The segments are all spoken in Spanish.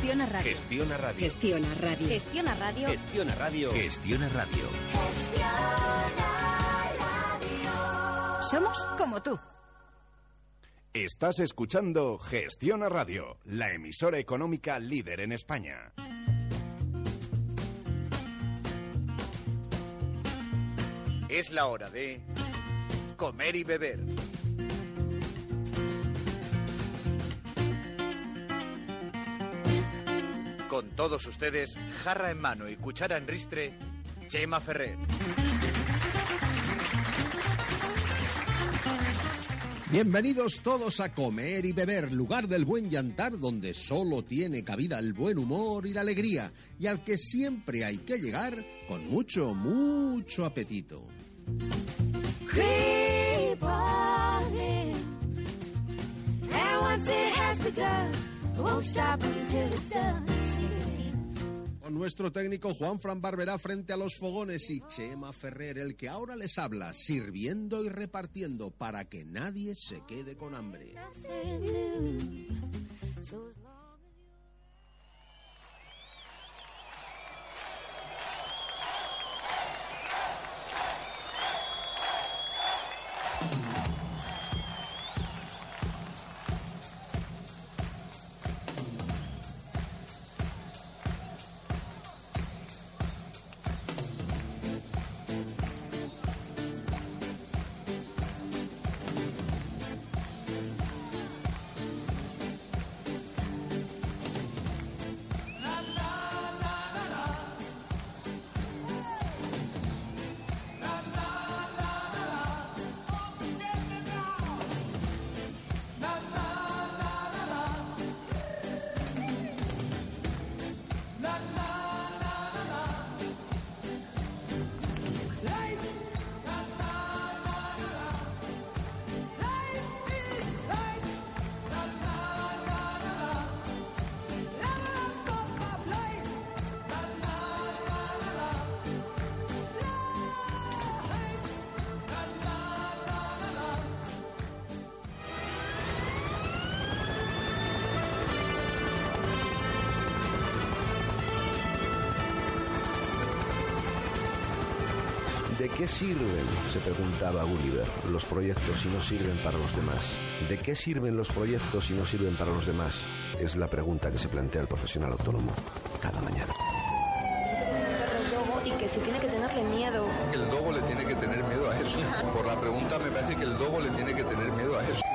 Gestiona Radio. Gestiona Radio. Gestiona Radio. Gestiona Radio. Gestiona Radio. Gestiona Radio. Somos como tú. Estás escuchando Gestiona Radio, la emisora económica líder en España. Es la hora de comer y beber. Todos ustedes, jarra en mano y cuchara en ristre, Chema Ferrer. Bienvenidos todos a Comer y Beber, lugar del buen yantar donde solo tiene cabida el buen humor y la alegría, y al que siempre hay que llegar con mucho, mucho apetito. Nuestro técnico Juan Fran Barberá frente a los fogones y Chema Ferrer, el que ahora les habla, sirviendo y repartiendo para que nadie se quede con hambre. Qué sirven, se preguntaba Gulliver, los proyectos si no sirven para los demás? ¿De qué sirven los proyectos si no sirven para los demás? Es la pregunta que se plantea el profesional autónomo cada mañana. y que se tiene que tenerle miedo. El dogo le tiene que tener miedo a eso. Por la pregunta me parece que el dogo le tiene que tener miedo a eso.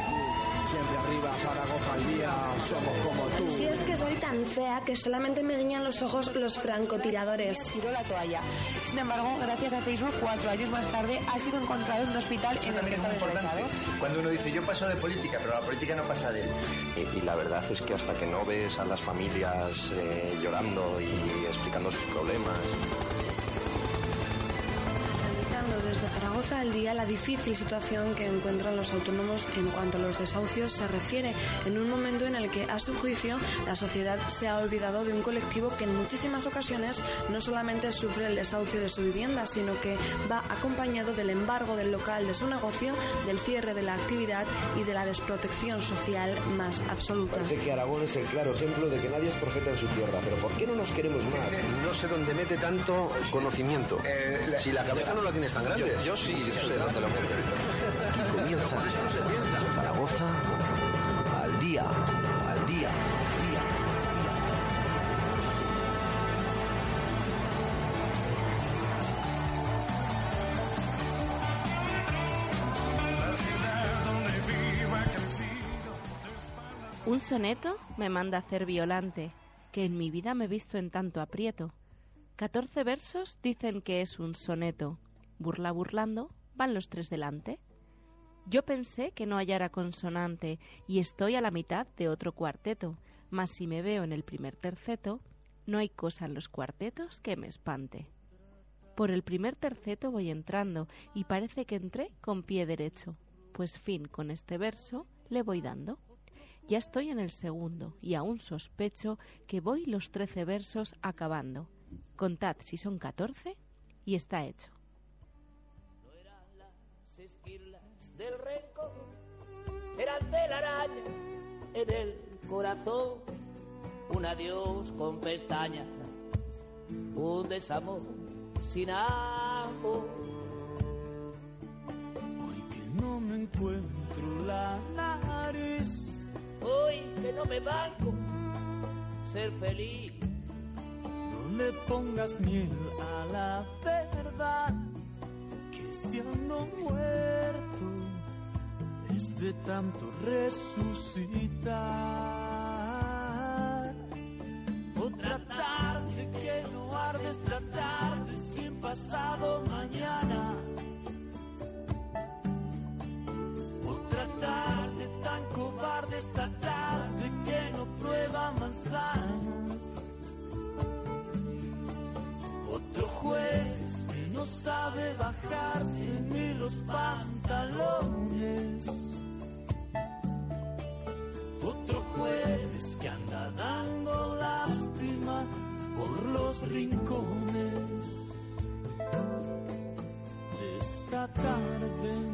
Siempre arriba, Zaragoza al día, somos como tú. Si es que soy tan fea que solamente me guiñan los ojos los francotiradores. tiró la toalla. Sin embargo, gracias a Facebook, cuatro años más tarde, ha sido encontrado en un hospital en el que estaba ingresado. Cuando uno dice yo paso de política, pero la política no pasa de él. Y, y la verdad es que hasta que no ves a las familias eh, llorando y explicando sus problemas, Zaragoza al día la difícil situación que encuentran los autónomos en cuanto a los desahucios se refiere, en un momento en el que, a su juicio, la sociedad se ha olvidado de un colectivo que en muchísimas ocasiones no solamente sufre el desahucio de su vivienda, sino que va acompañado del embargo del local de su negocio, del cierre de la actividad y de la desprotección social más absoluta. Parece que Aragón es el claro ejemplo de que nadie es profeta en su tierra, pero ¿por qué no nos queremos más? no sé dónde mete tanto conocimiento. si la cabeza no la tienes tan grande. Yo, yo sí Y comienza Zaragoza al día, al día, al día. Un soneto me manda a hacer violante, que en mi vida me he visto en tanto aprieto. Catorce versos dicen que es un soneto. Burla burlando, van los tres delante. Yo pensé que no hallara consonante y estoy a la mitad de otro cuarteto, mas si me veo en el primer terceto, no hay cosa en los cuartetos que me espante. Por el primer terceto voy entrando y parece que entré con pie derecho, pues fin con este verso le voy dando. Ya estoy en el segundo y aún sospecho que voy los trece versos acabando. Contad si son catorce y está hecho. Del rencor eran telaraña en el corazón un adiós con pestañas, un desamor sin amor. Hoy que no me encuentro la nariz, hoy que no me banco ser feliz. No le pongas miel a la verdad, que si ando muerto es de tanto resucitar. Otra tarde que no arde esta tarde sin pasado mañana. Otra tarde tan cobarde esta tarde que no prueba manzanas. Otro que no sabe bajarse ni los pantalones. Otro jueves que anda dando lástima por los rincones de esta tarde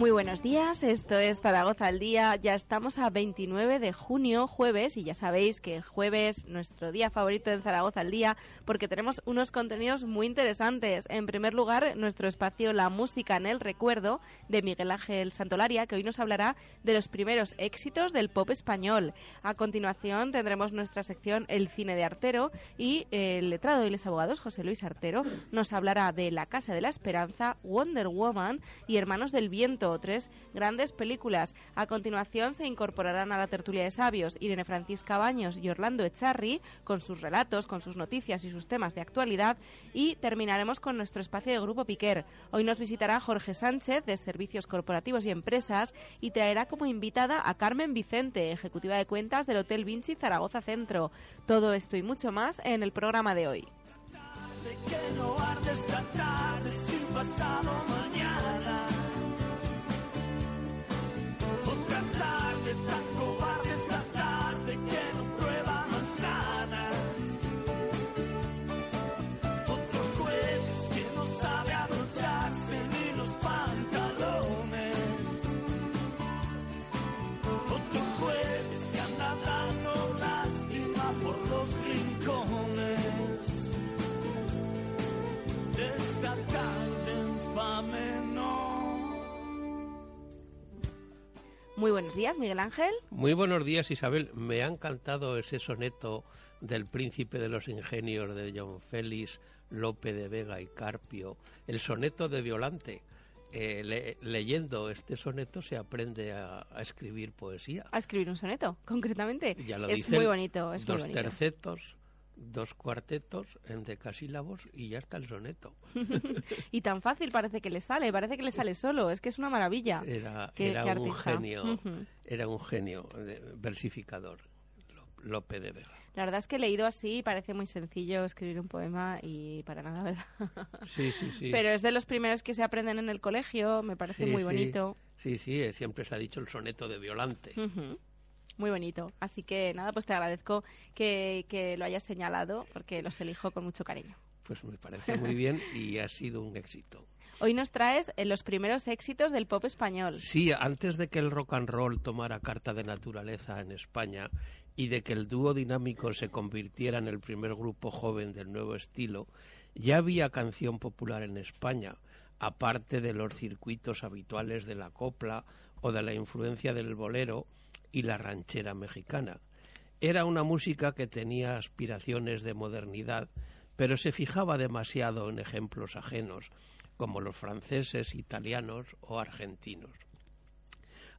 Muy buenos días, esto es Zaragoza al Día. Ya estamos a 29 de junio, jueves, y ya sabéis que jueves nuestro día favorito en Zaragoza al Día, porque tenemos unos contenidos muy interesantes. En primer lugar, nuestro espacio La Música en el Recuerdo, de Miguel Ángel Santolaria, que hoy nos hablará de los primeros éxitos del pop español. A continuación tendremos nuestra sección El Cine de Artero, y el letrado y los abogados, José Luis Artero, nos hablará de La Casa de la Esperanza, Wonder Woman y Hermanos del Viento tres grandes películas. A continuación se incorporarán a la tertulia de sabios Irene Francisca Baños y Orlando Echarri con sus relatos, con sus noticias y sus temas de actualidad y terminaremos con nuestro espacio de Grupo Piquer. Hoy nos visitará Jorge Sánchez de Servicios Corporativos y Empresas y traerá como invitada a Carmen Vicente, ejecutiva de cuentas del Hotel Vinci Zaragoza Centro. Todo esto y mucho más en el programa de hoy. que no arde esta tarde sin pasado mañana. Tarde tan Muy buenos días, Miguel Ángel. Muy buenos días, Isabel. Me ha encantado ese soneto del príncipe de los ingenios de John Félix, Lope de Vega y Carpio, el soneto de Violante. Eh, le- leyendo este soneto se aprende a, a escribir poesía. A escribir un soneto, concretamente. Ya lo es dicen, muy bonito, es muy bonito. tercetos, dos cuartetos en decasílabos y ya está el soneto. y tan fácil parece que le sale, parece que le sale solo, es que es una maravilla. Era, Qué- era qué un genio, era un genio versificador, Lo- Lope de Vega. La verdad es que leído así parece muy sencillo escribir un poema y para nada, ¿verdad? Sí, sí, sí. Pero es de los primeros que se aprenden en el colegio, me parece Sí, muy sí. bonito. Sí, sí, eh, siempre se ha dicho el soneto de Violante. Ujú. Muy bonito. Así que nada, pues te agradezco que, que lo hayas señalado porque los elijo con mucho cariño. Pues me parece muy bien y ha sido un éxito. Hoy nos traes eh, los primeros éxitos del pop español. Sí, antes de que el rock and roll tomara carta de naturaleza en España y de que el dúo dinámico se convirtiera en el primer grupo joven del nuevo estilo, ya había canción popular en España, aparte de los circuitos habituales de la copla o de la influencia del bolero y la ranchera mexicana. Era una música que tenía aspiraciones de modernidad, pero se fijaba demasiado en ejemplos ajenos, como los franceses, italianos o argentinos.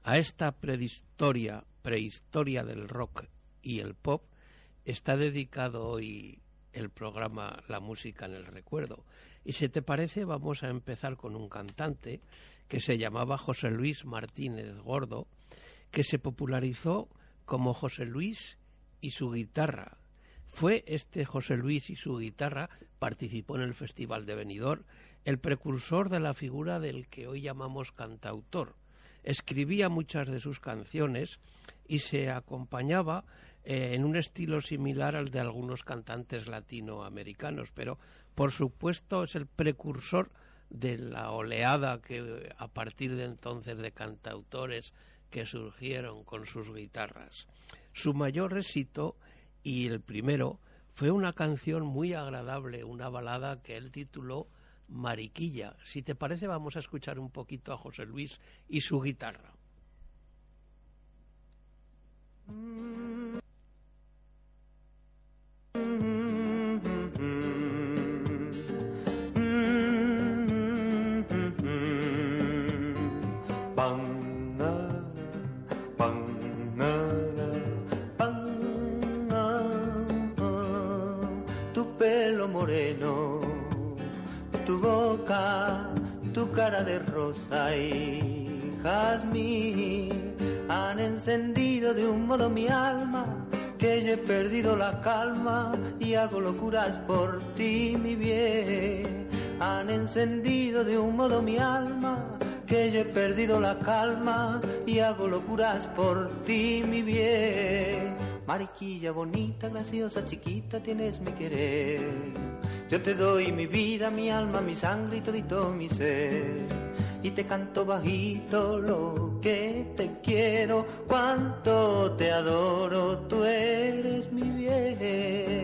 A esta prehistoria, prehistoria del rock y el pop está dedicado hoy el programa La música en el recuerdo. Y si te parece, vamos a empezar con un cantante que se llamaba José Luis Martínez Gordo, que se popularizó como José Luis y su guitarra. Fue este José Luis y su guitarra, participó en el Festival de Benidorm, el precursor de la figura del que hoy llamamos cantautor. escribía muchas de sus canciones y se acompañaba eh, en un estilo similar al de algunos cantantes latinoamericanos, pero por supuesto es el precursor de la oleada que a partir de entonces de cantautores que surgieron con sus guitarras. Su mayor éxito, y el primero, fue una canción muy agradable, una balada que él tituló Mariquilla. Si te parece, vamos a escuchar un poquito a José Luis y su guitarra. tu tu boca, tu cara de rosa y jazmín han encendido de un modo mi alma que yo he perdido la calma y hago locuras por ti, mi bien. Han encendido de un modo mi alma que yo he perdido la calma y hago locuras por ti, mi bien. Mariquilla bonita, graciosa, chiquita, tienes mi querer. Yo te doy mi vida, mi alma, mi sangre y todito mi ser. Y te canto bajito lo que te quiero, cuánto te adoro, tú eres mi bien.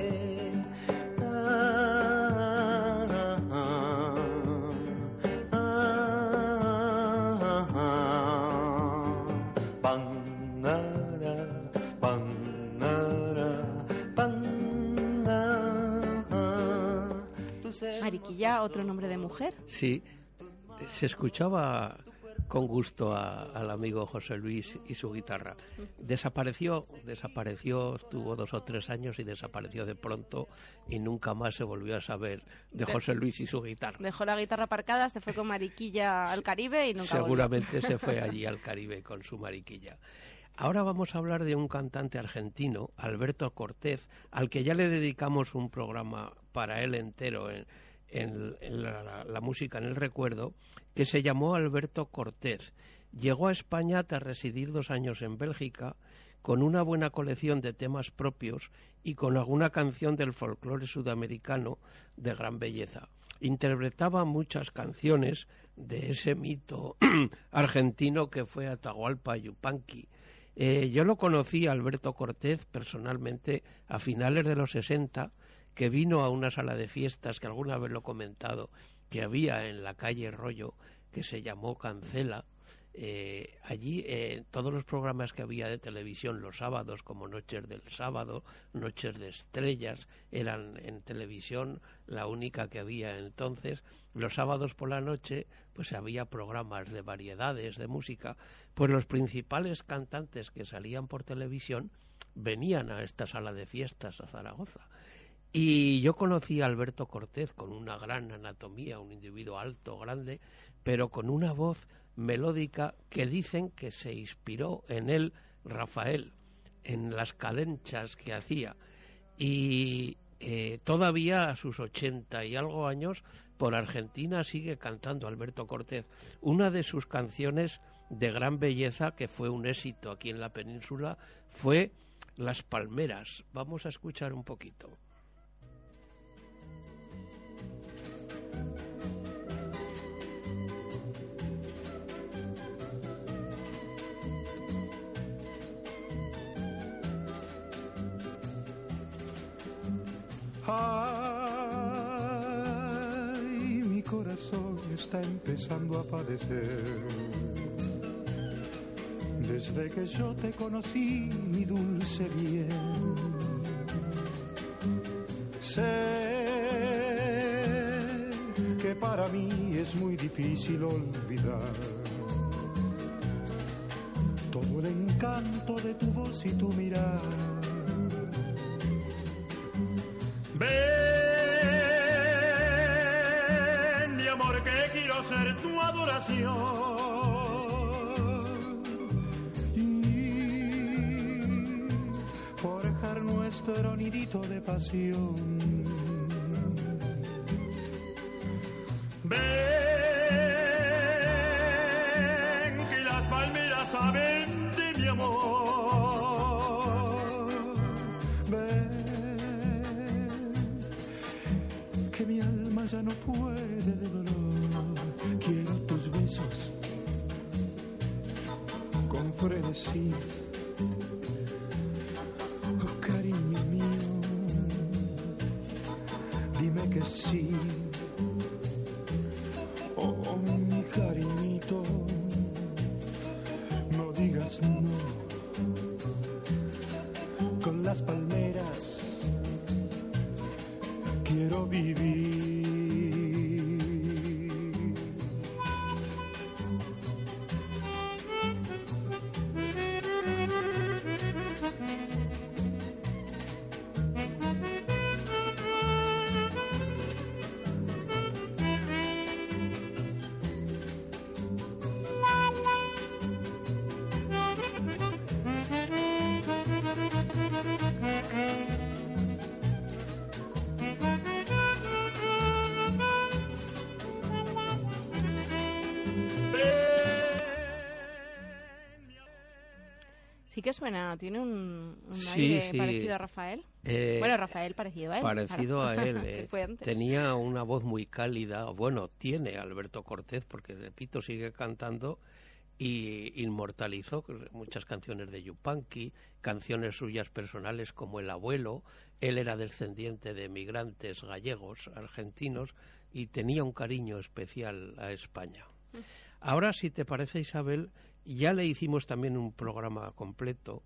Otro nombre de mujer. Sí, se escuchaba con gusto a- al amigo José Luis y su guitarra. Desapareció, desapareció, estuvo dos o tres años y desapareció de pronto y nunca más se volvió a saber de De- José Luis y su guitarra. Dejó la guitarra aparcada, se fue con Mariquilla al Caribe y nunca volvió. Seguramente se fue allí al Caribe con su mariquilla. Ahora vamos a hablar de un cantante argentino, Alberto Cortés, al que ya le dedicamos un programa para él entero en, en- la, música en el recuerdo, que se llamó Alberto Cortés. Llegó a España tras residir dos años en Bélgica con una buena colección de temas propios y con alguna canción del folclore sudamericano de gran belleza. Interpretaba muchas canciones de ese mito argentino que fue Atahualpa Yupanqui. Eh, yo lo conocí Alberto Cortés personalmente a finales de los 60, que vino a una sala de fiestas que alguna vez lo he comentado, que había en la calle Rollo, que se llamó Cancela. Eh, allí eh, todos los programas que había de televisión los sábados, como Noches del Sábado, Noches de Estrellas, eran en televisión la única que había entonces. Los sábados por la noche, pues había programas de variedades de música. Pues los principales cantantes que salían por televisión venían a esta sala de fiestas a Zaragoza. Y yo conocí a Alberto Cortés con una gran anatomía, un individuo alto, grande, pero con una voz melódica que dicen que se inspiró en él Rafael, en las cadenchas que hacía. Y eh, todavía a sus ochenta y algo años, por Argentina sigue cantando Alberto Cortés. Una de sus canciones de gran belleza, que fue un éxito aquí en la península, fue Las Palmeras. Vamos a escuchar un poquito. Ay, mi corazón está empezando a padecer. Desde que yo te conocí, mi dulce bien. Sé que para mí es muy difícil olvidar todo el encanto de tu voz y tu mirar. Tu adoración. Y forjar nuestro nidito de pasión. Que suena. Tiene un, un Sí, aire sí. parecido a Rafael. Eh, bueno, Rafael parecido a él. Parecido claro. a él. Eh, tenía una voz muy cálida. Bueno, tiene Alberto Cortés, porque repito, sigue cantando y inmortalizó muchas canciones de Yupanqui, canciones suyas personales como El abuelo. Él era descendiente de migrantes gallegos, argentinos, y tenía un cariño especial a España. Ahora, si te parece, Isabel, ya le hicimos también un programa completo.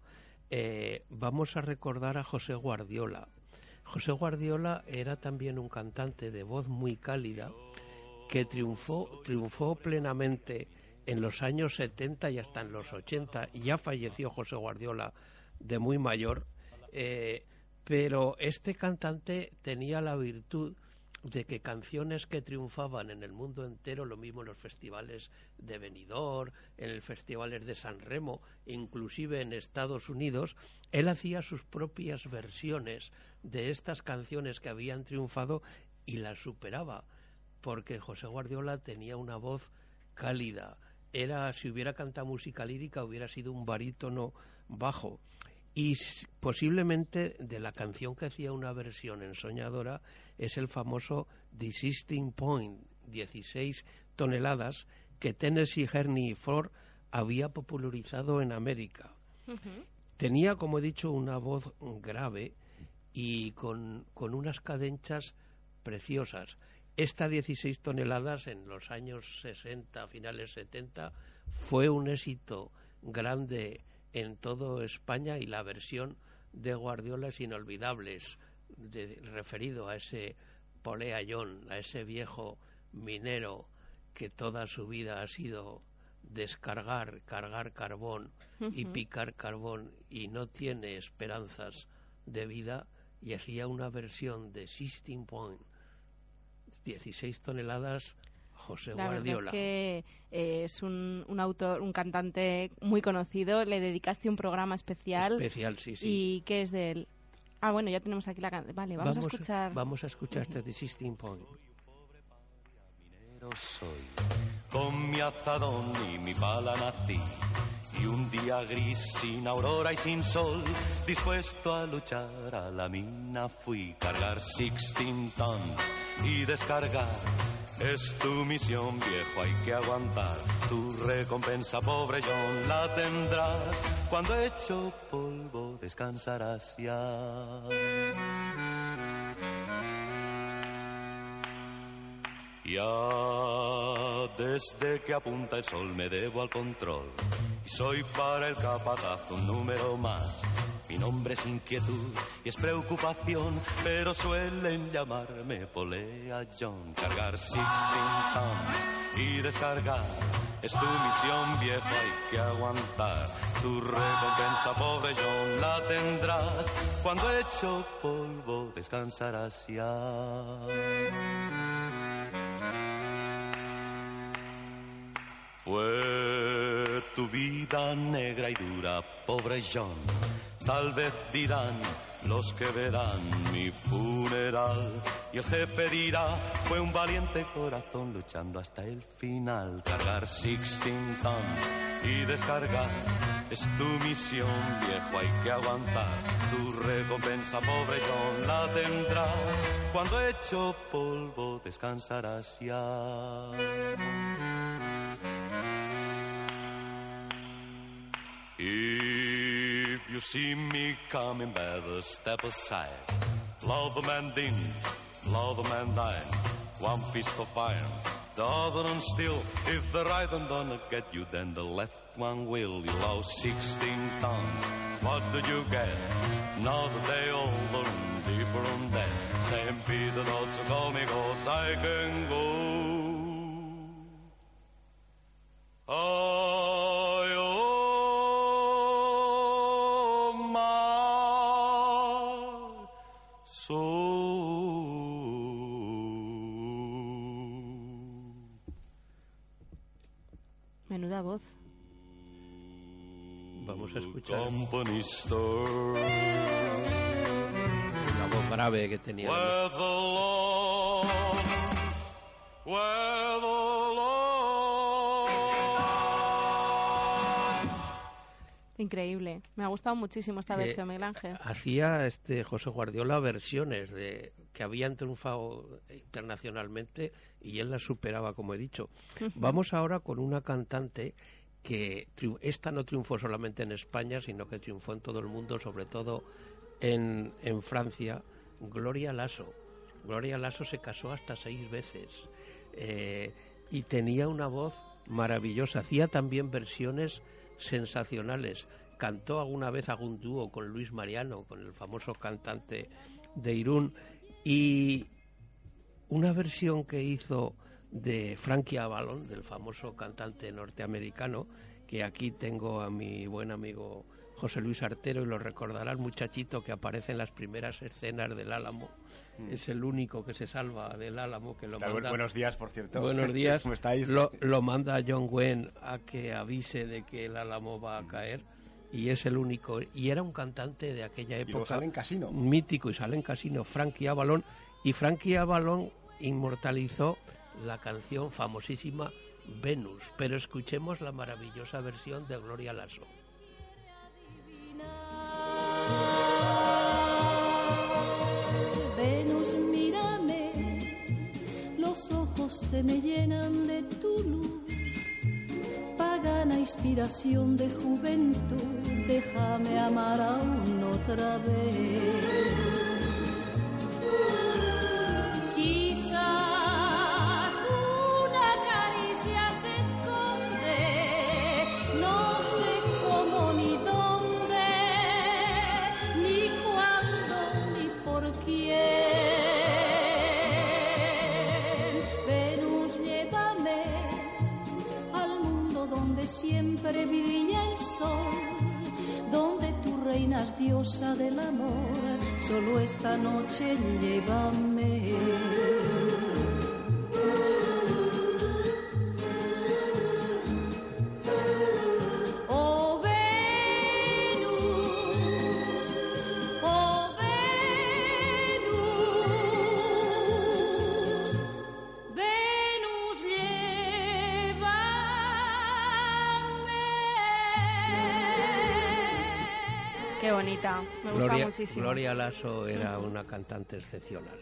eh, vamos a recordar a José Guardiola. José Guardiola era también un cantante de voz muy cálida que triunfó, triunfó plenamente en los años 70 y hasta en los 80. Ya falleció José Guardiola de muy mayor, eh, pero este cantante tenía la virtud de que canciones que triunfaban en el mundo entero, lo mismo en los festivales de Benidorm, en el festivales de San Remo, inclusive en Estados Unidos, él hacía sus propias versiones de estas canciones que habían triunfado y las superaba, porque José Guardiola tenía una voz cálida. Era, si hubiera cantado música lírica, hubiera sido un barítono bajo. Y posiblemente de la canción que hacía una versión en Soñadora es el famoso 16 Point, 16 toneladas, que Tennessee Herney Ford había popularizado en América. Tenía, como he dicho, una voz grave y con, con unas cadenchas preciosas. Esta 16 toneladas en los años 60, finales 70, fue un éxito grande en todo España y la versión de Guardiola es inolvidable, de- referido a ese poleayón, a ese viejo minero que toda su vida ha sido descargar, cargar carbón y picar carbón y no tiene esperanzas de vida y hacía una versión de 16 Point, 16 toneladas, José La verdad Guardiola. es que eh, es un, un autor, un cantante muy conocido. Le dedicaste un programa especial. Especial, sí, sí. ¿Y qué es de él? Ah, bueno, ya tenemos aquí la canción. Vale, vamos, a escuchar. Vamos a escuchar este 16 Point. soy. Con mi azadón y mi pala nací. Y un día gris, sin aurora y sin sol, dispuesto a luchar a la mina fui. Cargar 16 tons y descargar. Es tu misión, viejo, hay que aguantar. Tu recompensa, pobre John, la tendrás. Cuando hecho polvo, descansarás ya. Ya desde que apunta el sol me debo al control y soy para el capataz un número más. Mi nombre es inquietud y es preocupación, pero suelen llamarme Polea John. Cargar 16 tons y descargar es tu misión, viejo, hay que aguantar. Tu recompensa, pobre John, la tendrás. Cuando hecho polvo, descansarás ya. Fue tu vida negra y dura, pobre John. Tal vez dirán los que verán mi funeral. Y el jefe dirá, fue un valiente corazón luchando hasta el final. Cargar 16 tons y descargar. Es tu misión, viejo, hay que aguantar. Tu recompensa, pobre John, la tendrás. Cuando hecho polvo, descansarás ya. If you see me coming, better step aside. Love a man ding, love a man dine. One fist of iron, the other one steel. If the right one don't get you, then the left one will. You lost 16 tons. What did you get? Another day older and deeper on that. St. Peter notes call me cause I can go. Oh, Company store. la voz grave que tenía. Where the Lord, where the Lord. Increíble. Me ha gustado muchísimo esta Eh, versión, Miguel Ángel. Hacía este José Guardiola versiones de que habían triunfado internacionalmente y él las superaba, como he dicho. Vamos ahora con una cantante que esta no triunfó solamente en España, sino que triunfó en todo el mundo, sobre todo en, en Francia, Gloria Lasso. Gloria Lasso se casó hasta seis veces eh, y tenía una voz maravillosa. Hacía también versiones sensacionales. Cantó alguna vez algún dúo con Luis Mariano, con el famoso cantante de Irún, y una versión que hizo de Frankie Avalon, del famoso cantante norteamericano, que aquí tengo a mi buen amigo José Luis Artero y lo recordará el muchachito que aparece en las primeras escenas del Álamo. Es el único que se salva del Álamo que lo Tal, manda. buenos días, por cierto. Buenos días. ¿Cómo estáis? Lo, lo manda a John Wayne a que avise de que el Álamo va a caer y es el único. Y era un cantante de aquella época. sale en Casino. Mítico y sale en Casino, Frankie Avalon. Y Frankie Avalon inmortalizó la canción famosísima Venus. Pero escuchemos la maravillosa versión de Gloria Lasso. Venus, mírame, los ojos se me llenan de tu luz. Pagana inspiración de juventud, déjame amar aún otra vez. Donde tú reinas diosa del amor, solo esta noche llévame. Bonita. Me gusta Gloria, muchísimo. Gloria Lasso era una cantante excepcional.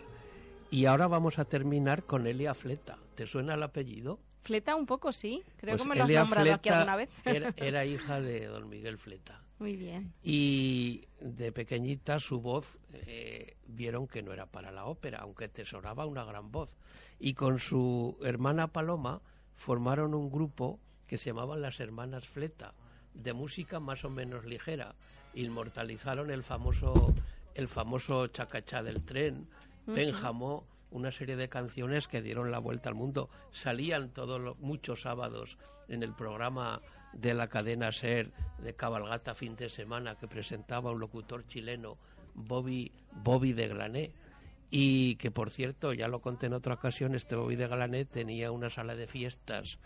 Y ahora vamos a terminar con Elia Fleta. ¿Te suena el apellido? Fleta un poco, sí. Creo Pues que me lo has nombrado aquí alguna vez. Era, era hija de don Miguel Fleta. Muy bien. Y de pequeñita su voz eh, vieron que no era para la ópera, aunque tesoraba una gran voz. Y con su hermana Paloma formaron un grupo que se llamaban las Hermanas Fleta, de música más o menos ligera. Inmortalizaron el famoso, el famoso Chacachá del tren. Pénjamo, una serie de canciones que dieron la vuelta al mundo. Salían todos los, muchos sábados en el programa de la cadena Ser de Cabalgata fin de semana que presentaba un locutor chileno, Bobby, Bobby de Glané. Y que por cierto, ya lo conté en otra ocasión, este Bobby de Glané tenía una sala de fiestas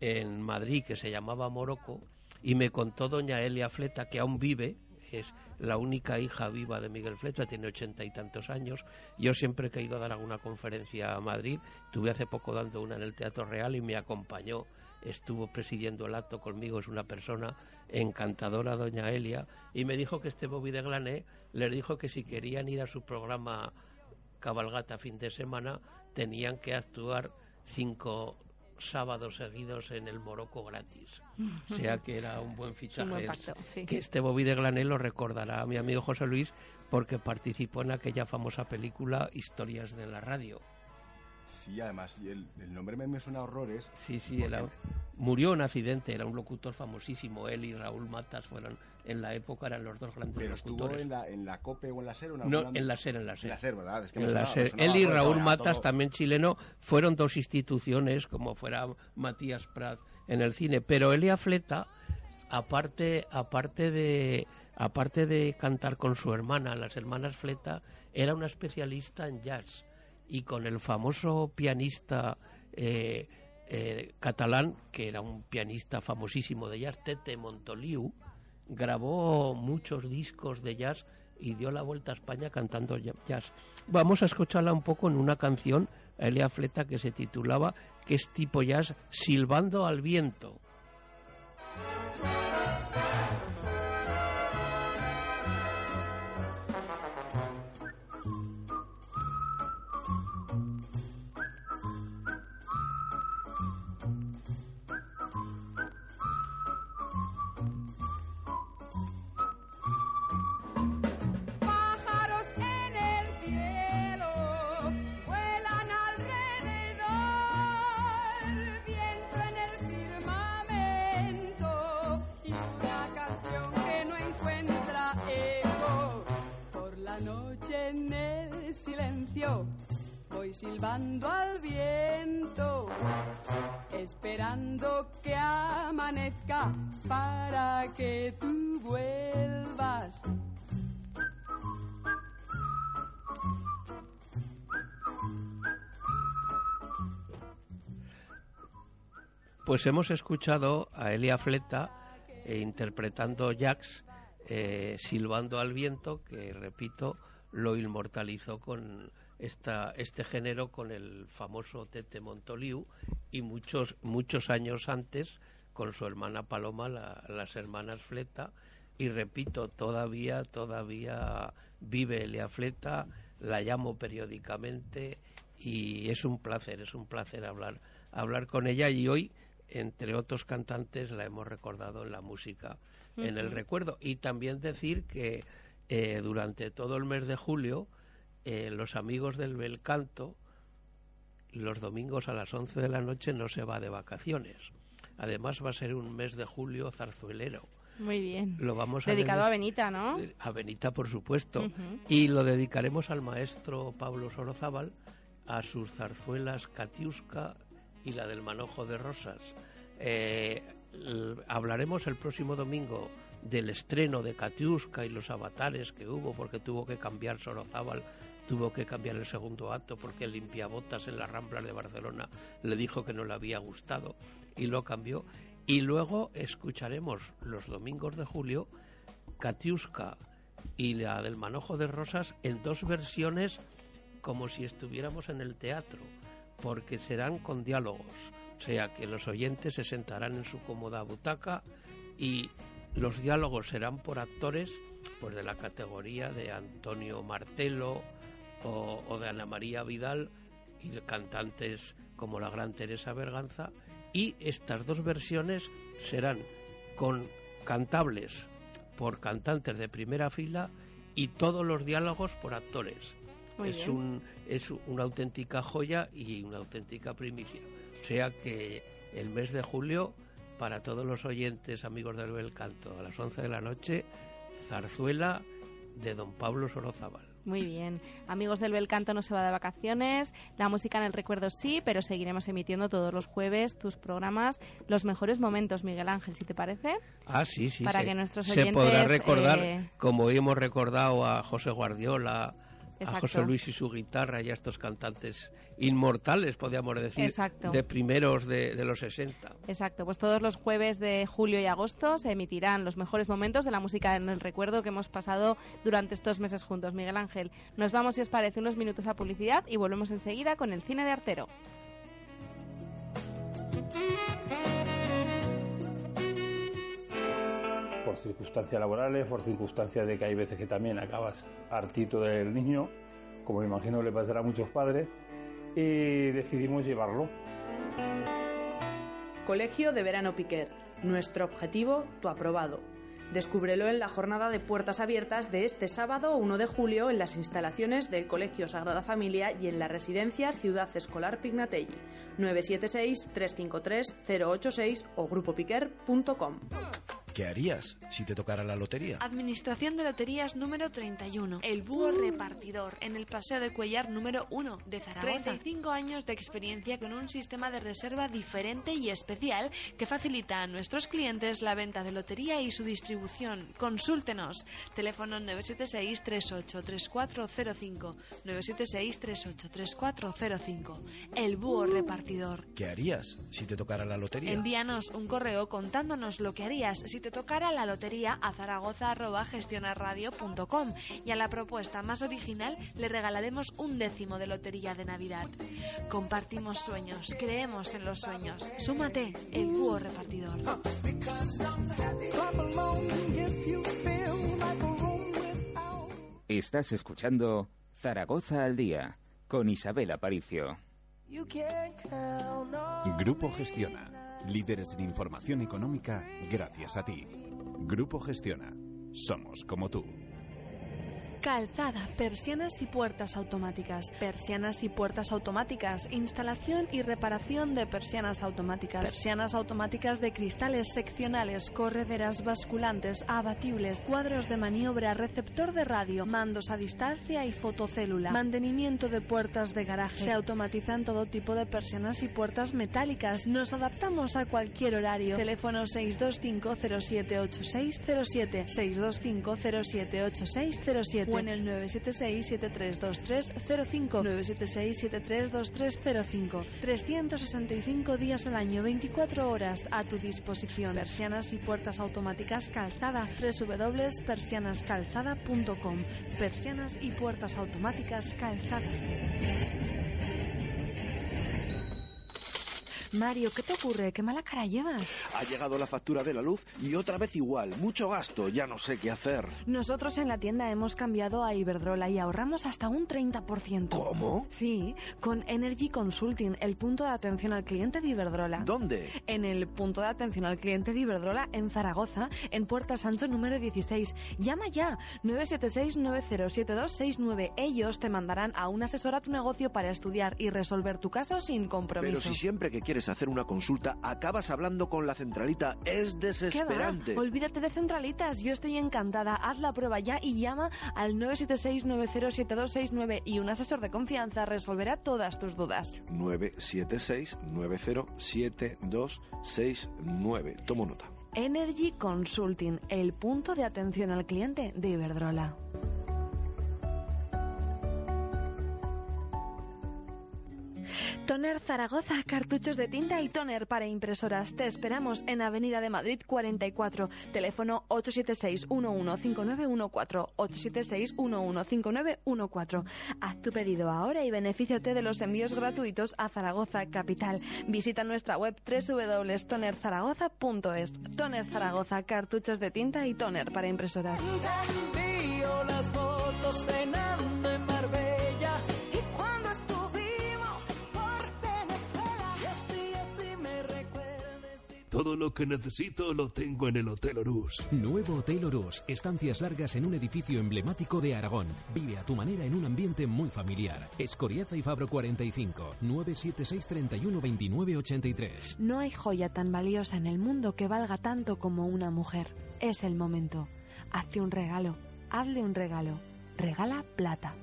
en Madrid que se llamaba Morocco y me contó doña Elia Fleta que aún vive, es la única hija viva de Miguel Fleta, tiene ochenta y tantos años. Yo siempre he ido a dar alguna conferencia a Madrid, tuve hace poco dando una en el Teatro Real y me acompañó estuvo presidiendo el acto conmigo, es una persona encantadora, doña Elia, y me dijo que este Bobby de Glané les dijo que si querían ir a su programa cabalgata fin de semana, tenían que actuar cinco sábados seguidos en el Morocco gratis. O sea que era un buen fichaje. buen pacto, sí. Que este Bobby de Glané lo recordará a mi amigo José Luis porque participó en aquella famosa película Historias de la Radio. Sí, además, el, el nombre me, me suena a horrores. Sí, sí, era, murió en accidente, era un locutor famosísimo. Él y Raúl Matas fueron, en la época eran los dos grandes Pero estuvo locutores. en la, en la COPE o en la SER. o en No, en la SER, en la SER. En la SER, ¿verdad? Es que me En la sonaba- SER. me sonaba, Él y Raúl Matas, todo- también chileno, fueron dos instituciones, como fuera Matías Prat en el cine. Pero Elia Fleta, aparte, aparte de aparte de cantar con su hermana, las hermanas Fleta, era una especialista en jazz. Y con el famoso pianista eh, eh, catalán, que era un pianista famosísimo de jazz, Tete Montoliu, grabó muchos discos de jazz y dio la vuelta a España cantando jazz. Vamos a escucharla un poco en una canción, Elia Fleta, que se titulaba, que es tipo jazz, Silbando al viento. Pues hemos escuchado a Elia Fleta eh, interpretando Jax, eh, silbando al viento, que repito, lo inmortalizó con esta, este género con el famoso Tete Montoliu y muchos, muchos años antes con su hermana Paloma, la- las hermanas Fleta, y repito, todavía, todavía vive Elia Fleta, la llamo periódicamente y es un placer, es un placer hablar, hablar con ella. Y hoy, entre otros cantantes, la hemos recordado en la música, en el recuerdo. Y también decir que eh, durante todo el mes de julio, eh, los amigos del bel canto, los domingos a las 11 de la noche no se va de vacaciones. Además va a ser un mes de julio zarzuelero. Muy bien. Lo vamos a Dedicado dedi- a Benita, ¿no? a Benita, por supuesto. Y lo dedicaremos al maestro Pablo Sorozábal, a sus zarzuelas Katiuska y la del manojo de rosas. Eh, hablaremos el próximo domingo del estreno de Katiuska y los avatares que hubo, porque tuvo que cambiar Sorozábal, tuvo que cambiar el segundo acto, porque el limpiabotas en las Ramblas de Barcelona le dijo que no le había gustado y lo cambió. Y luego escucharemos los domingos de julio Katiuska y la del manojo de rosas en dos versiones como si estuviéramos en el teatro, porque serán con diálogos, o sea que los oyentes se sentarán en su cómoda butaca y los diálogos serán por actores pues de la categoría de Antonio Martelo o, o de Ana María Vidal y de cantantes como la gran Teresa Berganza y estas dos versiones serán con cantables por cantantes de primera fila y todos los diálogos por actores. Muy es bien. un es una auténtica joya y una auténtica primicia. O sea que el mes de julio para todos los oyentes amigos del bel canto a las 11 de la noche zarzuela de don Pablo Sorozábal. Muy bien. Amigos del Bel Canto no se va de vacaciones. La música en el recuerdo sí, pero seguiremos emitiendo todos los jueves tus programas, los mejores momentos, Miguel Ángel, si te parece. Ah, sí, sí. Para que nuestros Se podrá oyentes, recordar, eh, como hemos recordado a José Guardiola, a. José Luis y su guitarra y a estos cantantes inmortales, podríamos decir, Exacto. de primeros de, de los 60. Exacto, pues todos los jueves de julio y agosto se emitirán los mejores momentos de la música en el recuerdo que hemos pasado durante estos meses juntos. Miguel Ángel, nos vamos, si os parece, unos minutos a publicidad y volvemos enseguida con el cine de Artero. Circunstancias laborales, por circunstancias de que hay veces que también acabas hartito del niño, como me imagino le pasará a muchos padres, y decidimos llevarlo. Colegio de Verano Piquer. Nuestro objetivo, tu aprobado. Descúbrelo en la jornada de puertas abiertas de este sábado 1 de julio en las instalaciones del Colegio Sagrada Familia y en la residencia Ciudad Escolar Pignatelli. 976-353-086 o grupopiquer.com. ¿Qué harías si te tocara la lotería? Administración de Loterías número 31. El Búho Repartidor, en el Paseo de Cuellar número 1 de Zaragoza. 35 años de experiencia con un sistema de reserva diferente y especial que facilita a nuestros clientes la venta de lotería y su distribución. Consúltenos. Teléfono 976-383405. 976-383405. El Búho Repartidor. ¿Qué harías si te tocara la lotería? Envíanos un correo contándonos lo que harías si te tocara la lotería a zaragoza.gestionarradio.com y a la propuesta más original le regalaremos un décimo de lotería de Navidad. Compartimos sueños, creemos en los sueños. Súmate, el búho repartidor. Estás escuchando Zaragoza al día con Isabel Aparicio. Grupo Gestiona. Líderes en información económica gracias a ti. Grupo Gestiona. Somos como tú. Calzada, persianas y puertas automáticas. Persianas y puertas automáticas. Instalación y reparación de persianas automáticas. Persianas automáticas de cristales seccionales, correderas basculantes, abatibles, cuadros de maniobra, receptor de radio, mandos a distancia y fotocélula. Mantenimiento de puertas de garaje. Se automatizan todo tipo de persianas y puertas metálicas. Nos adaptamos a cualquier horario. Teléfono 625 078607 625 078607 en el 976-732305 976-732305 365 días al año, 24 horas a tu disposición. Persianas y puertas automáticas calzada www.persianascalzada.com Persianas y puertas automáticas calzada. Mario, ¿qué te ocurre? ¿Qué mala cara llevas? Ha llegado la factura de la luz y otra vez igual. Mucho gasto, ya no sé qué hacer. Nosotros en la tienda hemos cambiado a Iberdrola y ahorramos hasta un 30%. ¿Cómo? Sí, con Energy Consulting, el punto de atención al cliente de Iberdrola. ¿Dónde? En el punto de atención al cliente de Iberdrola en Zaragoza, en Puerta Sancho número 16. Llama ya 976-907269. Ellos te mandarán a un asesor a tu negocio para estudiar y resolver tu caso sin compromiso. Pero si siempre que quieres hacer una consulta acabas hablando con la centralita, es ¿Qué desesperante. va? Olvídate de centralitas, yo estoy encantada. Haz la prueba ya y llama al 976-907269 y un asesor de confianza resolverá todas tus dudas. 976-907269. Tomo nota. Energy Consulting, el punto de atención al cliente de Iberdrola. Toner Zaragoza, cartuchos de tinta y toner para impresoras. Te esperamos en Avenida de Madrid 44, teléfono 876-115914, 876-115914. Haz tu pedido ahora y benefíciate de los envíos gratuitos a Zaragoza Capital. Visita nuestra web www.tonerzaragoza.es. Toner Zaragoza, cartuchos de tinta y toner para impresoras. Las en Todo lo que necesito lo tengo en el Hotel Orus. Nuevo Hotel Orus. Estancias largas en un edificio emblemático de Aragón. Vive a tu manera en un ambiente muy familiar. Escoriaza y Fabro 45. 976 31 29 83. No hay joya tan valiosa en el mundo que valga tanto como una mujer. Es el momento. Hazte un regalo. Hazle un regalo. Regala plata.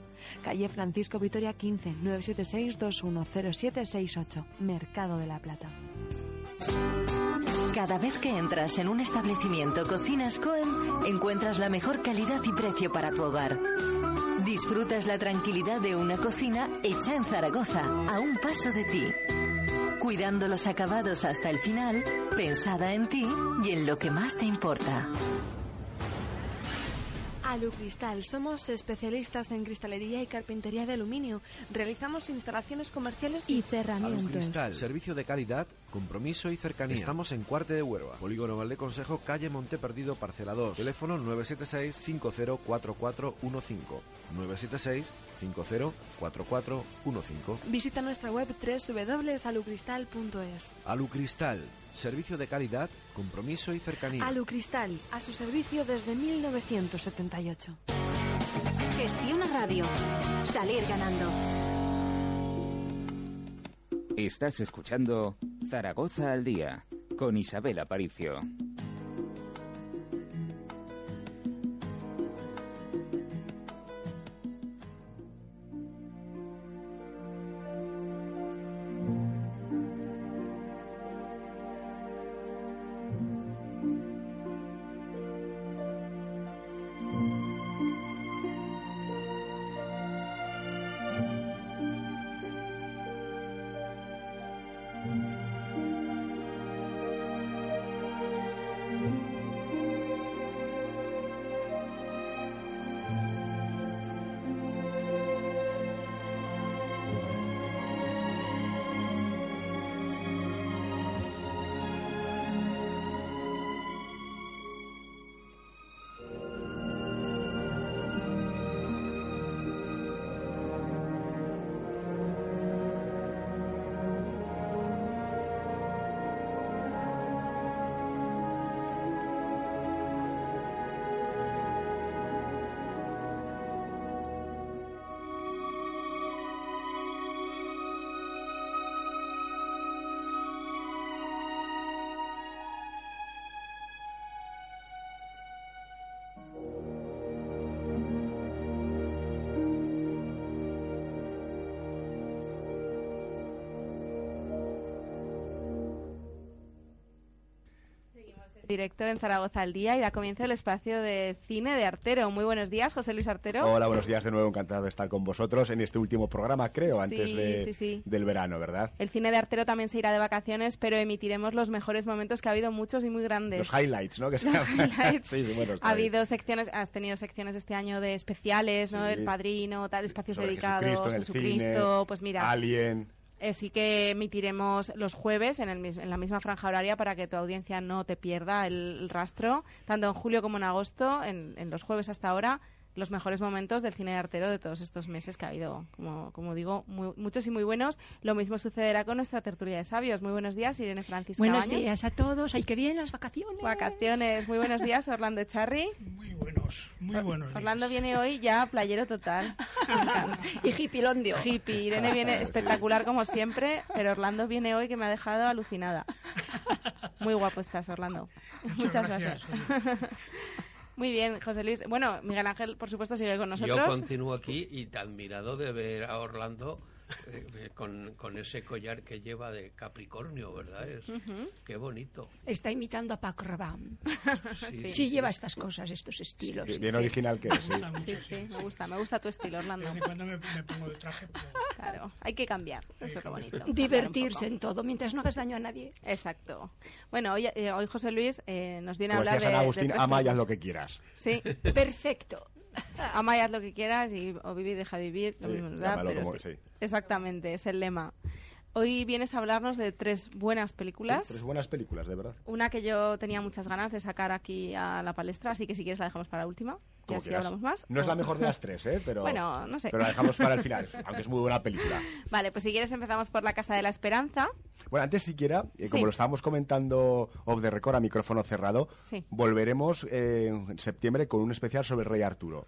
Calle Francisco Vitoria 15, 976-210768. Mercado de la Plata. Cada vez que entras en un establecimiento Cocinas Cohen, encuentras la mejor calidad y precio para tu hogar. Disfrutas la tranquilidad de una cocina hecha en Zaragoza, a un paso de ti. Cuidando los acabados hasta el final, pensada en ti y en lo que más te importa. Alucristal. Somos especialistas en cristalería y carpintería de aluminio. Realizamos instalaciones comerciales y cerramientos. Cristal, servicio de calidad compromiso y cercanía. Estamos en Cuarte de Huerva, Polígono Valde Consejo, calle Monte Perdido, parcela 2. Teléfono 976 504415. 976 504415. Visita nuestra web www.alucristal.es. Alucristal, servicio de calidad, compromiso y cercanía. Alucristal, a su servicio desde 1978. Gestiona Radio. Salir ganando. Estás escuchando Zaragoza al día con Isabel Aparicio. Directo en Zaragoza al día y da comienzo el espacio de cine de Artero. Muy buenos días, José Luis Artero. Hola, buenos días de nuevo, encantado de estar con vosotros en este último programa, creo, antes Sí, de- sí, sí. del verano, ¿verdad? El cine de Artero también se irá de vacaciones, pero emitiremos los mejores momentos que ha habido muchos y muy grandes. Los highlights, ¿no? Que se Los highlights. sí, sí, bueno, ha bien. habido secciones, has tenido secciones este año de especiales, ¿no? El Padrino, tal, espacios Sobre dedicados, Jesucristo Jesucristo, cine, pues mira. Alien. Eh, sí que emitiremos los jueves en, el en la misma franja horaria para que tu audiencia no te pierda el, rastro, tanto en julio como en agosto, en los jueves hasta ahora, los mejores momentos del cine de artero de todos estos meses que ha habido, como, como digo, muy- muchos y muy buenos. Lo mismo sucederá con nuestra tertulia de sabios. Muy buenos días, Irene Francisca. Buenos Baños. días a todos. Ay, que vienen las vacaciones. Vacaciones. Muy buenos días, Orlando Echarri. Muy buenos, muy buenos días. Orlando viene hoy ya playero total. y hippilondio. Hippie. Irene viene espectacular como siempre, pero Orlando viene hoy que me ha dejado alucinada. Muy guapo estás, Orlando. Muchas, gracias, Muy bien, José Luis. Bueno, Miguel Ángel, por supuesto, sigue con nosotros. Yo continúo aquí y te admirado de ver a Orlando eh, con, con ese collar que lleva de Capricornio, ¿verdad? Es, Ujú. Qué bonito. Está imitando a Pac Rabanne. Sí, Sí, sí. lleva estas cosas, estos estilos. Sí, bien original que es, sí. Sí, sí, me gusta, me gusta tu estilo, Orlando. De vez en cuando me, me pongo de traje, pero Claro, hay que cambiar, eso es lo bonito. Divertirse en todo, mientras no hagas daño a nadie. Exacto. Bueno, hoy, eh, hoy José Luis eh, nos viene Como a hablar decía de... San de Agustín, ama y haz cosas. lo que quieras. Sí. Perfecto. Ama y haz lo que quieras y o vive y deja vivir. Lo Sí, mismo pero como- sí. sí. Exactamente, es el lema. Hoy vienes a hablarnos de tres buenas películas. Sí, tres buenas películas, de verdad. Una que yo tenía muchas ganas de sacar aquí a la palestra, así que si quieres la dejamos para la última. Y así quieras. hablamos más. No es la O- mejor de las tres, ¿eh? Pero, Bueno, no sé. Pero la dejamos para el final, aunque es muy buena película. Vale, pues si quieres empezamos por La Casa de la Esperanza. Bueno, antes siquiera, eh, como Sí. lo estábamos comentando off the record a micrófono cerrado, Sí. volveremos eh, en septiembre con un especial sobre el Rey Arturo.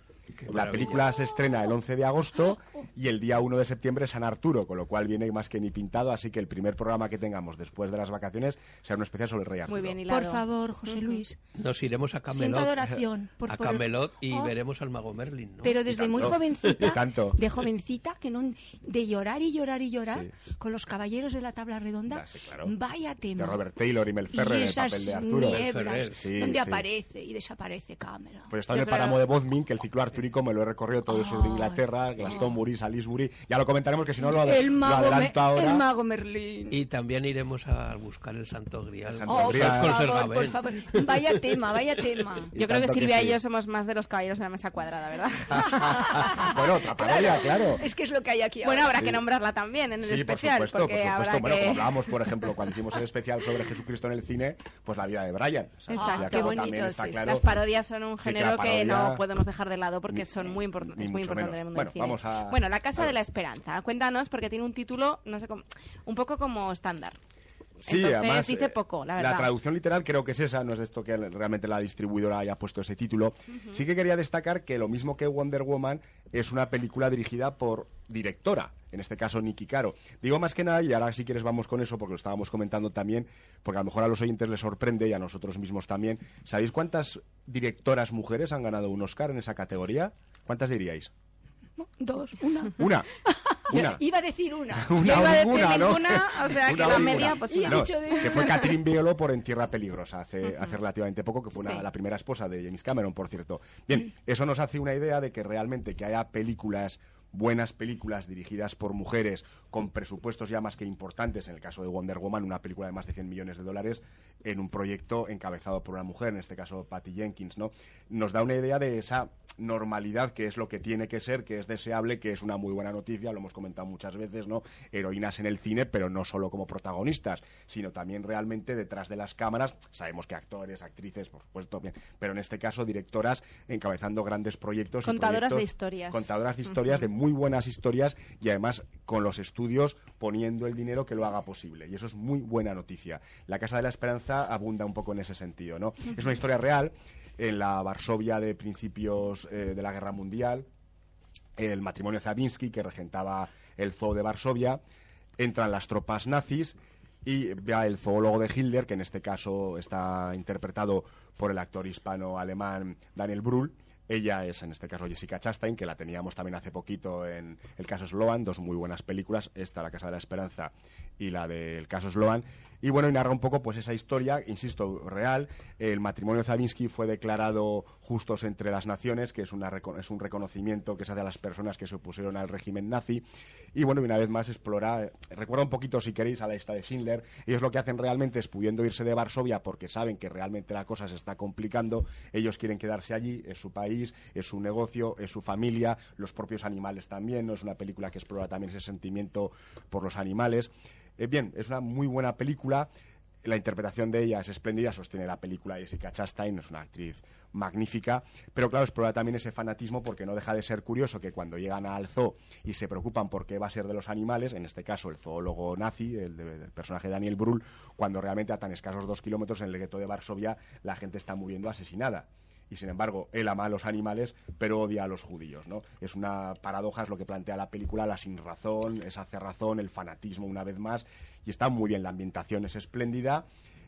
La maravilla. película se estrena el 11 de agosto y el día 1 de septiembre San Arturo, con lo cual viene más que ni pintado, así que el primer programa que tengamos después de las vacaciones será un especial sobre el Rey Arturo. Muy bien hilado. Por favor, José Luis. Nos iremos a Siento Camelot. adoración por- a por- Camelot y Oh. veremos al mago Merlin, ¿no? Pero desde muy jovencita, tanto. de jovencita, que no, de llorar y llorar y llorar con los caballeros de la tabla redonda, Ya, sí, claro. vaya tema. De Robert Taylor y Mel Ferrer y en el papel de Arturo. nieblas Sí, donde sí. aparece y desaparece cámara. Pues está en el páramo de Bodmin, que el ciclo Arturo Arturico me lo he recorrido todo el sur de Inglaterra, Glastonbury, Salisbury. Ya lo comentaremos que si no lo, El lo mago, adelanto ahora. el mago Merlín. Y también iremos a buscar el Santo Grial. Santo Oh, Grial. por favor, por favor. Vaya tema, vaya tema. Yo creo que Silvia sí. y yo somos más de los caballeros de la mesa cuadrada, ¿verdad? Bueno, otra parodia, claro. Es que es lo que hay aquí Bueno, ahora. habrá Sí. que nombrarla también en el Sí, por especial, supuesto, porque por supuesto. habrá Bueno, que... como hablábamos, por ejemplo, cuando hicimos el especial sobre Jesucristo en el cine, pues la vida de Brian. O sea, Exacto. Qué bonito está claro Las parodias son un Sí, que la género que, no podemos dejar de lado porque son muy impor- ni es muy importante en el mundo Bueno, del cine. vamos a- Bueno, La Casa a de la Esperanza. Cuéntanos porque tiene un título, no sé cómo, un poco como estándar. Sí, Entonces además, dice eh, poco, la verdad. traducción literal creo que es esa, no es de esto que realmente la distribuidora haya puesto ese título. Sí que quería destacar que lo mismo que Wonder Woman es una película dirigida por directora, en este caso Nicky Caro. Digo más que nada, y ahora si quieres vamos con eso, porque lo estábamos comentando también, porque a lo mejor a los oyentes les sorprende y a nosotros mismos también. ¿Sabéis cuántas directoras mujeres han ganado un Oscar en esa categoría? ¿Cuántas diríais? Dos, una. Una. Una. Iba a decir una. Una, iba a decir ninguna, ¿no? o sea, que Una la media, pues una. No, que fue Catherine Bigelow por En Tierra Peligrosa, hace, hace relativamente poco, que fue una- Sí. la primera esposa de James Cameron, por cierto. Bien, eso nos hace una idea de que realmente que haya películas buenas películas dirigidas por mujeres con presupuestos ya más que importantes, en el caso de Wonder Woman, una película de más de 100 millones de dólares, en un proyecto encabezado por una mujer, en este caso Patty Jenkins, ¿no? Nos da una idea de esa normalidad que es lo que tiene que ser, que es deseable, que es una muy buena noticia, lo hemos comentado muchas veces, ¿no? Heroínas en el cine, pero no solo como protagonistas, sino también realmente detrás de las cámaras, sabemos que actores, actrices, por supuesto, bien, pero en este caso directoras encabezando grandes proyectos y Contadoras de historias. contadoras de historias, de muy buenas historias y además con los estudios poniendo el dinero que lo haga posible. Y eso es muy buena noticia. La Casa de la Esperanza abunda un poco en ese sentido, ¿no? Es una historia real en la Varsovia de principios eh, de la Guerra Mundial, el matrimonio Zabinski, que regentaba el zoo de Varsovia, entran las tropas nazis y vea el zoólogo de Hitler, que en este caso está interpretado por el actor hispano-alemán Daniel Brühl. Ella es, en este caso, Jessica Chastain, que la teníamos también hace poquito en El caso Sloan, dos muy buenas películas, esta, La Casa de la Esperanza, y la del caso Sloan. Y bueno, y narra un poco pues esa historia, insisto, real. El matrimonio Zabinski fue declarado justos entre las naciones, que es, una es un reconocimiento que se hace a las personas que se opusieron al régimen nazi. Y bueno, una vez más explora, recuerda un poquito, si queréis, a la lista de Schindler. Ellos lo que hacen realmente es, pudiendo irse de Varsovia porque saben que realmente la cosa se está complicando, ellos quieren quedarse allí, es su país, es su negocio, es su familia, los propios animales también, ¿no? Es una película que explora también ese sentimiento por los animales. Eh, bien, es una muy buena película. La interpretación de ella es espléndida, sostiene la película Jessica Chastain, es una actriz magnífica, pero claro, explora también ese fanatismo porque no deja de ser curioso que cuando llegan al zoo y se preocupan por qué va a ser de los animales, en este caso el zoólogo nazi, el, de- personaje de Daniel Brühl, cuando realmente a tan escasos dos kilómetros en el gueto de Varsovia la gente está muriendo asesinada y sin embargo él ama a los animales pero odia a los judíos no es una paradoja es lo que plantea la película la sin razón esa cerrazón el fanatismo una vez más y está muy bien la ambientación es espléndida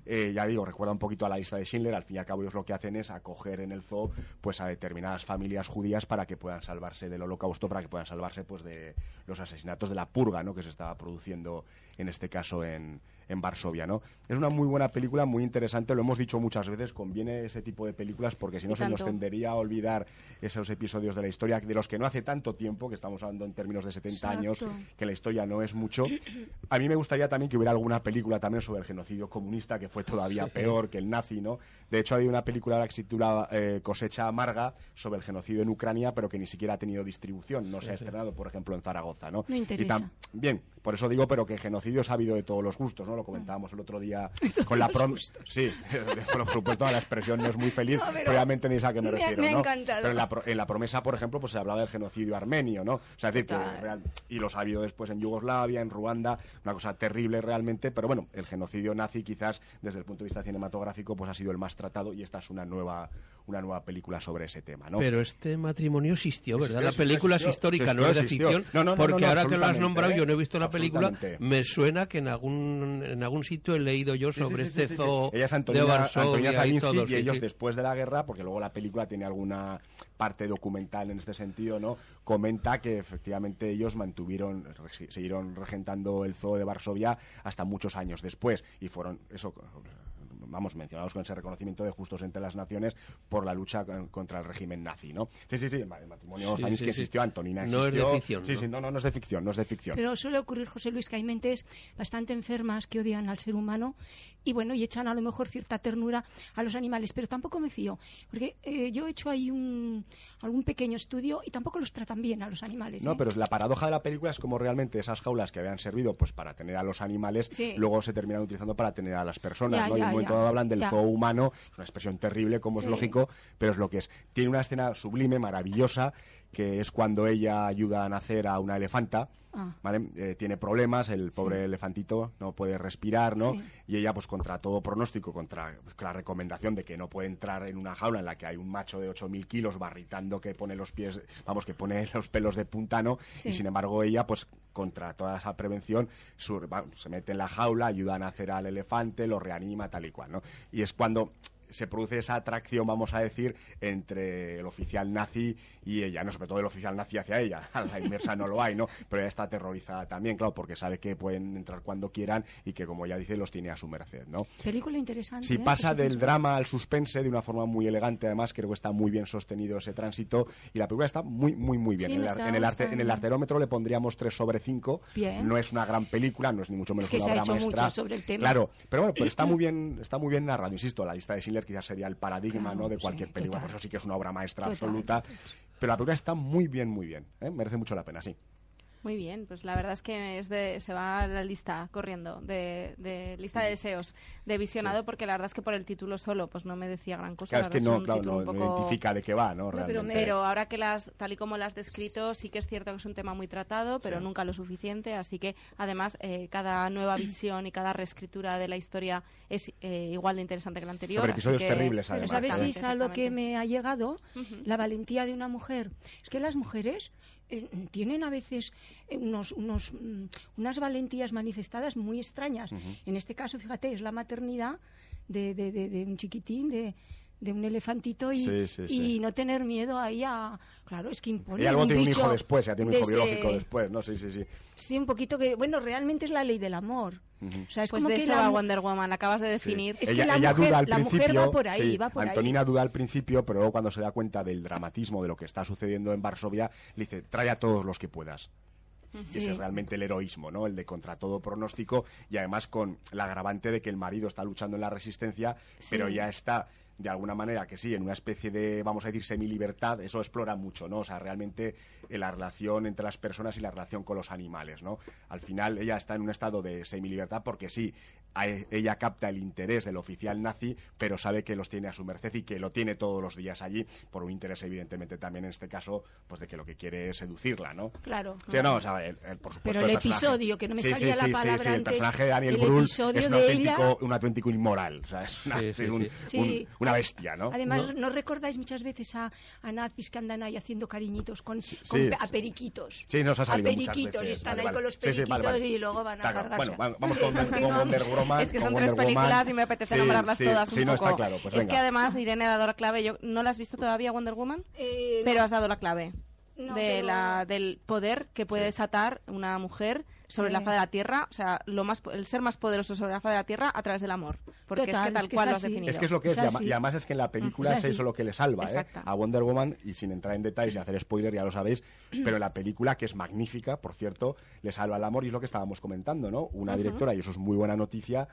eh, ya digo, recuerda un poquito a la lista de Schindler, al fin y al cabo ellos lo que hacen es acoger en el zoo pues a determinadas familias judías para que puedan salvarse del holocausto, para que puedan salvarse pues de los asesinatos de la purga, ¿no? que se estaba produciendo en este caso en, en Varsovia, ¿no? Es una muy buena película, muy interesante, lo hemos dicho muchas veces, conviene ese tipo de películas porque si no se nos tendería a olvidar esos episodios de la historia de los que no hace tanto tiempo, que estamos hablando en términos de 70 Exacto. años, que la historia no es mucho. A mí me gustaría también que hubiera alguna película también sobre el genocidio comunista, que fue todavía peor que el nazi, ¿no? De hecho, hay una película que se titula eh, Cosecha Amarga sobre el genocidio en Ucrania, pero que ni siquiera ha tenido distribución, no se ha estrenado, por ejemplo, en Zaragoza, ¿no? No interesa. Bien, por eso digo, pero que genocidios ha habido de todos los gustos, ¿no? Lo comentábamos el otro día con la prom... Sí, por supuesto, la expresión no es muy feliz, No, pero ya me entendéis a qué me, me ha- refiero, me ¿no? encantado. Pero en la, pro- en la promesa, por ejemplo, pues se hablaba del genocidio armenio, ¿no? O sea, es decir, que y los ha habido después en Yugoslavia, en Ruanda, una cosa terrible realmente, pero bueno, el genocidio nazi quizás desde el punto de vista cinematográfico pues ha sido el más tratado y esta es una nueva una nueva película sobre ese tema, ¿no? Pero este matrimonio existió, ¿verdad? Existió, la película existió. es histórica, no Existió, es de ficción. No, no, no, porque no, ahora que lo has nombrado, yo no he ¿eh? visto la película, me suena que en algún en algún sitio he leído yo Sí, sí, sobre sí, este sí, sí, sí. zoo Ella es de Antonina, Antonina Varsovia y y sí, ellos sí. después de la guerra, porque luego la película tiene alguna parte documental en este sentido, ¿no? Comenta que efectivamente ellos mantuvieron, siguieron regentando el zoo de Varsovia hasta muchos años después y fueron, eso, vamos, mencionados con ese reconocimiento de justos entre las naciones por la lucha con- contra el régimen nazi, ¿no? Sí, sí, sí, el matrimonio Sí, Zanis sí, que sí. existió, Antonina No es de ficción, Sí, ¿no? sí, no, no, no es de ficción, no es de ficción. Pero suele ocurrir, José Luis, que hay mentes bastante enfermas que odian al ser humano y bueno, y echan a lo mejor cierta ternura a los animales, pero tampoco me fío, porque eh, yo he hecho ahí un, algún pequeño estudio y tampoco los tratan bien a los animales. No, ¿eh? pero la paradoja de la película es como realmente esas jaulas que habían servido pues para tener a los animales, Sí. luego se terminan utilizando para tener a las personas, Ya, ¿no? y en ya, un momento ya, dado hablan del ya. zoo humano, es una expresión terrible, como Sí. es lógico, pero es lo que es. Tiene una escena sublime, maravillosa, que es cuando ella ayuda a nacer a una elefanta, Ah. ¿vale? Eh, tiene problemas, el pobre elefantito no puede respirar, ¿no? Sí. Y ella, pues contra todo pronóstico, contra pues, la recomendación de que no puede entrar en una jaula en la que hay un macho de 8.000 kilos barritando que pone los pies, vamos, que pone los pelos de puntano, Sí. y sin embargo ella, pues contra toda esa prevención, se mete en la jaula, ayuda a nacer al elefante, lo reanima, tal y cual, ¿no? Y es cuando se produce esa atracción, vamos a decir, entre el oficial nazi y ella, no sobre todo el oficial nazi hacia ella, a la inversa no lo hay, ¿no? Pero ella está aterrorizada también, claro, porque sabe que pueden entrar cuando quieran y que, como ella dice, los tiene a su merced, ¿no? Película interesante. Si ¿eh? pasa del drama al suspense de una forma muy elegante, además creo que está muy bien sostenido ese tránsito y la película está muy, muy, muy bien. Sí, en, el, en, el arte- en el arterómetro le pondríamos 3 sobre 5. Bien. No es una gran película, no es ni mucho menos Es que una se ha obra hecho maestra. mucho sobre el tema. Claro, pero bueno, pero está muy bien, está muy bien narrado, insisto, la lista de Quizás sería el paradigma Claro, ¿no? de sí, cualquier película, total. por eso sí que es una obra maestra Total, absoluta. Pero la película está muy bien, muy bien. ¿eh? Merece mucho la pena, sí. Muy bien, pues la verdad es que es de, se va a la lista corriendo, de, de lista de deseos, de visionado, porque la verdad es que por el título solo pues no me decía gran cosa. Claro, la es que no, claro, no, identifica de qué va, ¿no? pero, ahora que las, tal y como las has descrito, sí que es cierto que es un tema muy tratado, pero Sí. nunca lo suficiente. Así que, además, eh, cada nueva visión y cada reescritura de la historia es eh, igual de interesante que la anterior. Sobre episodios que- terribles, Pero además, ¿sabes, ¿eh? Isa, lo que me ha llegado? La valentía de una mujer. Es que las mujeres eh, tienen a veces eh, unos, unos, mm, unas valentías manifestadas muy extrañas. En este caso, fíjate, es la maternidad de, de- de- de un chiquitín, de, de un elefantito y, Sí, sí, y sí. no tener miedo ahí a... Claro, es que impone Ella luego un tiene un bicho hijo después, ya tiene un hijo de biológico ese- después, ¿no? Sí, sí, sí. Sí, un poquito que... Bueno, realmente es la ley del amor. Ujú. O sea, es Pues como de que eso la Wonder Woman, acabas de definir. Es que ella, la ella mujer- duda al la mujer principio. va por ahí, sí, va por ahí. Antonina duda al principio, pero luego cuando se da cuenta del dramatismo de lo que está sucediendo en Varsovia, le dice: trae a todos los que puedas. Y ese Sí. es realmente el heroísmo, ¿no? El de contra todo pronóstico y además con el agravante de que el marido está luchando en la resistencia, pero ya está de alguna manera que sí, en una especie de, vamos a decir, semilibertad, eso explora mucho, ¿no? O sea, realmente eh, la relación entre las personas y la relación con los animales, ¿no? Al final ella está en un estado de semilibertad porque sí, ella capta el interés del oficial nazi, pero sabe que los tiene a su merced y que lo tiene todos los días allí, por un interés evidentemente también en este caso, pues de que lo que quiere es seducirla, ¿no? Claro. Sí, no, o sea, el- el- por supuesto, Pero el episodio, que no me Sí, salía sí, la sí, palabra sí, sí, el antes, personaje de Daniel el Brühl es un de auténtico, ella- un auténtico inmoral, o sea, es una, Sí, sí, es un- sí. Sí. un- una bestia, ¿no? Además, ¿no? recordáis muchas veces a, a nazis que andan ahí haciendo cariñitos con, con sí. pe- a periquitos? Sí, nos ha salido A muchas periquitos, veces, y están vale, ahí vale. con los Sí, sí, periquitos vale, vale. y luego van a cargarse. bueno, va- vamos con, con Wonder Woman. Es que son tres Wonder Woman. películas y me apetece Sí, nombrarlas sí, todas Sí, un no, poco. está claro, pues es venga. que además Irene ha dado la clave. Yo no la has visto todavía Wonder Woman, Eh, pero no. has dado la clave No, de pero- la del poder que puede desatar una mujer sobre Sí. la faz de la tierra, o sea, lo más el ser más poderoso sobre la faz de la tierra a través del amor, porque es que tal es que cual es lo has definido. Es que es lo que es, Es y además es que en la película Es es eso lo que le salva, ¿eh? A Wonder Woman, y sin entrar en detalles y hacer spoiler, ya lo sabéis, pero en la película, que es magnífica, por cierto, le salva el amor, y es lo que estábamos comentando, ¿no? Una directora, y eso es muy buena noticia,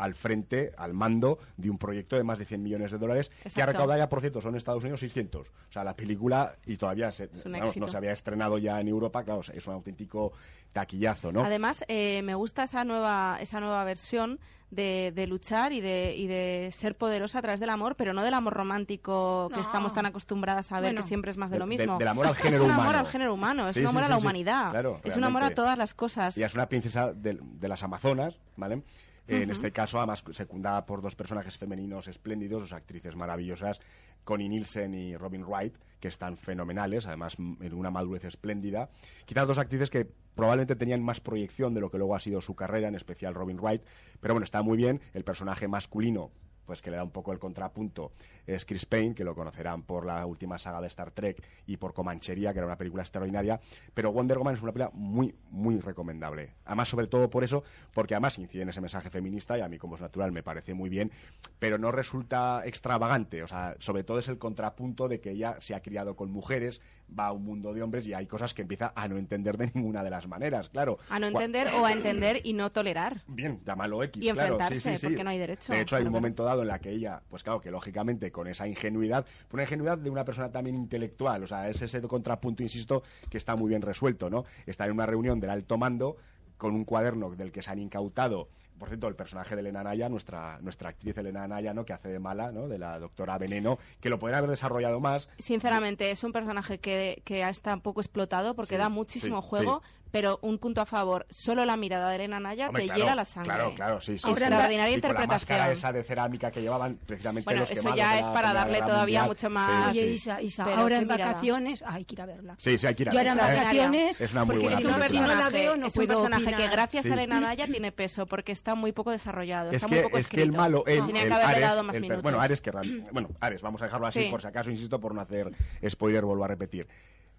al frente, al mando de un proyecto de más de 100 millones de dólares, que ha recaudado ya, por cierto, son en Estados Unidos 600. O sea, la película, y todavía se- vamos, no se había estrenado ya en Europa, claro, es un auténtico taquillazo, ¿no? Además, eh, me gusta esa nueva, esa nueva versión de, de luchar y de, y de ser poderosa a través del amor, pero no del amor romántico que No. estamos tan acostumbradas a ver, Bueno. que siempre es más de lo mismo. del amor al género es un amor humano. al género humano, es Sí, un sí, amor a la sí. humanidad, Claro, es un amor a todas las cosas. Ella es una princesa del- de, las Amazonas, ¿vale? En este caso, además, secundada por dos personajes femeninos espléndidos, dos actrices maravillosas, Connie Nielsen y Robin Wright, que están fenomenales, además en una madurez espléndida. Quizás dos actrices que probablemente tenían más proyección de lo que luego ha sido su carrera, en especial Robin Wright, pero bueno, está muy bien. El personaje masculino pues que le da un poco el contrapunto es Chris Payne, que lo conocerán por la última saga de Star Trek y por Comanchería, que era una película extraordinaria, pero Wonder Woman es una película muy, muy recomendable. Además, sobre todo por eso, porque además incide en ese mensaje feminista y a mí, como es natural, me parece muy bien, pero no resulta extravagante, o sea, sobre todo es el contrapunto de que ella se ha criado con mujeres, va a un mundo de hombres y hay cosas que empieza a no entender de ninguna de las maneras, claro. A no entender o a entender y no tolerar. Bien, llámalo X, Y claro. enfrentarse, sí, sí, sí. porque no hay derecho. De hecho, hay un momento dado en la que ella, pues claro, que lógicamente con esa ingenuidad, una ingenuidad de una persona también intelectual, o sea, es ese contrapunto, insisto, que está muy bien resuelto, ¿no? Está en una reunión del alto mando con un cuaderno del que se han incautado, por cierto, el personaje de Elena Naya, nuestra, nuestra actriz Elena Naya, ¿no? Que hace de mala, ¿no? De la doctora Veneno, que lo podrían haber desarrollado más, Sinceramente, es un personaje que, que está un poco explotado porque Sí, da muchísimo sí, juego, pero un punto a favor, solo la mirada de Elena Naya Hombre, te claro, hiela la sangre. Claro, claro, sí, sí. Extraordinaria con la interpretación. máscara esa de cerámica que llevaban precisamente Bueno, los eso ya es la para darle todavía Mundial. mucho más- Sí, Oye, sí. Isa, Isa, Pero ahora en mirada. vacaciones hay que ir a verla. Sí, sí, hay que ir a Yo ahora en verla, vacaciones, Es una muy porque buena si no, si no la veo, no es un puedo personaje que gracias Sí. a Elena Naya tiene peso porque está muy poco desarrollado, Es está que, muy poco es que el malo, el, Tenía el Ares, más el bueno, Ares, que bueno, Ares, vamos a dejarlo así Sí. por si acaso, insisto, por no hacer spoiler, vuelvo a repetir.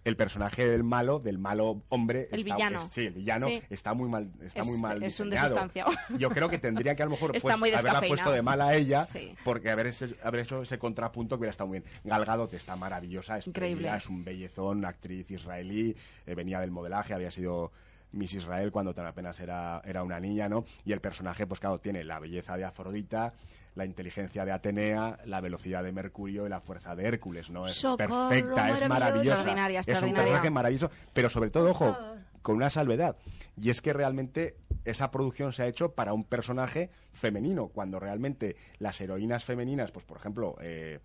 El personaje del malo, del malo hombre, El está- villano. es- sí, el villano Sí. está muy mal, está Es- muy mal es diseñado. Yo creo que tendría que a lo mejor Está pues, haberla puesto de mala a ella, Sí. porque haber, ese- haber hecho ese contrapunto que hubiera estado muy bien. Galgado te está maravillosa, es Increíble. es un bellezón, actriz israelí, eh, venía del modelaje, había sido Miss Israel cuando tan apenas era, era una niña, ¿no? Y el personaje, pues claro, tiene la belleza de Afrodita, la inteligencia de Atenea, la velocidad de Mercurio y la fuerza de Hércules, ¿no? Es Socorro, perfecta, es maravillosa. Extraordinaria, Es un personaje maravilloso, pero sobre todo, ojo, con una salvedad. Y es que realmente esa producción se ha hecho para un personaje femenino, cuando realmente las heroínas femeninas, pues por ejemplo, eh,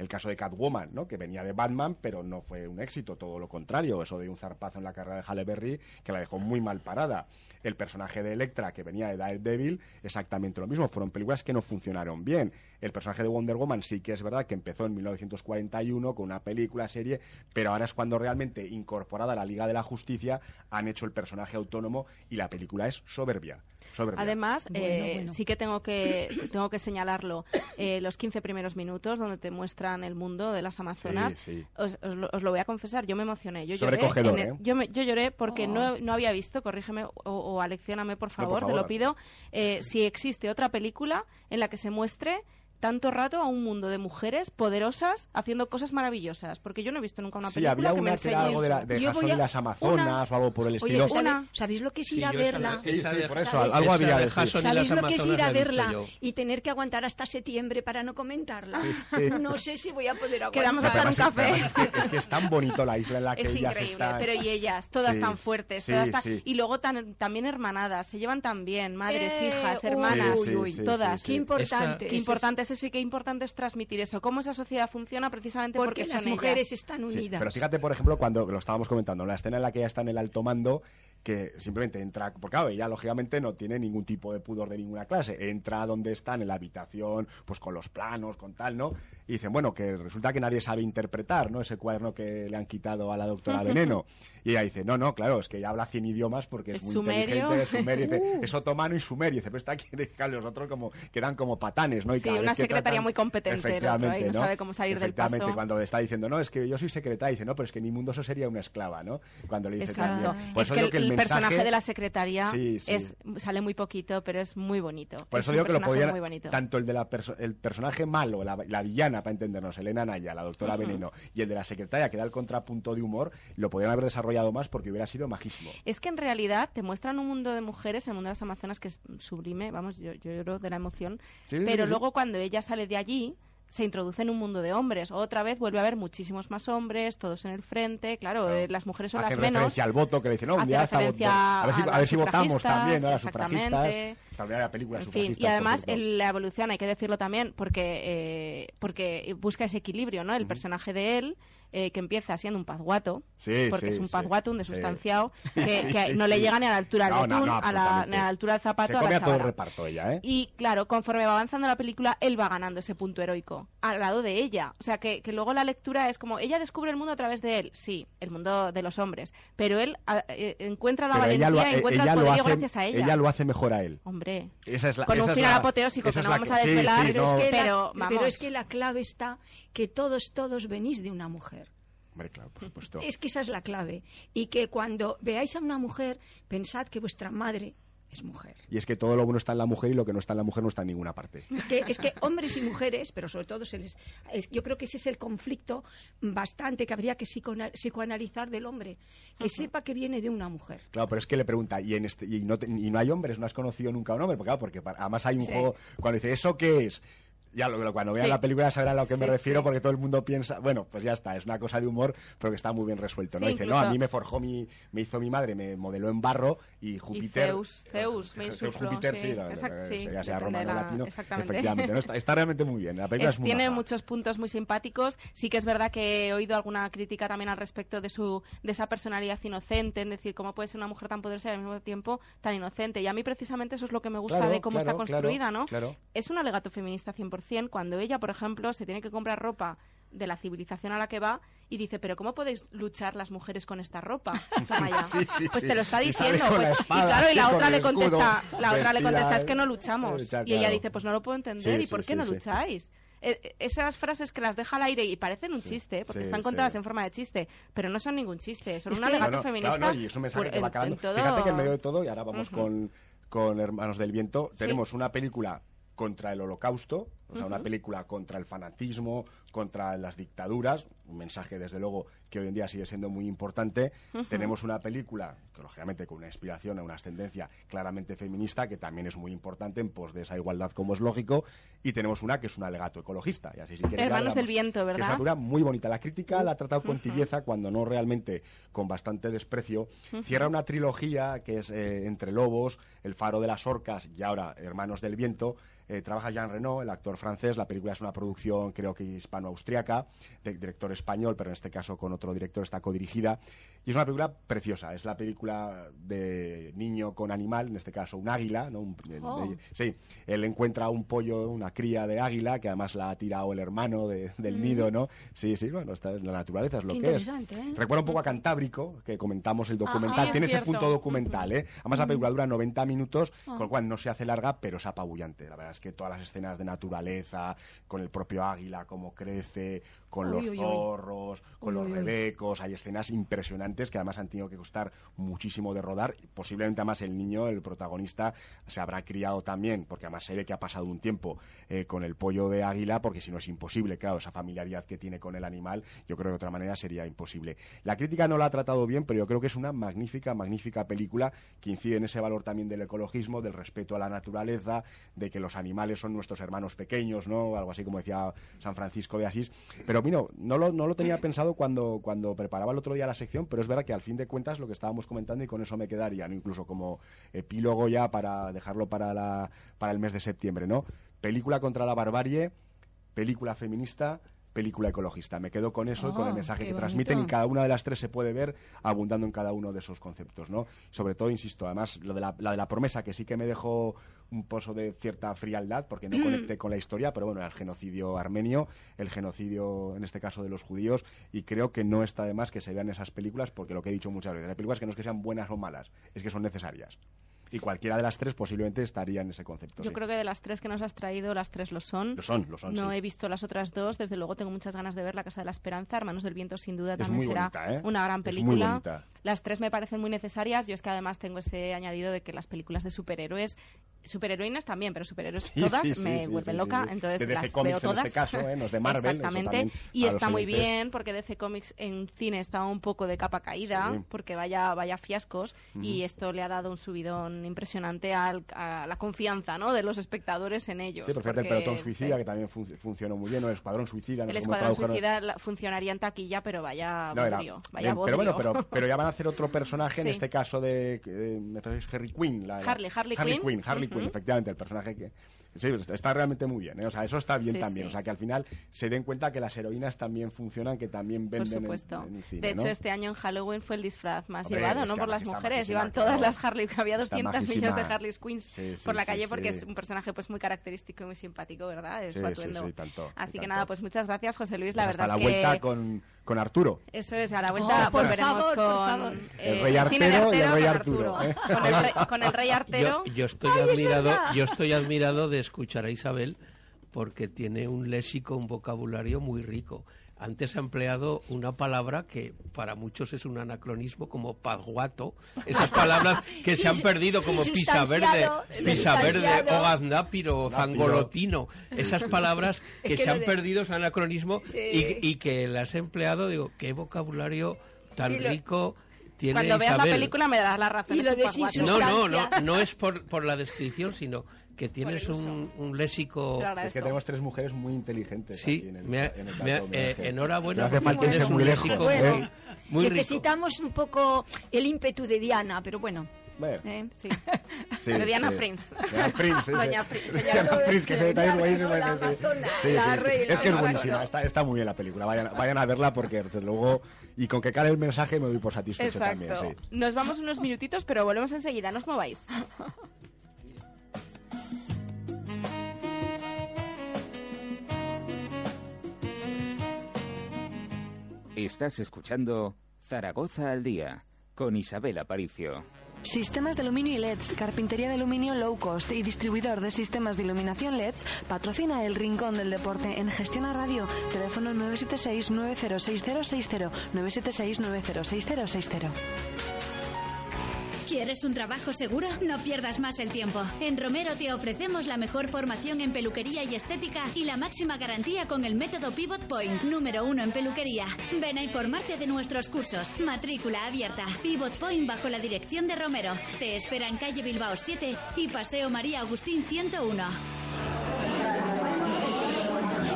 el caso de Catwoman, ¿no? que venía de Batman, pero no fue un éxito, todo lo contrario, eso de un zarpazo en la carrera de Halle Berry que la dejó muy mal parada. El personaje de Electra, que venía de Daredevil, exactamente lo mismo, fueron películas que no funcionaron bien. El personaje de Wonder Woman sí que es verdad que empezó en 1941 con una película, serie, pero ahora es cuando realmente, incorporada a la Liga de la Justicia, han hecho el personaje autónomo y la película es soberbia. Soberbia. Además, Bueno, eh, bueno. sí que tengo que tengo que señalarlo. eh, los 15 primeros minutos donde te muestran el mundo de las Amazonas. Sí, sí. Os, os lo, os lo voy a confesar, yo me emocioné. Yo lloré, Sobrecogedor, en el- ¿eh? yo, me- yo lloré porque Oh. no, no había visto, corrígeme o, o aleccióname por favor, te favor. lo pido, eh, si existe otra película en la que se muestre tanto rato a un mundo de mujeres poderosas haciendo cosas maravillosas. Porque yo no he visto nunca una Sí, película había que me una que enseñe era algo de, la, de Yo voy a- y las Amazonas o algo por el Oye, estilo. ¿sabe- Una- ¿sabéis lo que es Sí, ir a yo esa verla? de- por eso, ¿sabes? algo había de sí. ¿Sabéis las lo que es ir a verla y tener que aguantar hasta septiembre para no comentarla? sí. No sé si voy a poder aguantar. Quedamos a hacer un café. es, que, es que es tan bonito la isla en la que Es ellas increíble, están. pero y ellas, todas Sí, tan fuertes, sí, todas tan- sí. y luego tan, también hermanadas, se llevan tan bien, madres, hijas, hermanas, Sí, sí, sí, todas. sí, Qué sí. importante. Qué importante y qué importante es transmitir eso. Cómo esa sociedad funciona precisamente porque, porque, las son mujeres ellas. están Sí, unidas. pero fíjate, por ejemplo, cuando lo estábamos comentando, la escena en la que ella está en el alto mando, que simplemente entra, porque claro, ella lógicamente no tiene ningún tipo de pudor de ninguna clase, entra donde están, en la habitación, pues con los planos, con tal, ¿no? Y dicen, bueno, que resulta que nadie sabe interpretar, ¿no? Ese cuaderno que le han quitado a la doctora Veneno. Y ella dice, no, no, claro, es que ella habla 100 idiomas porque es, Es muy sumerio. inteligente, es sumerio, dice, Uh. es otomano y sumerio. Dice, pero está aquí, los otros como, quedan como patanes, ¿no? Y Sí, cada una secretaria tratan- muy competente, el otro, ¿eh? No sabe cómo salir del paso. cuando le está diciendo, no, es que yo soy secretaria, dice, no, pero es que en mi mundo eso sería una esclava, ¿no? Cuando le dice Exacto. también. Por Es que el, el mensaje- personaje de la secretaria Sí, sí. es sale muy poquito, pero es muy bonito. Por es eso un digo que lo podían, tanto el de la perso- el personaje malo, la, la villana, para entendernos, Elena Naya, la doctora Ujú. Veneno, y el de la secretaria, que da el contrapunto de humor, lo podrían haber desarrollado más porque hubiera sido majísimo. Es que en realidad te muestran un mundo de mujeres, el mundo de las Amazonas, que es sublime, vamos, yo, yo lloro de la emoción, Sí, pero luego cuando ella sale de allí se introduce en un mundo de hombres. Otra vez vuelve a haber muchísimos más hombres, todos en el frente. Claro, eh, las mujeres son Hace las menos. referencia al voto que le dicen, no, Hace día está votando. a ver si, a a ver si votamos también, a las sufragistas. Extraordinaria película, En fin, y además el- la evolución, hay que decirlo también, porque, eh, porque busca ese equilibrio, ¿no? El personaje de él eh, que empieza siendo un pazguato, Sí, porque sí, es un sí, pazguato, un sí. desustanciado, que, Sí, que sí, no le llega ni a la altura del No, no, atún, no, a, la, ni a la altura del zapato, Se a la a todo el chavala. reparto ella, ¿eh? Y claro, conforme va avanzando la película, él va ganando ese punto heroico al lado de ella. O sea, que, que luego la lectura es como, ella descubre el mundo a través de él, sí, el mundo de los hombres, pero él a- eh, encuentra la Pero valentía, ella lo, encuentra ella el poderío hace, gracias a ella. lo hace mejor a él. Hombre, Esa es la, con un esa final apoteósico que no vamos a desvelar, pero es que la clave está que todos, todos venís de una mujer. Hombre, claro, por supuesto. Es que esa es la clave. Y que cuando veáis a una mujer, pensad que vuestra madre es mujer. Y es que todo lo bueno está en la mujer y lo que no está en la mujer no está en ninguna parte. Es que, es que hombres y mujeres, pero sobre todo se les, es- yo creo que ese es el conflicto bastante que habría que psicoanalizar del hombre, que sepa que viene de una mujer. Claro, pero es que le pregunta, ¿y, en este, y, no, te- y no hay hombres? ¿No has conocido nunca a un hombre? Porque, claro, porque pa- además hay un Sí. juego, cuando dice, ¿eso qué es? Ya lo, cuando vean Sí. la película sabrán a lo que me refiero sí. porque todo el mundo piensa, bueno, pues ya está, es una cosa de humor, pero que está muy bien resuelto, ¿no? Dice, incluso- no, a mí me forjó mi, me hizo mi madre, me modeló en barro y Y Júpiter... Zeus, Zeus me Zeus, insufló, Júpiter, sí, no, sí, ya sea romano la- latino, exactamente. efectivamente, ¿no? está, está realmente muy bien, la película es, Es- muy tiene muchos puntos muy simpáticos. Sí que es verdad que he oído alguna crítica también al respecto de su de esa personalidad inocente, en decir, cómo puede ser una mujer tan poderosa y al mismo tiempo tan inocente. Y a mí precisamente eso es lo que me gusta Claro, de cómo está construida, claro, ¿no? Es un alegato feminista 100% cuando ella, por ejemplo, se tiene que comprar ropa de la civilización a la que va y dice, pero ¿cómo podéis luchar las mujeres con esta ropa? Sí, sí, pues sí. te lo está Y diciendo. la pues, espada, y claro, y la otra le escudo, contesta, la otra le contesta, es que no eh, luchamos. Y ella claro. dice, pues no lo puedo entender, Sí, ¿y por qué sí, no sí. lucháis? Eh, esas frases que las deja al aire y parecen un chiste, porque sí, están sí. contadas en forma de chiste, pero no son ningún chiste, son Es un alegato No, feminista. claro, no, y es un mensaje por- que va en- todo- Fíjate que en medio de todo, y ahora vamos con, con Hermanos del Viento, tenemos una película contra el holocausto, o sea, una película contra el fanatismo, contra las dictaduras, un mensaje desde luego que hoy en día sigue siendo muy importante. Tenemos una película, que lógicamente con una inspiración, una ascendencia claramente feminista, que también es muy importante en pos de esa igualdad como es lógico, y tenemos una que es un alegato ecologista, y así si quieres ya Hermanos del. Viento, Que es ¿verdad? una película muy bonita. La crítica la ha tratado con tibieza, cuando no realmente con bastante desprecio. Cierra una trilogía que es eh, Entre Lobos, El Faro de las Orcas y ahora Hermanos del Viento. Eh, trabaja Jean Reno, el actor francés. La película es una producción, creo que hispano-austriaca, director español, pero en este caso con otro director está codirigida. Y es una película preciosa. Es la película de niño con animal, en este caso un águila. ¿no? Un- Oh. sí, él encuentra un pollo, una cría de águila, que además la ha tirado el hermano de- del Mm. nido, ¿no? Sí, sí, bueno, está la naturaleza, es lo Qué que es. ¿eh? Recuerda un poco a Cantábrico, que comentamos el documental. sí, Tiene es ese cierto. punto documental, ¿eh? Además, la película dura 90 minutos, Ah. con lo cual no se hace larga, pero es apabullante. La verdad es que todas las escenas de naturaleza, con el propio águila, cómo crece, con Uy, los uy, uy. zorros, con los rebecos, hay escenas impresionantes que además han tenido que costar muchísimo de rodar. Posiblemente además el niño, el protagonista, se habrá criado también, porque además se ve que ha pasado un tiempo eh, con el pollo de águila, porque si no es imposible, claro, esa familiaridad que tiene con el animal, yo creo que de otra manera sería imposible. La crítica no la ha tratado bien, pero yo creo que es una magnífica, magnífica película que incide en ese valor también del ecologismo, del respeto a la naturaleza, de que los animales son nuestros hermanos pequeños, ¿no? Algo así como decía San Francisco de Asís. Pero, mira, no lo, no lo tenía pensado cuando, cuando preparaba el otro día la sección, pero es verdad que al fin de cuentas lo que estábamos comentando y con eso me quedaría. Incluso como epílogo ya para dejarlo para, la, para el mes de septiembre, ¿no? Película contra la barbarie, película feminista, película ecologista. Me quedo con eso y con el Oh, mensaje que transmiten y cada una de las tres se puede ver abundando en cada uno de esos conceptos, ¿no? Sobre todo, insisto, además, lo de la, la de la promesa que sí que me dejó un pozo de cierta frialdad porque no Mm. conecté con la historia, pero bueno, el genocidio armenio, el genocidio, en este caso, de los judíos, y creo que no está de más que se vean esas películas porque lo que he dicho muchas veces, hay películas que no es que sean buenas o malas, es que son necesarias. Y cualquiera de las tres posiblemente estaría en ese concepto. Yo sí. creo que de las tres que nos has traído, las tres lo son. Lo son, lo son, No sí. he visto las otras dos. Desde luego tengo muchas ganas de ver La Casa de la Esperanza. Hermanos del Viento, sin duda, Es también será bonita, ¿eh? una gran Es muy película. Las tres me parecen muy necesarias. Yo es que además tengo ese añadido de que las películas de superhéroes, superheroínas también, pero superhéroes Sí, todas sí, sí, me vuelven loca. Entonces De DC las Comics veo en todas. este caso, ¿eh? No es de Marvel, Exactamente. Y los está muy oyentes. bien porque DC Comics en cine está un poco de capa caída, porque vaya, vaya fiascos. Y esto le ha dado un subidón impresionante al- a la confianza ¿no? de los espectadores en ellos. Sí, pero fíjate, el porque- pelotón suicida, que también fun- funcionó muy bien, o el escuadrón suicida. no el Escuadrón. Suicida la- funcionaría en taquilla, pero vaya No, era- bodrio, vaya bien, pero bueno, bodrio. pero, pero ya van a hacer otro personaje, en Sí. este caso de, parece que es Harry Quinn. Harley, Harley Quinn. Harley Ujú. Quinn, efectivamente, el personaje que, Sí, está realmente muy bien. ¿eh? O sea, eso está bien Sí, también. sí. O sea, que al final se den cuenta que las heroínas también funcionan, que también venden en- supuesto. en, el cine, de hecho, ¿no? este año en Halloween fue el disfraz más Hombre, llevado, ¿no? que Por las mujeres. claro. todas las Harley, había Está 200 millones de. Harley Queens Sí, sí, por la sí, calle sí. porque es un personaje pues muy característico y muy simpático, ¿verdad? Es Sí, sí, Batuendo. sí, tanto, Así que tanto. nada, pues muchas gracias, José Luis. La Pues verdad hasta es la que... vuelta con, con Arturo. Eso es, a la vuelta Oh, por volveremos favor, con eh, El rey Artero y el rey Arturo. Con, el rey, con el rey Artero. Yo, estoy admirado, yo estoy admirado de escuchar a Isabel porque tiene un léxico, un vocabulario muy rico. Antes ha empleado una palabra que para muchos es un anacronismo como pazguato, esas palabras que se han perdido como pisa verde, pisa verde, sustanciado. ogaznapiro, zangolotino, esas palabras Es que, se han de- perdido, es anacronismo Sí. y, y que las he empleado, digo, qué vocabulario tan lo- rico tiene Cuando veas la película me darás la razón. Y lo de sin No, no, no, no es por, por la descripción, sino que tienes un, un lo Es que tenemos tres mujeres muy inteligentes. Sí, aquí en el, me ha- en el me ha- eh, enhorabuena, No hace falta irse tienes muy un lejos. Bueno, ¿eh? muy rico. Necesitamos un poco el ímpetu de Diana, pero bueno. Bueno, ¿eh? Sí. sí, de Diana sí. Prince. Diana Prince, Doña. Prince, Diana. Prince, que ese detalle es que- es que es la buenísima, está, está muy bien la película. Vayan, vayan a verla porque desde luego, y con que cale el mensaje me doy por satisfecho Exacto. también. Sí. Nos vamos unos minutitos, pero volvemos enseguida. No os mováis. Estás escuchando Zaragoza al día con Isabel Aparicio. Sistemas de aluminio y LEDs, carpintería de aluminio low cost y distribuidor de sistemas de iluminación LEDs patrocina el Rincón del Deporte en Gestión a Radio. Teléfono 976-906060. 976-906060. ¿Quieres un trabajo seguro? No pierdas más el tiempo. En Romero te ofrecemos la mejor formación en peluquería y estética y la máxima garantía con el método Pivot Point, número uno en peluquería. Ven a informarte de nuestros cursos. Matrícula abierta. Pivot Point bajo la dirección de Romero. Te espera en calle Bilbao 7 y Paseo María Agustín 101.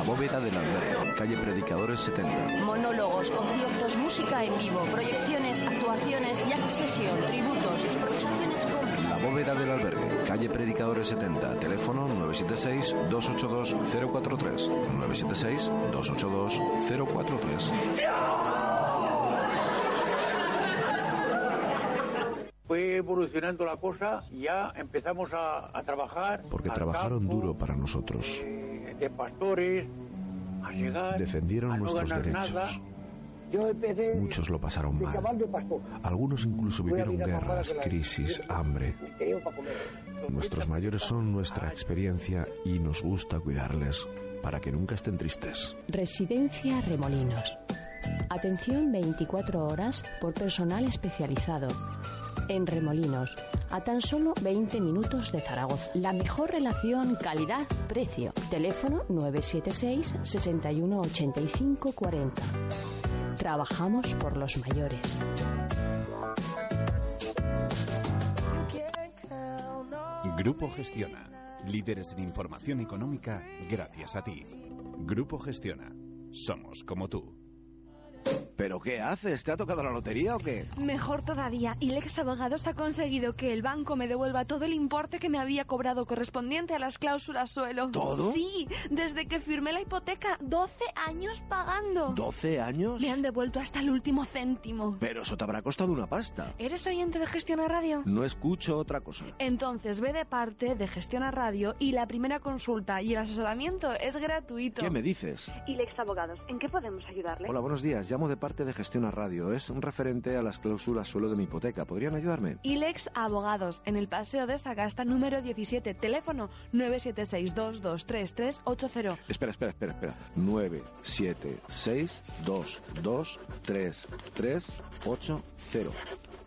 Bóveda del albergue, calle Predicadores 70. Monólogos, conciertos, música en vivo, proyecciones, actuaciones, jazz session, tributos, improvisaciones con... La bóveda del albergue, calle Predicadores 70. Teléfono 976-282-043. 976-282-043. Fue evolucionando la cosa, ya empezamos a, a trabajar. Porque trabajaron campo, duro para nosotros. De pastores, a llegar. Defendieron a no nuestros ganar derechos. nada. Yo empecé Muchos lo pasaron mal. de. Algunos incluso vivieron guerras, crisis, hambre. Nuestros mayores son nuestra experiencia y nos gusta cuidarles para que nunca estén tristes. Residencia Remolinos. Atención 24 horas por personal especializado. En Remolinos, a tan solo 20 minutos de Zaragoza. La mejor relación calidad-precio. Teléfono 976 61 85 40. Trabajamos por los mayores. Grupo Gestiona. Líderes en información económica gracias a ti. Grupo Gestiona. Somos como tú. ¿Pero qué haces? ¿Te ha tocado la lotería o qué? Mejor todavía, Ilex Abogados ha conseguido que el banco me devuelva todo el importe que me había cobrado correspondiente a las cláusulas suelo. ¿Todo? Sí, desde que firmé la hipoteca, 12 años pagando. ¿12 años? Me han devuelto hasta el último céntimo. Pero eso te habrá costado una pasta. ¿Eres oyente de Gestión a Radio? No escucho otra cosa. Entonces ve de parte de Gestión a Radio y la primera consulta y el asesoramiento es gratuito. ¿Qué me dices? Ilex Abogados, ¿en qué podemos ayudarle? Hola, buenos días. Llamo de parte de Gestión a Radio. Es un referente a las cláusulas suelo de mi hipoteca. ¿Podrían ayudarme? Ilex Abogados, en el Paseo de Sagasta número 17, teléfono 976-223380. Espera, espera, espera, espera. 9, 7, 6, 2, 2, 3, 3, 8, 0.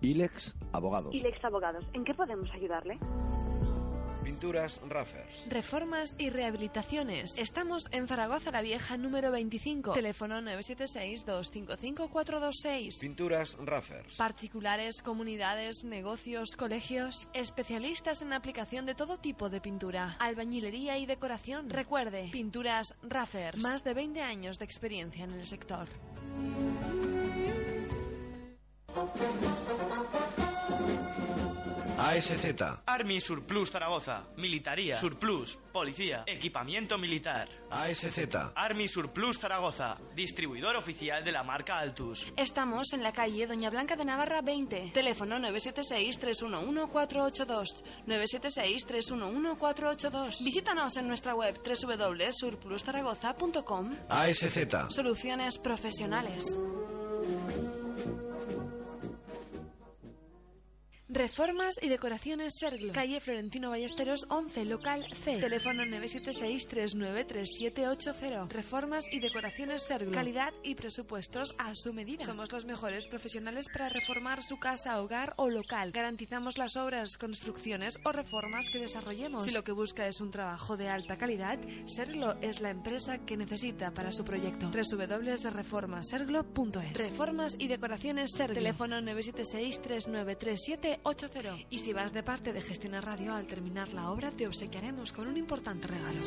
Ilex Abogados. Ilex Abogados, ¿en qué podemos ayudarle? Pinturas Raffers. Reformas y rehabilitaciones. Estamos en Zaragoza la Vieja número 25. Teléfono 976-255-426. Pinturas Raffers. Particulares, comunidades, negocios, colegios. Especialistas en aplicación de todo tipo de pintura. Albañilería y decoración. Recuerde, Pinturas Raffers. Más de 20 años de experiencia en el sector. ASZ. Army Surplus Zaragoza. Militaría. Surplus. Policía. Equipamiento militar. ASZ. Army Surplus Zaragoza. Distribuidor oficial de la marca Altus. Estamos en la calle Doña Blanca de Navarra 20. Teléfono 976-311-482. 976-311-482. Visítanos en nuestra web www.surpluszaragoza.com. ASZ. Soluciones profesionales. Reformas y decoraciones Serglo. Calle Florentino Ballesteros 11, local C. Teléfono 976-393780. Reformas y decoraciones Serglo. Calidad y presupuestos a su medida. Somos los mejores profesionales para reformar su casa, hogar o local. Garantizamos las obras, construcciones o reformas que desarrollemos. Si lo que busca es un trabajo de alta calidad, Serglo es la empresa que necesita para su proyecto. www.reformaserglo.es. Reformas y decoraciones Serglo. Teléfono 976 3937 80. Y si vas de parte de Gestionar Radio al terminar la obra, te obsequiaremos con un importante regalo.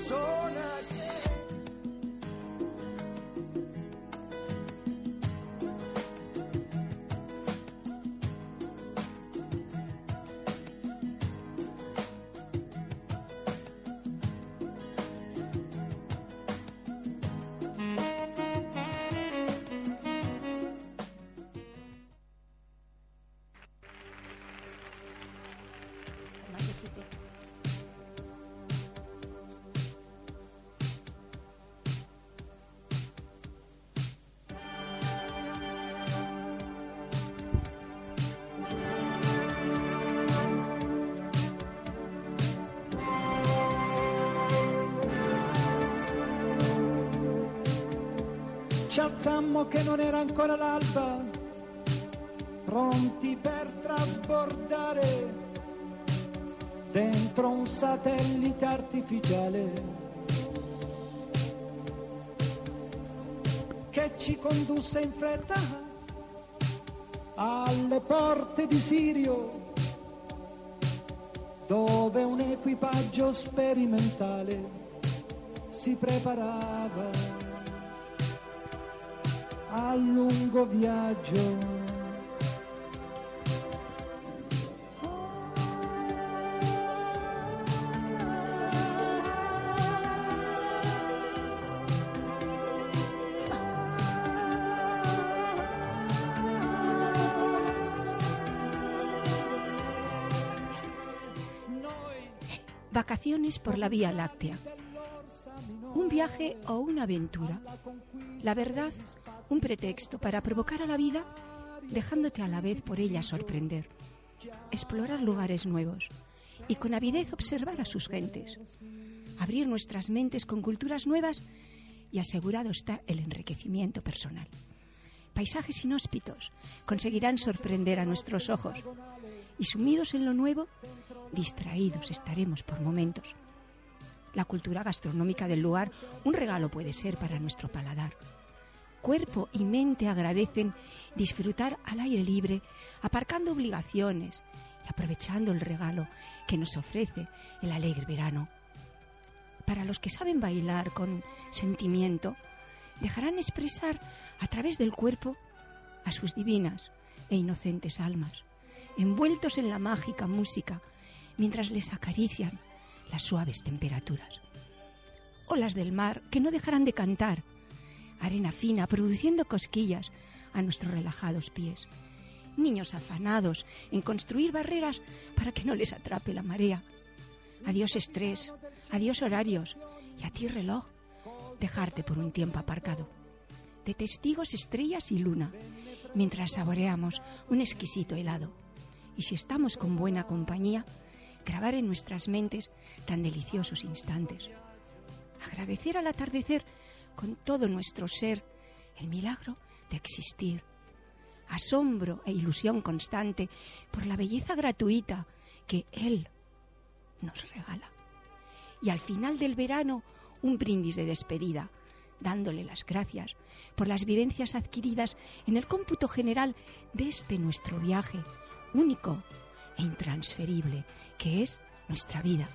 Alzammo che non era ancora l'alba, pronti per trasbordare dentro un satellite artificiale che ci condusse in fretta alle porte di Sirio, dove un equipaggio sperimentale si preparava al lungo viaggio. Vacaciones por la Vía Láctea. Un viaje o una aventura. La verdad, un pretexto para provocar a la vida, dejándote a la vez por ella sorprender. Explorar lugares nuevos y con avidez observar a sus gentes. Abrir nuestras mentes con culturas nuevas y asegurado está el enriquecimiento personal. Paisajes inhóspitos conseguirán sorprender a nuestros ojos y sumidos en lo nuevo, distraídos estaremos por momentos. La cultura gastronómica del lugar un regalo puede ser para nuestro paladar. Cuerpo y mente agradecen disfrutar al aire libre, aparcando obligaciones y aprovechando el regalo que nos ofrece el alegre verano. Para los que saben bailar con sentimiento, dejarán expresar a través del cuerpo a sus divinas e inocentes almas, envueltos en la mágica música, mientras les acarician las suaves temperaturas. Olas del mar que no dejarán de cantar, arena fina produciendo cosquillas a nuestros relajados pies. Niños afanados en construir barreras para que no les atrape la marea. Adiós estrés, adiós horarios y a ti reloj, dejarte por un tiempo aparcado. De testigos estrellas y luna, mientras saboreamos un exquisito helado. Y si estamos con buena compañía, grabar en nuestras mentes tan deliciosos instantes. Agradecer al atardecer con todo nuestro ser el milagro de existir. Asombro e ilusión constante por la belleza gratuita que Él nos regala. Y al final del verano, un brindis de despedida, dándole las gracias por las vivencias adquiridas en el cómputo general de este nuestro viaje, único e intransferible, que es nuestra vida.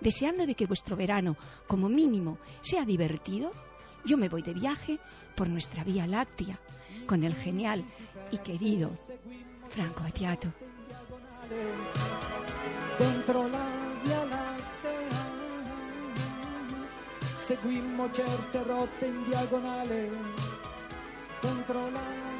Deseando de que vuestro verano, como mínimo, sea divertido, yo me voy de viaje por nuestra Vía Láctea con el genial y querido Franco Lattea. Seguimmo certe rotte in diagonale dentro la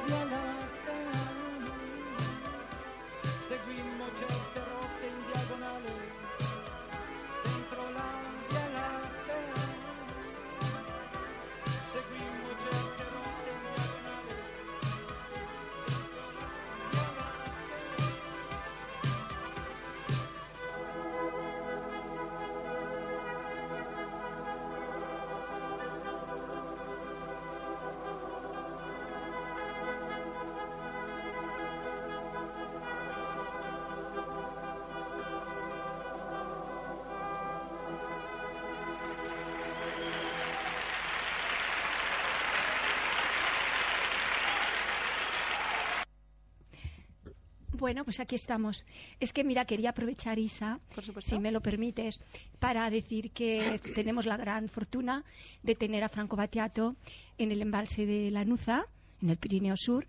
Bueno, pues aquí estamos. Es que, mira, quería aprovechar, Isa, si me lo permites, para decir que tenemos la gran fortuna de tener a Franco Battiato en el embalse de Lanuza, en el Pirineo Sur,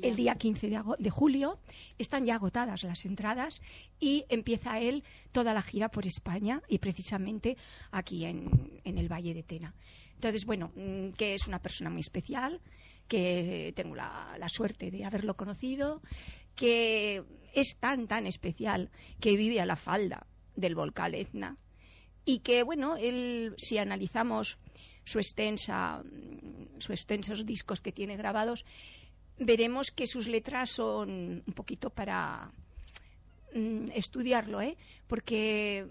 el día 15 de, julio. Están ya agotadas las entradas y empieza él toda la gira por España y precisamente aquí en, en el Valle de Tena. Entonces, bueno, mm, que es una persona muy especial, que tengo la, la suerte de haberlo conocido, que es tan, tan especial que vive a la falda del volcán Etna y que, bueno, él, si analizamos su extensa, sus extensos discos que tiene grabados, veremos que sus letras son un poquito para mm, estudiarlo, ¿eh? Porque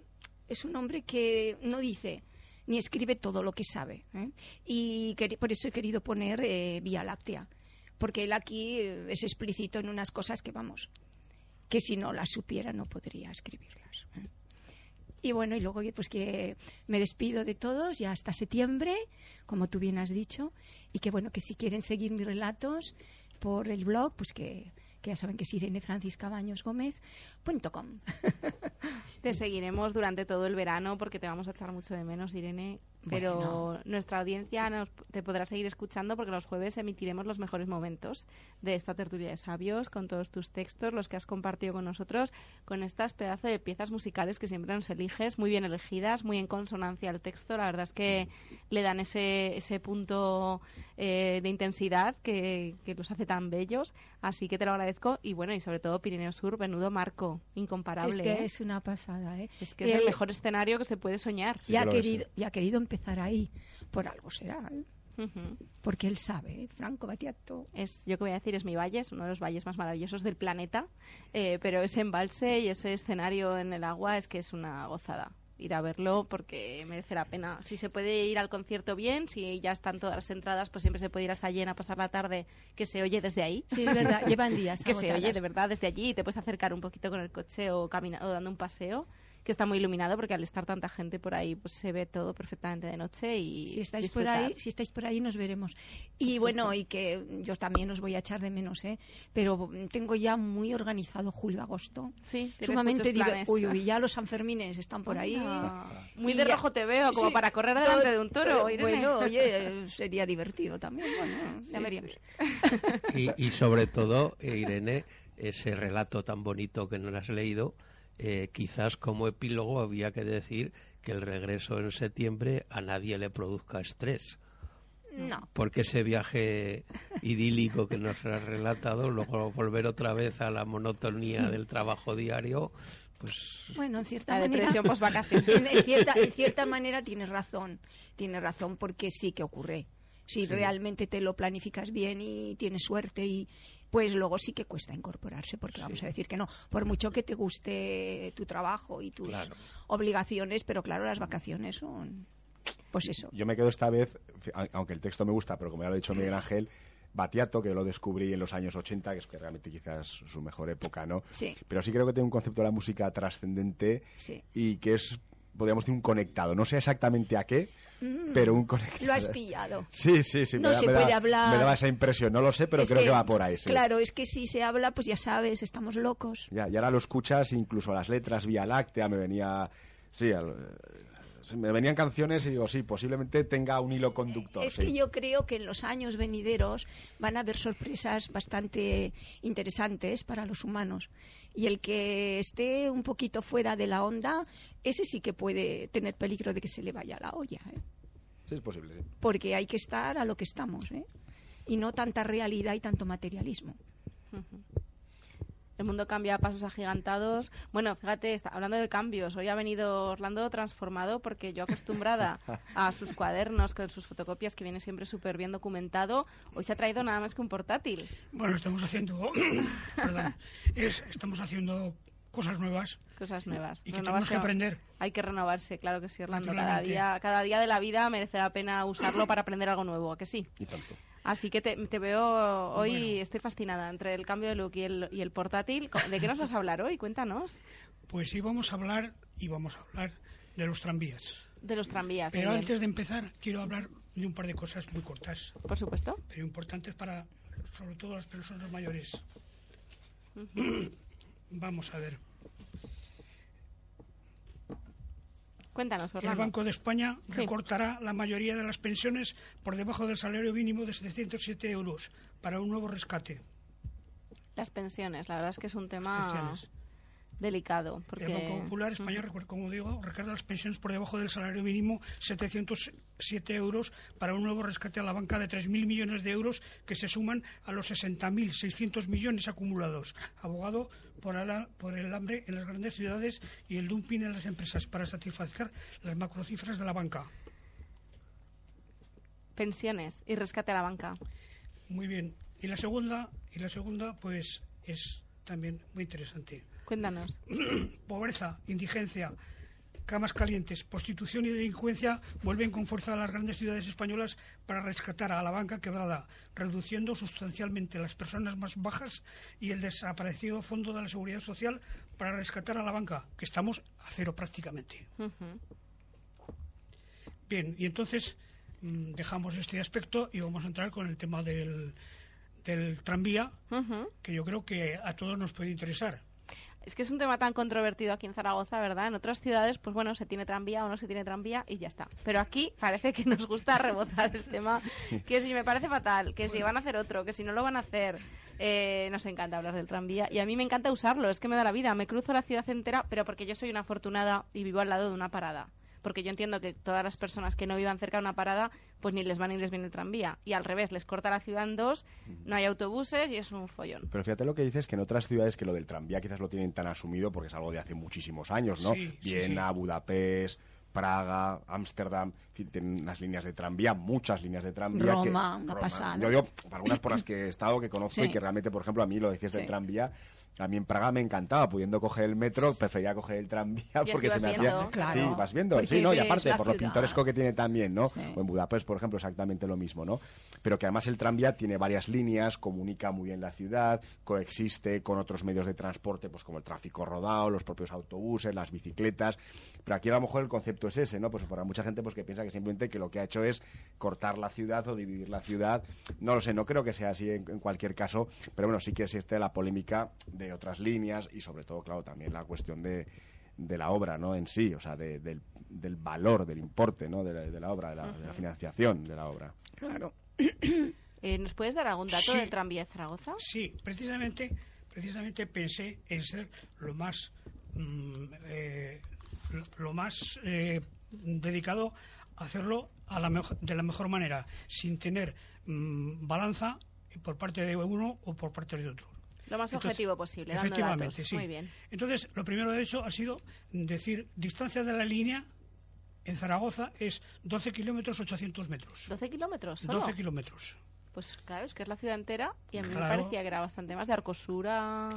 es un hombre que no dice ni escribe todo lo que sabe. ¿eh? Y por eso he querido poner eh, Vía Láctea, porque él aquí eh, es explícito en unas cosas que, vamos, que si no las supiera no podría escribirlas. ¿eh? Y bueno, y luego pues que me despido de todos ya hasta septiembre, como tú bien has dicho, y que bueno, que si quieren seguir mis relatos por el blog, pues que, que ya saben que es irenefranciscabañosgomez.com. Te seguiremos durante todo el verano porque te vamos a echar mucho de menos, Irene. Pero nuestra audiencia nos, te podrá seguir escuchando porque los jueves emitiremos los mejores momentos de esta tertulia de sabios con todos tus textos, los que has compartido con nosotros, con estas pedazos de piezas musicales que siempre nos eliges, muy bien elegidas, muy en consonancia al texto. La verdad es que le dan ese, ese punto eh, de intensidad que, que los hace tan bellos. Así que te lo agradezco. Y bueno, y sobre todo Pirineo Sur, menudo marco, incomparable. Es que ¿eh? es una pasada, ¿eh? Es que es el mejor escenario que se puede soñar. y, ha querido, y ha querido empezar ahí. Por algo será, ¿eh? Porque él sabe, ¿eh? Franco Battiato. Es, yo que voy a decir, es mi valle, es uno de los valles más maravillosos del planeta, eh, pero ese embalse y ese escenario en el agua es que es una gozada. Ir a verlo porque merece la pena. Si se puede ir al concierto bien, si ya están todas las entradas, pues siempre se puede ir a Sallén a pasar la tarde, que se oye desde ahí. Sí, es verdad, llevan días que se oye de verdad desde allí y te puedes acercar un poquito con el coche o, camina- o dando un paseo, que está muy iluminado porque al estar tanta gente por ahí, pues se ve todo perfectamente de noche y Si estáis por ahí, si estáis por ahí nos veremos. Y bueno, y que yo también os voy a echar de menos, ¿eh? Pero tengo ya muy organizado julio agosto. Sí, sumamente planes. Uy, uy, ya los Sanfermines están por ahí. Muy Y de ya- rojo te veo, como Sí, para correr todo- delante de un toro, todo- Irene. Bueno, oye, sería divertido también. Bueno, ya Sí, veríamos. Y, y sobre todo, eh, Irene, ese relato tan bonito que nos has leído, eh, quizás como epílogo había que decir que el regreso en septiembre a nadie le produzca estrés. No. Porque ese viaje idílico que nos has relatado, luego volver otra vez a la monotonía del trabajo diario, pues Bueno, en cierta La manera. depresión posvacaciones. En, en cierta, en cierta manera tienes razón. Tienes razón porque sí que ocurre. Si Sí. realmente te lo planificas bien y tienes suerte y pues luego sí que cuesta incorporarse porque vamos a decir que no por mucho que te guste tu trabajo y tus Claro. obligaciones pero claro las vacaciones son pues eso Yo me quedo esta vez, aunque el texto me gusta, pero como ya lo ha dicho Miguel Ángel, Batiato, que lo descubrí en los años 80, que es que realmente quizás su mejor época, ¿no? Sí. Pero sí creo que tiene un concepto de la música trascendente Sí. y que es, podríamos decir, un conectado. No sé exactamente a qué, Mm, pero un conectado. lo has pillado Sí, sí, sí. No da- se me da- puede hablar. Me daba esa impresión, no lo sé, pero Es creo que, va por ahí, sí. claro es que si se habla pues ya sabes estamos locos Ya, y ahora lo escuchas, incluso las letras Vía Láctea, me venía... Sí, al- me venían canciones y digo, sí, posiblemente tenga un hilo conductor. Es sí. que yo creo que en los años venideros van a haber sorpresas bastante interesantes para los humanos. Y el que esté un poquito fuera de la onda, ese sí que puede tener peligro de que se le vaya la olla. ¿eh? Sí, es posible, sí. Porque hay que estar a lo que estamos. ¿eh? Y no tanta realidad y tanto materialismo. El mundo cambia a pasos agigantados. Bueno, fíjate, está, hablando de cambios, hoy ha venido Orlando transformado porque yo acostumbrada a sus cuadernos, con sus fotocopias, que viene siempre súper bien documentado, hoy se ha traído nada más que un portátil. Bueno, estamos haciendo, perdón, es- estamos haciendo cosas nuevas. Cosas nuevas. Y que tenemos que aprender. Hay que renovarse, claro que sí, Orlando. Cada día, cada día de la vida merece la pena usarlo para aprender algo nuevo, ¿a que sí? Y tanto. Así que te, te veo hoy, estoy fascinada entre el cambio de look y el, y el portátil. ¿De qué nos vas a hablar hoy? Cuéntanos. Pues sí, vamos a hablar y vamos a hablar de los tranvías. De los tranvías. Pero bien. antes de empezar, quiero hablar de un par de cosas muy cortas. Por supuesto. Pero importantes para, sobre todo, las personas mayores. Vamos a ver. Cuéntanos, El Orlando. Banco de España Sí. recortará la mayoría de las pensiones por debajo del salario mínimo de 707 euros para un nuevo rescate. Las pensiones, la verdad es que es un tema Pensiones. Delicado. Porque... El Banco Popular. España, recuer- como digo, recarga las pensiones por debajo del salario mínimo 707 euros para un nuevo rescate a la banca de 3.000 millones de euros que se suman a los 60.600 millones acumulados. Abogado por, ala- por el hambre en las grandes ciudades y el dumping en las empresas para satisfacer las macrocifras de la banca. Pensiones y rescate a la banca. Muy bien. Y la segunda, y la segunda, pues es también muy interesante. Cuéntanos. Pobreza, indigencia, camas calientes, prostitución y delincuencia vuelven con fuerza a las grandes ciudades españolas para rescatar a la banca quebrada, reduciendo sustancialmente las personas más bajas y el desaparecido Fondo de la Seguridad Social para rescatar a la banca, que estamos a cero prácticamente. Bien, y entonces mm, dejamos este aspecto y vamos a entrar con el tema del, del tranvía, que yo creo que a todos nos puede interesar. Es que es un tema tan controvertido aquí en Zaragoza, ¿verdad? En otras ciudades, pues bueno, se tiene tranvía o no se tiene tranvía y ya está. Pero aquí parece que nos gusta rebotar el tema, que si me parece fatal, que si van a hacer otro, que si no lo van a hacer. Eh, nos encanta hablar del tranvía y a mí me encanta usarlo, es que me da la vida. Me cruzo la ciudad entera, pero porque yo soy una afortunada y vivo al lado de una parada. Porque yo entiendo que todas las personas que no vivan cerca de una parada, pues ni les va ni les viene el tranvía. Y al revés, les corta la ciudad en dos, no hay autobuses y es un follón. Pero fíjate lo que dices, que en otras ciudades que lo del tranvía quizás lo tienen tan asumido porque es algo de hace muchísimos años, ¿no? Sí, sí, Viena, Budapest, Praga, Ámsterdam, tienen unas líneas de tranvía, muchas líneas de tranvía. que- Roma, pasada. Yo digo, algunas por las que he estado, que conozco Sí. y que realmente, por ejemplo, a mí lo decías Sí. del tranvía, a mí en Praga me encantaba, pudiendo coger el metro, prefería coger el tranvía porque se me viendo. hacía... Claro, sí, vas viendo, porque sí, ¿no? Y aparte, por lo pintoresco que tiene también, ¿no? O en Budapest, por ejemplo, exactamente lo mismo, ¿no? Pero que además el tranvía tiene varias líneas, comunica muy bien la ciudad, coexiste con otros medios de transporte, pues como el tráfico rodado, los propios autobuses, las bicicletas. Pero aquí a lo mejor el concepto es ese, ¿no? Pues para mucha gente pues que piensa que simplemente que lo que ha hecho es cortar la ciudad o dividir la ciudad. No lo sé, no creo que sea así en, en cualquier caso, pero bueno, sí que existe la polémica de otras líneas y sobre todo, claro, también la cuestión de de la obra no en sí, o sea, de- del, del valor, del importe ¿no? de, la, de la obra, de la, de la financiación de la obra. Claro. Eh, ¿Nos puedes dar algún dato Sí. del tranvía de Zaragoza? Sí, precisamente, precisamente pensé en ser lo más, mm, eh, lo- lo más eh, dedicado a hacerlo a la mejo- de la mejor manera, sin tener mm, balanza por parte de uno o por parte de otro. Lo más Entonces, objetivo posible, dando Efectivamente, datos. sí. Muy bien. Entonces, lo primero de hecho ha sido decir distancia de la línea en Zaragoza es 12 kilómetros 800 metros. 12 kilómetros solo. 12 kilómetros. Pues claro, es que es la ciudad entera y a mí me Claro. parecía que era bastante más de Arcosur a,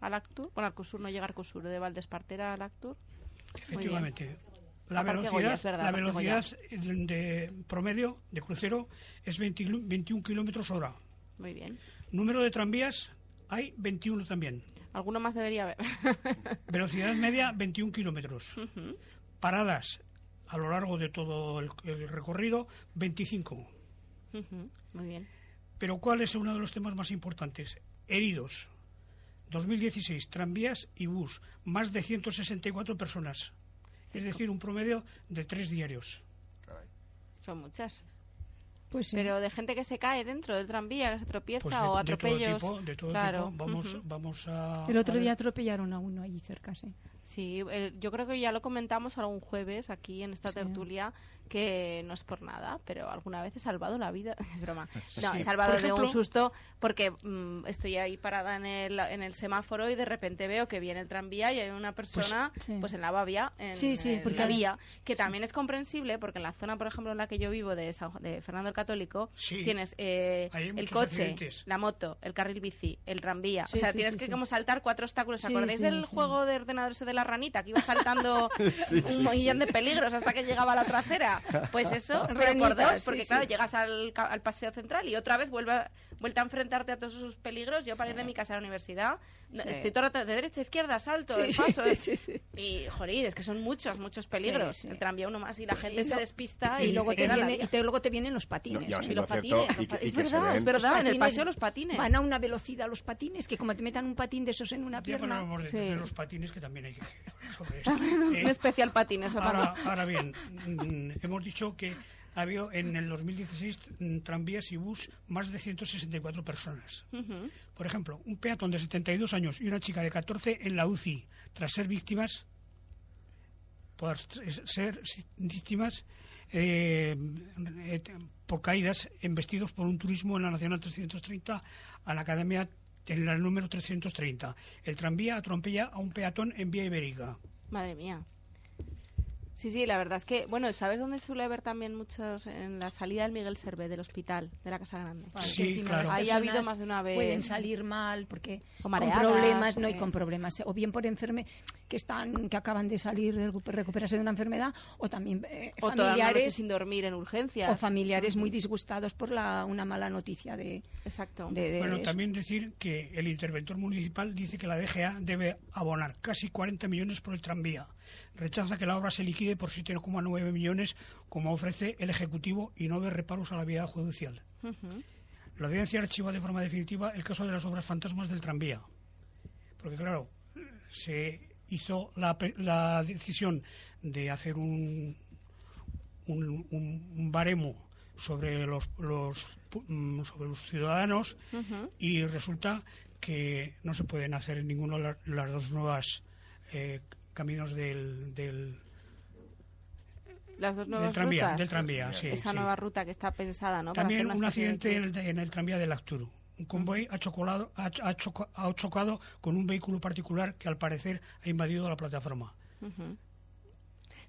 al Actur. Bueno, Arcosur no llega a Arcosur, de Valdespartera al Actur. Efectivamente. La velocidad, Goya, es verdad, la velocidad de promedio de crucero es 20 kilo- 21 kilómetros hora. Muy bien. Número de tranvías hay 21 también. Alguno más debería haber. Velocidad media 21 kilómetros. Paradas a lo largo de todo el, el recorrido 25. Ujú. Muy bien. Pero ¿cuál es uno de los temas más importantes? Heridos. 2016, tranvías y bus, más de 164 personas. Es decir, un promedio de tres diarios. Son muchas. Pues sí. Pero de gente que se cae dentro del tranvía, que se tropieza Pues de, o de atropellos. todo tipo, de todo claro. tipo. Vamos, vamos a... El otro a día atropellaron a uno allí cerca, sí. Sí, eh, yo creo que ya lo comentamos algún jueves aquí en esta tertulia que no es por nada, pero alguna vez he salvado la vida. Es broma. No, Sí, he salvado de un susto porque mm, estoy ahí parada en el, en el semáforo y de repente veo que viene el tranvía y hay una persona pues, sí. en la vía, en, Sí, sí, en porque la vía, que también es comprensible porque en la zona, por ejemplo, en la que yo vivo de, San de Fernando el Católico, Sí. tienes eh, el coche, accidentes. la moto, el carril bici, el tranvía. Sí, o sea, sí, tienes sí, que sí. como saltar cuatro obstáculos. ¿Os Sí, acordáis sí, del sí. juego de ordenador ese de la ranita que iba saltando Sí, un sí, millón sí. de peligros hasta que llegaba a la otra acera? Pues eso, sí, porque sí. claro, llegas al, ca- al paseo central y otra vez vuelve vuelta a enfrentarte a todos esos peligros. Yo para ir de mi casa a la universidad, Sí. estoy todo el rato de derecha a izquierda, salto, Sí, el sí, paso. sí, sí, sí. Y, joder, es que son muchos, muchos peligros. Sí, sí. El tranvía uno más y la gente Y se despista y, y, luego te viene, y te- luego te vienen los patines. No, ¿eh? sí, Y los cierto, patines, es verdad, es verdad, en el patines paseo los patines. Van a una velocidad los patines que como te metan un patín de esos en una pierna. hablamos de, Sí. de los patines que también hay que sobre esto. un Eh, especial patín, eso ahora, ahora bien, mm, hemos dicho que ha habido en el 2016 mm, tranvías y bus más de 164 personas. Ujú. Por ejemplo, un peatón de 72 años y una chica de 14 en la UCI tras ser víctimas por ser víctimas eh, eh, por caídas embestidos por un turismo en la Nacional 330 a la Academia en la número 330. El tranvía atropella a un peatón en vía ibérica. Madre mía. Sí, sí, la verdad es que, bueno, ¿sabes dónde suele haber también muchos? En la salida del Miguel Servé, del hospital, de la Casa Grande. Sí, claro. Ahí ha habido más de una vez. Pueden salir mal porque O con mareadas, problemas, no, o y que- con problemas, o bien por enferme que están que acaban de salir de recu- recuperarse de una enfermedad, o también eh, O familiares sin dormir en urgencias. o familiares muy disgustados por la una mala noticia de, Exacto. de, de Bueno, eso. también decir que el interventor municipal dice que la DGA debe abonar casi 40 millones por el tranvía. Rechaza que la obra se liquide por 7,9 millones, como ofrece el Ejecutivo, y no ve reparos a la vía judicial. La audiencia archiva de forma definitiva el caso de las obras fantasmas del tranvía. Porque, claro, se hizo la, la decisión de hacer un, un, un- baremo sobre los, mm, sobre los ciudadanos y resulta que no se pueden hacer en ninguno de la- las dos nuevas eh, caminos del, del, Las dos nuevas del tranvía, rutas. del tranvía, sí, Esa sí. nueva ruta que está pensada, ¿no? Para También un accidente en el, en el tranvía de Lacturu. Un convoy ha, chocolado- ha, ha choco- ha chocado con un vehículo particular que al parecer ha invadido la plataforma.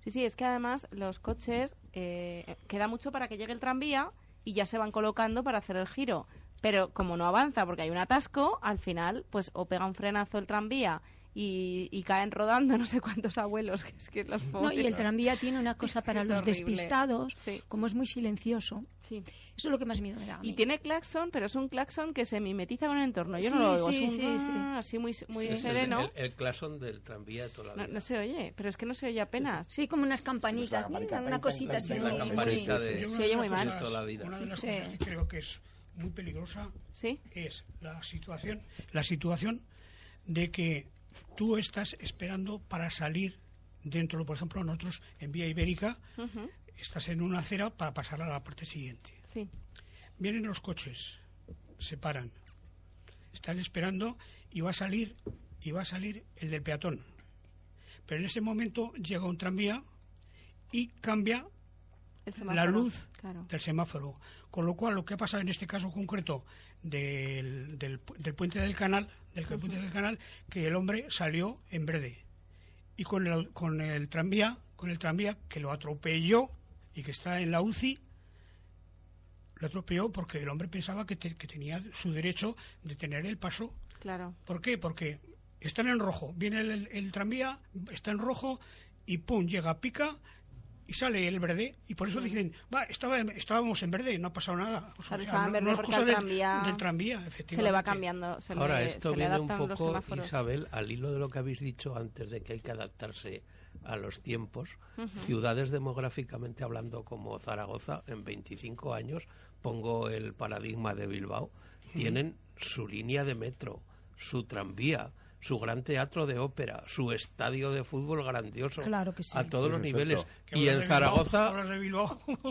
Sí, sí, es que además los coches eh, queda mucho para que llegue el tranvía y ya se van colocando para hacer el giro. Pero como no avanza porque hay un atasco, al final, pues o pega un frenazo el tranvía y, y caen rodando no sé cuántos abuelos, que es que los No, y el tranvía tiene una cosa Es para los horrible. despistados, Sí. como es muy silencioso. Sí. Eso es lo que más miedo me da. a Y tiene claxon, pero es un claxon que se mimetiza con el entorno. Yo Sí, no lo oigo, sí, es un sí, sí. ah, así muy, muy Ese es sereno. El, el claxon del tranvía de toda la No, vida. no se oye, pero es que no se oye apenas. Sí, como unas campanitas, Pues ¿no? campanita, una cosita así. la muy- Se oye muy mal. Toda la vida. Una de las Sí. cosas que creo que es muy peligrosa ¿Sí? es la situación, la situación de que tú estás esperando para salir dentro, por ejemplo, nosotros en vía ibérica, estás en una acera para pasar a la parte siguiente. Sí. Vienen los coches, se paran, están esperando y va a salir y va a salir el del peatón. Pero en ese momento llega un tranvía y cambia la luz Claro. del semáforo. Con lo cual, lo que ha pasado en este caso concreto del, del puente del canal, del del canal, que el hombre salió en verde. Y con el, con el tranvía, con el tranvía que lo atropelló y que está en la UCI, lo atropelló porque el hombre pensaba que, te- que tenía su derecho de tener el paso. Claro. ¿Por qué? Porque están en rojo. Viene el, el- el tranvía, está en rojo y pum, llega, pica y sale el verde. Y por eso dicen, va, estaba, estábamos en verde, no ha pasado nada. O sea, estaba en verde no porque del, tranvía del tranvía, Se le va cambiando, se Ahora, le, esto se le viene un poco. Isabel, al hilo de lo que habéis dicho antes de que hay que adaptarse a los tiempos. Ciudades demográficamente hablando como Zaragoza, en 25 años, pongo el paradigma de Bilbao, tienen su línea de metro, su tranvía, su gran teatro de ópera, su estadio de fútbol grandioso, Claro que sí. a todos Sí, los niveles. Y en Zaragoza,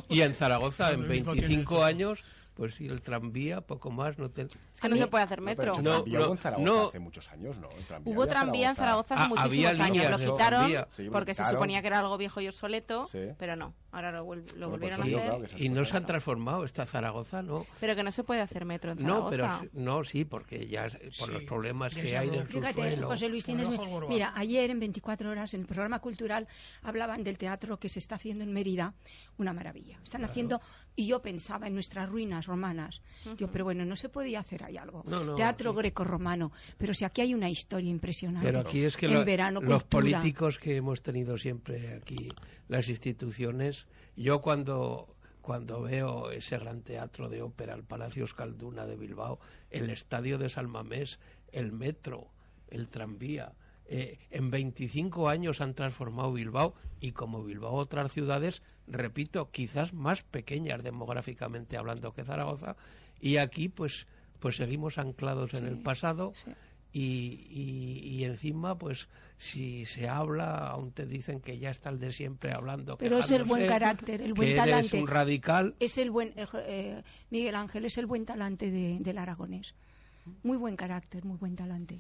y en Zaragoza en Hablas de Bilbao, tiene 25 todo. años, pues sí, el tranvía, poco más, no te... Es que no se puede hacer No, metro. pero No, no, hubo en Zaragoza no. hace muchos años, ¿no? El tranvía Hubo tranvía en Zaragoza hace Ah, muchísimos años. Lo quitaron. Sí, porque se suponía que era algo viejo y obsoleto, Sí. pero no. Ahora lo, vuel- lo volvieron pues a sí, hacer. claro Y no se han ¿no? transformado, esta Zaragoza, ¿no? Pero que no se puede hacer metro en No, Zaragoza. pero sí- no, sí, porque ya por Sí, los problemas que hay del Fíjate, subsuelo. José Luis, tienes... Mira, ayer en 24 horas en el programa cultural hablaban del teatro que se está haciendo en Mérida, una maravilla. Están haciendo, y yo pensaba en nuestras ruinas romanas, digo, pero bueno, no se podía hacer ahí algo. No, no, teatro sí. grecorromano, pero si aquí hay una historia impresionante. Pero aquí es que en lo- verano, los cultura. políticos que hemos tenido siempre aquí, las instituciones, yo cuando cuando veo ese gran teatro de ópera, el Palacio Euskalduna de Bilbao, el Estadio de Salmamés, el metro, el tranvía, eh, en 25 años han transformado Bilbao y como Bilbao otras ciudades, repito, quizás más pequeñas demográficamente hablando que Zaragoza, y aquí pues pues seguimos anclados en el pasado y, y, y encima, pues, si se habla, aún te dicen que ya está el de siempre hablando. Pero es el buen carácter, el que buen eres talante. un radical. Es el buen, eh, eh, Miguel Ángel es el buen talante de- del aragonés. Muy buen carácter, muy buen talante.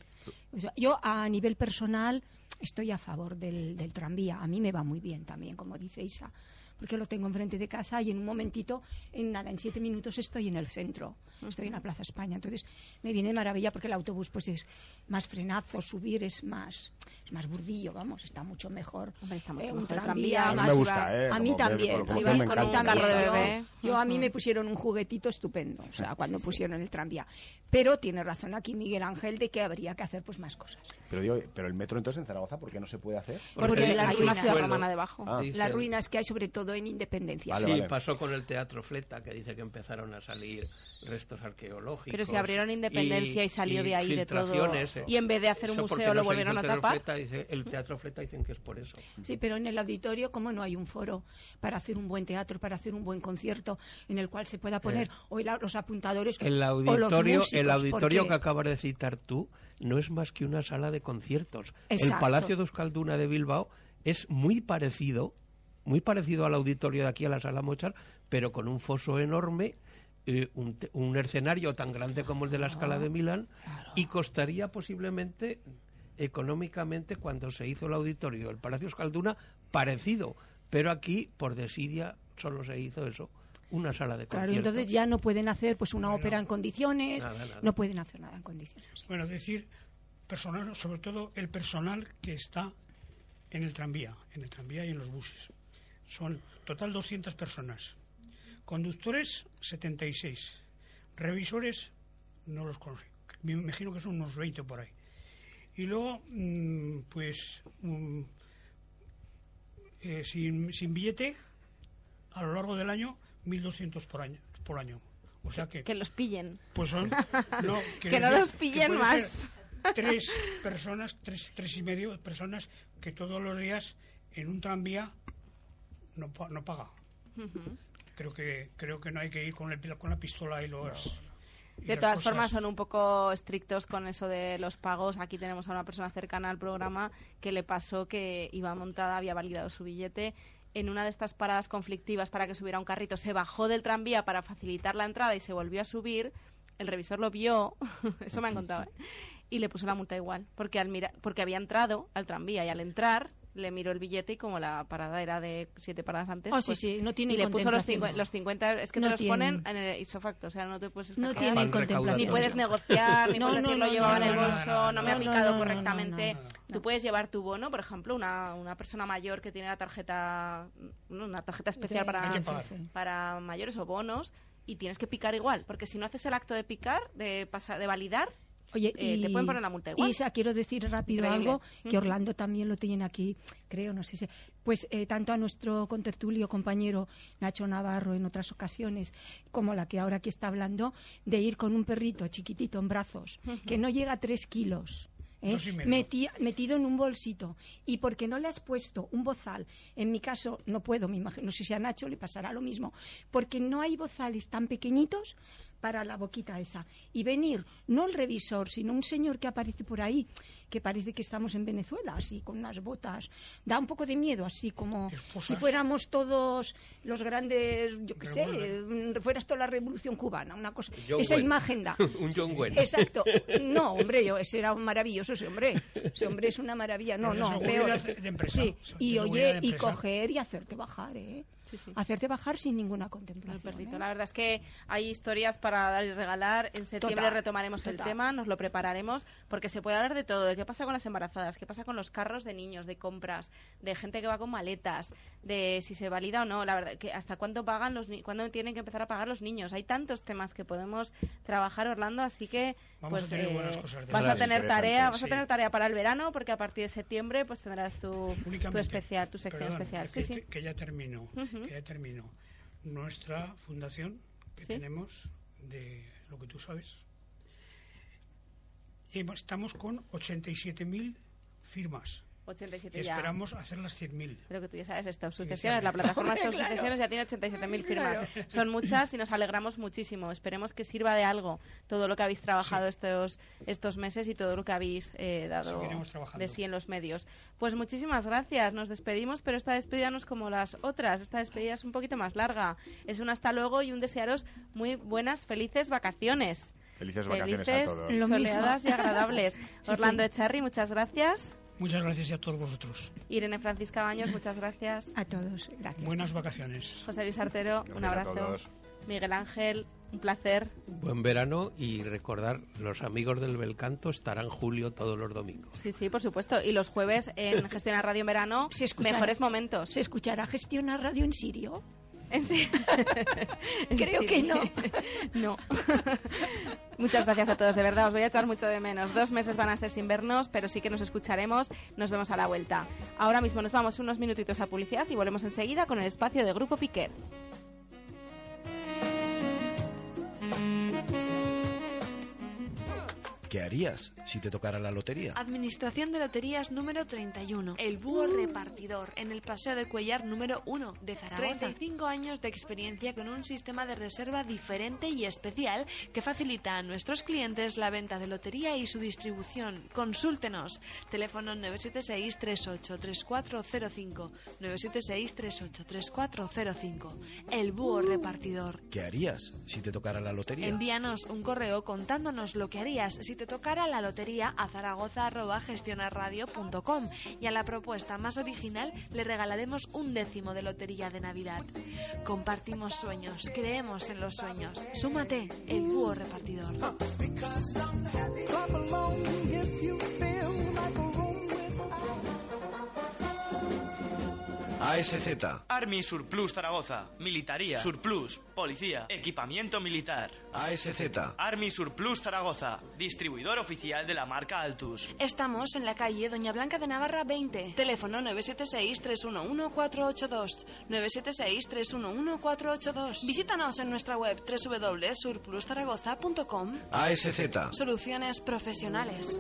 O sea, yo a nivel personal estoy a favor del, del tranvía. A mí me va muy bien también, como dice Isa, porque lo tengo enfrente de casa y en un momentito, en nada, en siete minutos estoy en el centro, estoy en la Plaza España. Entonces me viene de maravilla porque el autobús pues es más frenazo, subir es más, es más burdillo, vamos, está mucho mejor. está mucho Eh, un mejor tranvía, tranvía. A mí más me gusta, ¿eh? a mí también. como sí, con un carro de bebé. Yo a mí me pusieron un juguetito estupendo, o sea, cuando pusieron el tranvía. Pero tiene razón aquí Miguel Ángel de que habría que hacer pues más cosas. Pero, digo, pero el metro entonces en Zaragoza, ¿por qué no se puede hacer? Porque una ruinas, ciudad romana debajo. Ah. Las ruinas que hay sobre todo en Independencia. Vale, sí, vale. pasó con el Teatro Fleta, que dice que empezaron a salir restos arqueológicos. Pero si abrieron Independencia y salió de ahí de todo. eh. Y en vez de hacer un museo lo volvieron a tapar. Fleta, dice- el Teatro Fleta dicen que es por eso. Sí, pero en el auditorio, como no hay un foro para hacer un buen teatro, para hacer un buen concierto en el cual se pueda poner Eh. hoy la- los apuntadores El o los auditorio, músicos, el auditorio porque- que acabas de citar tú no es más que una sala de conciertos. El. Palacio de Euskalduna de Bilbao es muy parecido, muy parecido al auditorio de aquí a la sala Mochar, pero con un foso enorme, eh, un, te- un escenario tan grande como el de la Escala de Milán y costaría posiblemente económicamente cuando se hizo el auditorio del Palacio Euskalduna parecido, pero aquí por desidia solo se hizo eso, una sala de Claro, conciertos. entonces ya no pueden hacer pues una ópera en condiciones, Nada, nada. no pueden hacer nada en condiciones. Bueno, decir personal, sobre todo el personal que está en el tranvía, en el tranvía y en los buses. Son total 200 personas. Conductores 76. Revisores no los conozco. Me imagino que son unos 20 por ahí. Y luego, mm, pues, eh, sin, sin billete, a lo largo del año, 1.200 por año. Por año. O sea que... Que los pillen. Pues son. No, Que no los pillen más. Tres personas, tres, tres y medio personas que todos los días en un tranvía no, no paga. Creo que creo que no hay que ir con, el, con la pistola y los. y De todas cosas. formas, son un poco estrictos con eso de los pagos. Aquí tenemos a una persona cercana al programa que le pasó que iba montada, había validado su billete. En una de estas paradas conflictivas para que subiera un carrito, se bajó del tranvía para facilitar la entrada y se volvió a subir. El revisor lo vio, eso me han contado, ¿eh? y le puso la multa igual, porque, al mira porque había entrado al tranvía y al entrar le miró el billete y como la parada era de siete paradas antes, Oh, pues- sí, no tienen y le puso los, los 50, es que No te los tienen. ponen en el isofacto, o sea, no te puedes No tienen contemplación. Ni puedes negociar, ni No, puedes no, decir no, lo llevaba no, en el no, bolso, no, no, me ha picado no, no, correctamente. no, no, no. Tú puedes llevar tu bono, por ejemplo, una, una persona mayor que tiene la tarjeta, una tarjeta especial Sí, para, para mayores o bonos y tienes que picar igual, porque si no haces el acto de picar, de pasar, de validar, Oye, eh, y, te pueden poner la multa igual. Isa, quiero decir rápido Increíble. algo, que. Orlando también lo tiene aquí, creo, no sé si... Pues eh, tanto a nuestro contertulio compañero Nacho Navarro en otras ocasiones, como la que ahora aquí está hablando, de ir con un perrito chiquitito en brazos, que no llega a tres kilos. ¿eh? Metido en un bolsito y porque no le has puesto un bozal en mi caso no puedo me imagino no sé si a Nacho le pasará lo mismo porque no hay bozales tan pequeñitos para la boquita esa. Y venir, no el revisor, sino un señor que aparece por ahí, que parece que estamos en Venezuela, así, con unas botas. Da un poco de miedo, así como si fuéramos todos los grandes, yo qué sé, mm, fueras toda la revolución cubana, una cosa. John esa imagen da. Un John Wayne. Exacto. No, hombre, yo, ese era un maravilloso ese hombre. Ese hombre es una maravilla. No, Pero no, peor. de empresa. Sí, y oye, y coger y hacerte bajar, ¿eh? Hacerte bajar sin ninguna contemplación. perrito. ¿eh? La verdad es que hay historias para dar y regalar. En septiembre Total, retomaremos el tema, nos lo prepararemos, porque se puede hablar de todo. De qué pasa con las embarazadas, qué pasa con los carros de niños, de compras, de gente que va con maletas, de si se valida o no. La verdad, que hasta cuándo pagan los cuándo tienen que empezar a pagar los niños. Hay tantos temas que podemos trabajar, Orlando, así que Vamos pues a tener eh, buenas cosas de vas a tener tarea, vas a tener tarea para el verano, porque a partir de septiembre pues tendrás tu, especial, tu sección perdón, especial. que, Sí, sí. que ya terminó. Que ya terminó. Nuestra fundación que Sí. tenemos de lo que tú sabes. estamos con 87.000 firmas. 87 Y ya. esperamos hacer las 100.000. Creo que tú ya sabes esto. Sucesiones, la plataforma de Claro. sucesiones ya tiene 87.000 firmas. Claro. Son muchas y nos alegramos muchísimo. Esperemos que sirva de algo todo lo que habéis trabajado estos, estos meses y todo lo que habéis eh, dado de sí en los medios. Pues muchísimas gracias. Nos despedimos, pero esta despedida no es como las otras. Esta despedida es un poquito más larga. Es un hasta luego y un desearos muy buenas, felices vacaciones. Felices vacaciones a Felices, todos. Lo mismo. soleadas y agradables. Sí, Orlando sí. Echarri, muchas gracias. Muchas gracias y a todos vosotros. Irene Francisca Baños, muchas gracias. A todos, gracias. Buenas vacaciones. José Luis Artero, un a abrazo. todos. Miguel Ángel, un placer. Buen verano y recordar, los amigos del Belcanto estarán julio todos los domingos. Sí, sí, por supuesto. Y los jueves en Gestiona Radio en Verano, Se escuchará- mejores momentos. ¿Se escuchará gestionar radio en sirio? En sí. Creo que no. no. Muchas gracias a todos, de verdad, os voy a echar mucho de menos. Dos meses van a ser sin vernos, pero sí que nos escucharemos. Nos vemos a la vuelta. Ahora mismo nos vamos unos minutitos a publicidad y volvemos enseguida con el espacio de Grupo Piquer. ¿Qué harías si te tocara la lotería? Administración de Loterías número 31. El Búho Repartidor, en el Paseo de Cuellar número 1 de Zaragoza. 35 años de experiencia con un sistema de reserva diferente y especial que facilita a nuestros clientes la venta de lotería y su distribución. Consúltenos. Teléfono 976 383405 976 383405. El Búho Repartidor. ¿Qué harías si te tocara la lotería? Envíanos un correo contándonos lo que harías si te tocara la lotería a zaragoza.gestionarradio.com y a la propuesta más original le regalaremos un décimo de lotería de Navidad. Compartimos sueños, creemos en los sueños. Súmate, el búho repartidor. ASZ. Army Surplus Zaragoza. Militaría. Surplus. Policía. Equipamiento militar. ASZ. Army Surplus Zaragoza. Distribuidor oficial de la marca Altus. Estamos en la calle Doña Blanca de Navarra 20. Teléfono 976-311-482. 976-311-482. Visítanos en nuestra web www.surpluszaragoza.com. ASZ. Soluciones profesionales.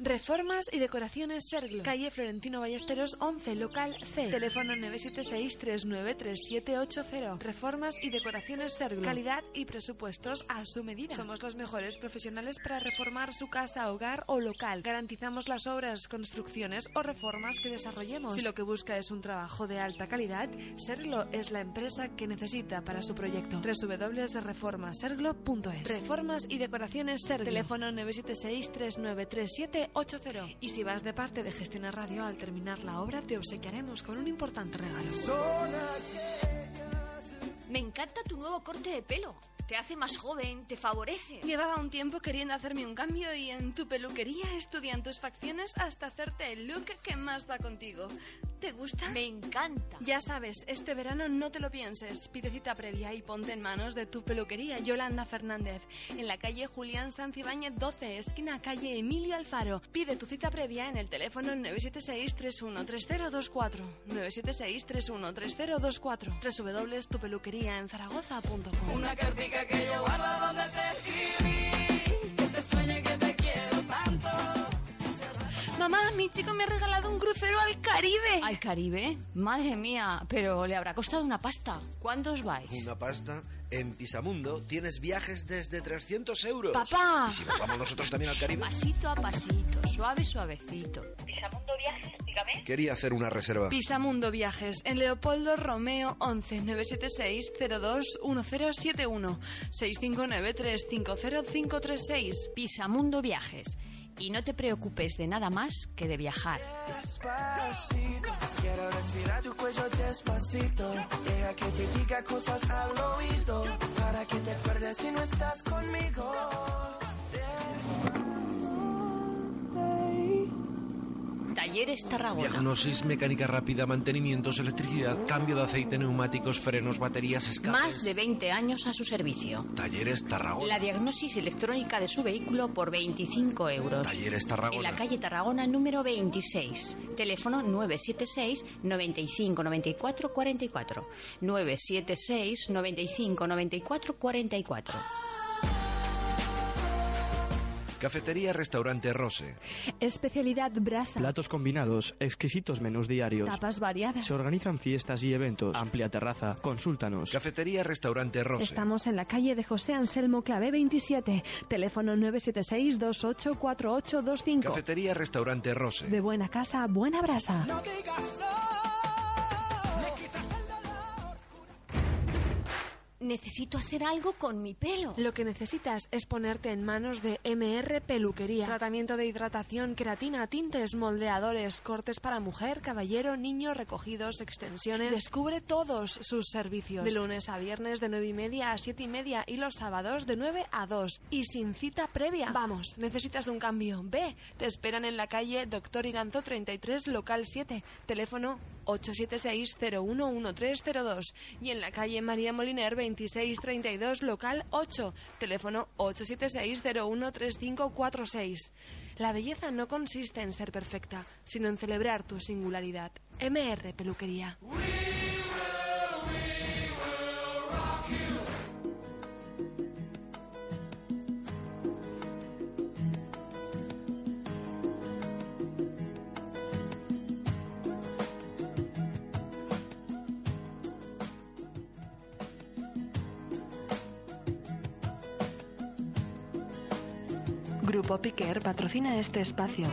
Reformas y decoraciones Serglo. Calle Florentino Ballesteros 11, local C. Teléfono 976-393780. Reformas y decoraciones Serglo. Calidad y presupuestos a su medida. Somos los mejores profesionales para reformar su casa, hogar o local. Garantizamos las obras, construcciones o reformas que desarrollemos. Si lo que busca es un trabajo de alta calidad, Serglo es la empresa que necesita para su proyecto. www.reformaserglo.es Reformas y decoraciones Serglo. Teléfono 976 393780 Y si vas de parte de Gestionar Radio, al terminar la obra te obsequiaremos con un importante regalo. Me encanta tu nuevo corte de pelo. Te hace más joven, te favorece. Llevaba un tiempo queriendo hacerme un cambio y en tu peluquería estudian tus facciones hasta hacerte el look que más va contigo. ¿Te gusta? Me encanta. Ya sabes, este verano no te lo pienses. Pide cita previa y ponte en manos de tu peluquería Yolanda Fernández, en la calle Julián Sancibáñez 12, esquina calle Emilio Alfaro. Pide tu cita previa en el teléfono 976-313024. 976-313024. www.tupeluqueriaenzaragoza.com Una cartica que yo guardo donde te escribí. Que te sueñe que te. Mamá, Mi chico me ha regalado un crucero al Caribe. ¿Al Caribe? Madre mía, pero le habrá costado una pasta. ¿Cuántos vais? Una pasta. En Pisamundo tienes viajes desde 300 euros. ¡Papá! ¿Y si nos vamos nosotros también al Caribe? Pasito a pasito, suave, suavecito. Pisamundo Viajes, dígame. Quería hacer una reserva. Pisamundo Viajes, en Leopoldo Romeo 11 976 02 1071 659 350 536. Pisamundo Viajes. Y no te preocupes de nada más que de viajar. Despacito, quiero respirar tu cuello despacito. Deja que te diga cosas al oído. Para que te acuerdes si no estás conmigo. Talleres Tarragona. Diagnosis, mecánica rápida, mantenimientos, electricidad, cambio de aceite, neumáticos, frenos, baterías, escapes. Más de 20 años a su servicio. Talleres Tarragona. La diagnosis electrónica de su vehículo por 25 euros. Talleres En Tarragona. la calle Tarragona número 26. Teléfono 976 95 94 44. 976 95 94 44. Cafetería Restaurante Rose. Especialidad brasa. Platos combinados, exquisitos menús diarios. Tapas variadas. Se organizan fiestas y eventos. Amplia terraza. Consúltanos. Cafetería Restaurante Rose. Estamos en la calle de José Anselmo Clavé 27. Teléfono 976 284825. Cafetería Restaurante Rose. De buena casa, buena brasa. Necesito hacer algo con mi pelo. Lo que necesitas es ponerte en manos de MR Peluquería. Tratamiento de hidratación, queratina, tintes, moldeadores, cortes para mujer, caballero, niño, recogidos, extensiones. Descubre todos sus servicios. De lunes a viernes de 9 y media a 7 y media y los sábados de 9 a 2. Y sin cita previa. Vamos, necesitas un cambio. Ve, te esperan en la calle Doctor Iranzo 33, local 7. Teléfono 876-011302 y en la calle María Moliner 2632 local 8, teléfono 876-013546. La belleza no consiste en ser perfecta, sino en celebrar tu singularidad. MR Peluquería. Grupo Piquer patrocina este espacio.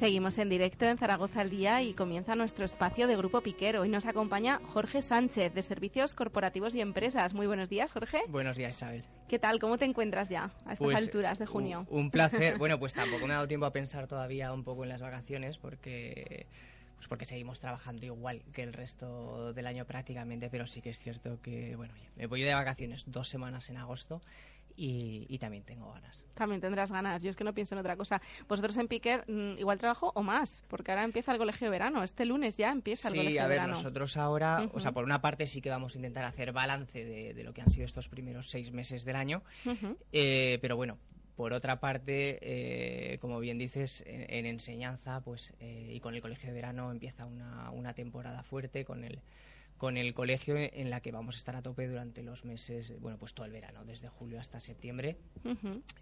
Seguimos en directo en Zaragoza al día y comienza nuestro espacio de Grupo Piquero. Hoy nos acompaña Jorge Sánchez de Servicios Corporativos y Empresas. Muy buenos días, Jorge. Buenos días, Isabel. ¿Qué tal? ¿Cómo te encuentras ya a estas Pues, alturas de junio? Un, un placer. bueno, pues tampoco me ha dado tiempo a pensar todavía un poco en las vacaciones porque pues porque seguimos trabajando igual que el resto del año prácticamente, pero sí que es cierto que, bueno, me voy de vacaciones dos semanas en agosto y, y también tengo ganas. También tendrás ganas. Yo es que no pienso en otra cosa. Vosotros en Piquer mm, igual trabajo o más, porque ahora empieza el colegio de verano. Este lunes ya empieza el Sí, colegio a de ver, verano. nosotros ahora, o sea, por una parte sí que vamos a intentar hacer balance de, de lo que han sido estos primeros seis meses del año, eh, pero bueno, por otra parte, eh, como bien dices, en, en enseñanza, pues eh, y con el colegio de verano empieza una, una temporada fuerte con el con el colegio en la que vamos a estar a tope durante los meses, bueno, pues todo el verano, desde julio hasta septiembre.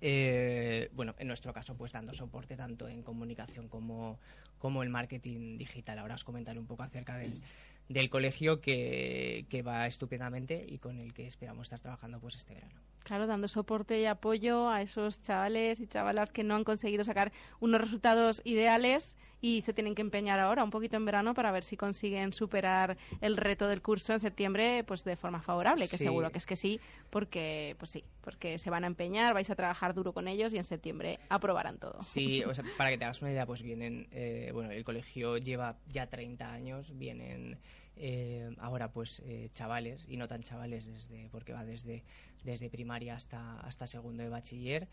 Eh, bueno, en nuestro caso, pues dando soporte tanto en comunicación como, como el marketing digital. Ahora os comentaré un poco acerca del, del colegio que, que va estupendamente y con el que esperamos estar trabajando pues este verano. Claro, dando soporte y apoyo a esos chavales y chavalas que no han conseguido sacar unos resultados ideales y se tienen que empeñar ahora un poquito en verano para ver si consiguen superar el reto del curso en septiembre pues de forma favorable, que Sí. seguro que es que sí, porque pues sí, porque se van a empeñar, vais a trabajar duro con ellos y en septiembre aprobarán todo. Sí, o sea, para que te hagas una idea, pues vienen, eh, bueno, el colegio lleva ya 30 años, vienen eh, ahora pues eh, chavales y no tan chavales desde porque va desde desde primaria hasta hasta segundo de bachiller.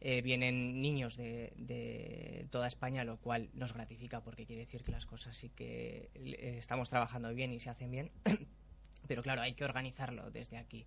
Eh, vienen niños de, de toda España, lo cual nos gratifica porque quiere decir que las cosas sí que estamos trabajando bien y se hacen bien. Pero claro, hay que organizarlo desde aquí.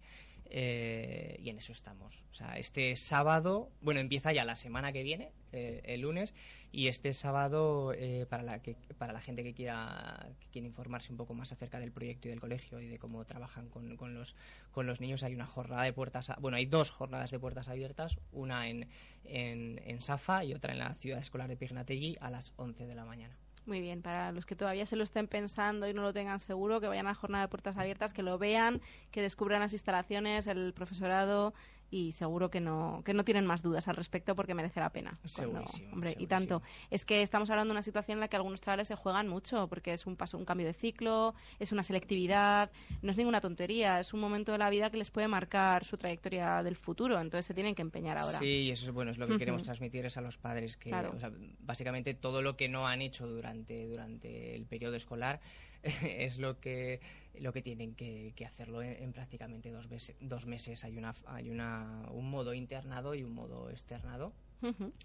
y en eso estamos. O sea, este sábado, bueno, empieza ya la semana que viene, el lunes, y este sábado, eh, para, la que, para la gente que quiera, que quiera informarse un poco más acerca del proyecto y del colegio y de cómo trabajan con, los, con los niños, hay una jornada de puertas, bueno, hay dos jornadas de puertas abiertas, una en, en, en Safa y otra en la ciudad escolar de Pignategui a las 11 de la mañana. Muy bien, para los que todavía se lo estén pensando y no lo tengan seguro, que vayan a la jornada de puertas abiertas, que lo vean, que descubran las instalaciones, el profesorado y seguro que no que no tienen más dudas al respecto porque merece la pena. Cuando- Segurísimo, hombre, y tanto. Es que estamos hablando de una situación en la que algunos chavales se juegan mucho porque es un paso, un cambio de ciclo, es una selectividad, no es ninguna tontería, es un momento de la vida que les puede marcar su trayectoria del futuro, entonces se tienen que empeñar ahora. Sí, eso es bueno, es lo que queremos Ujú. transmitirles a los padres, que Claro. o sea, básicamente todo lo que no han hecho durante, durante el periodo escolar es lo que lo que tienen que, que hacerlo en, en prácticamente dos, meses dos meses. Hay una hay una un modo internado y un modo externado.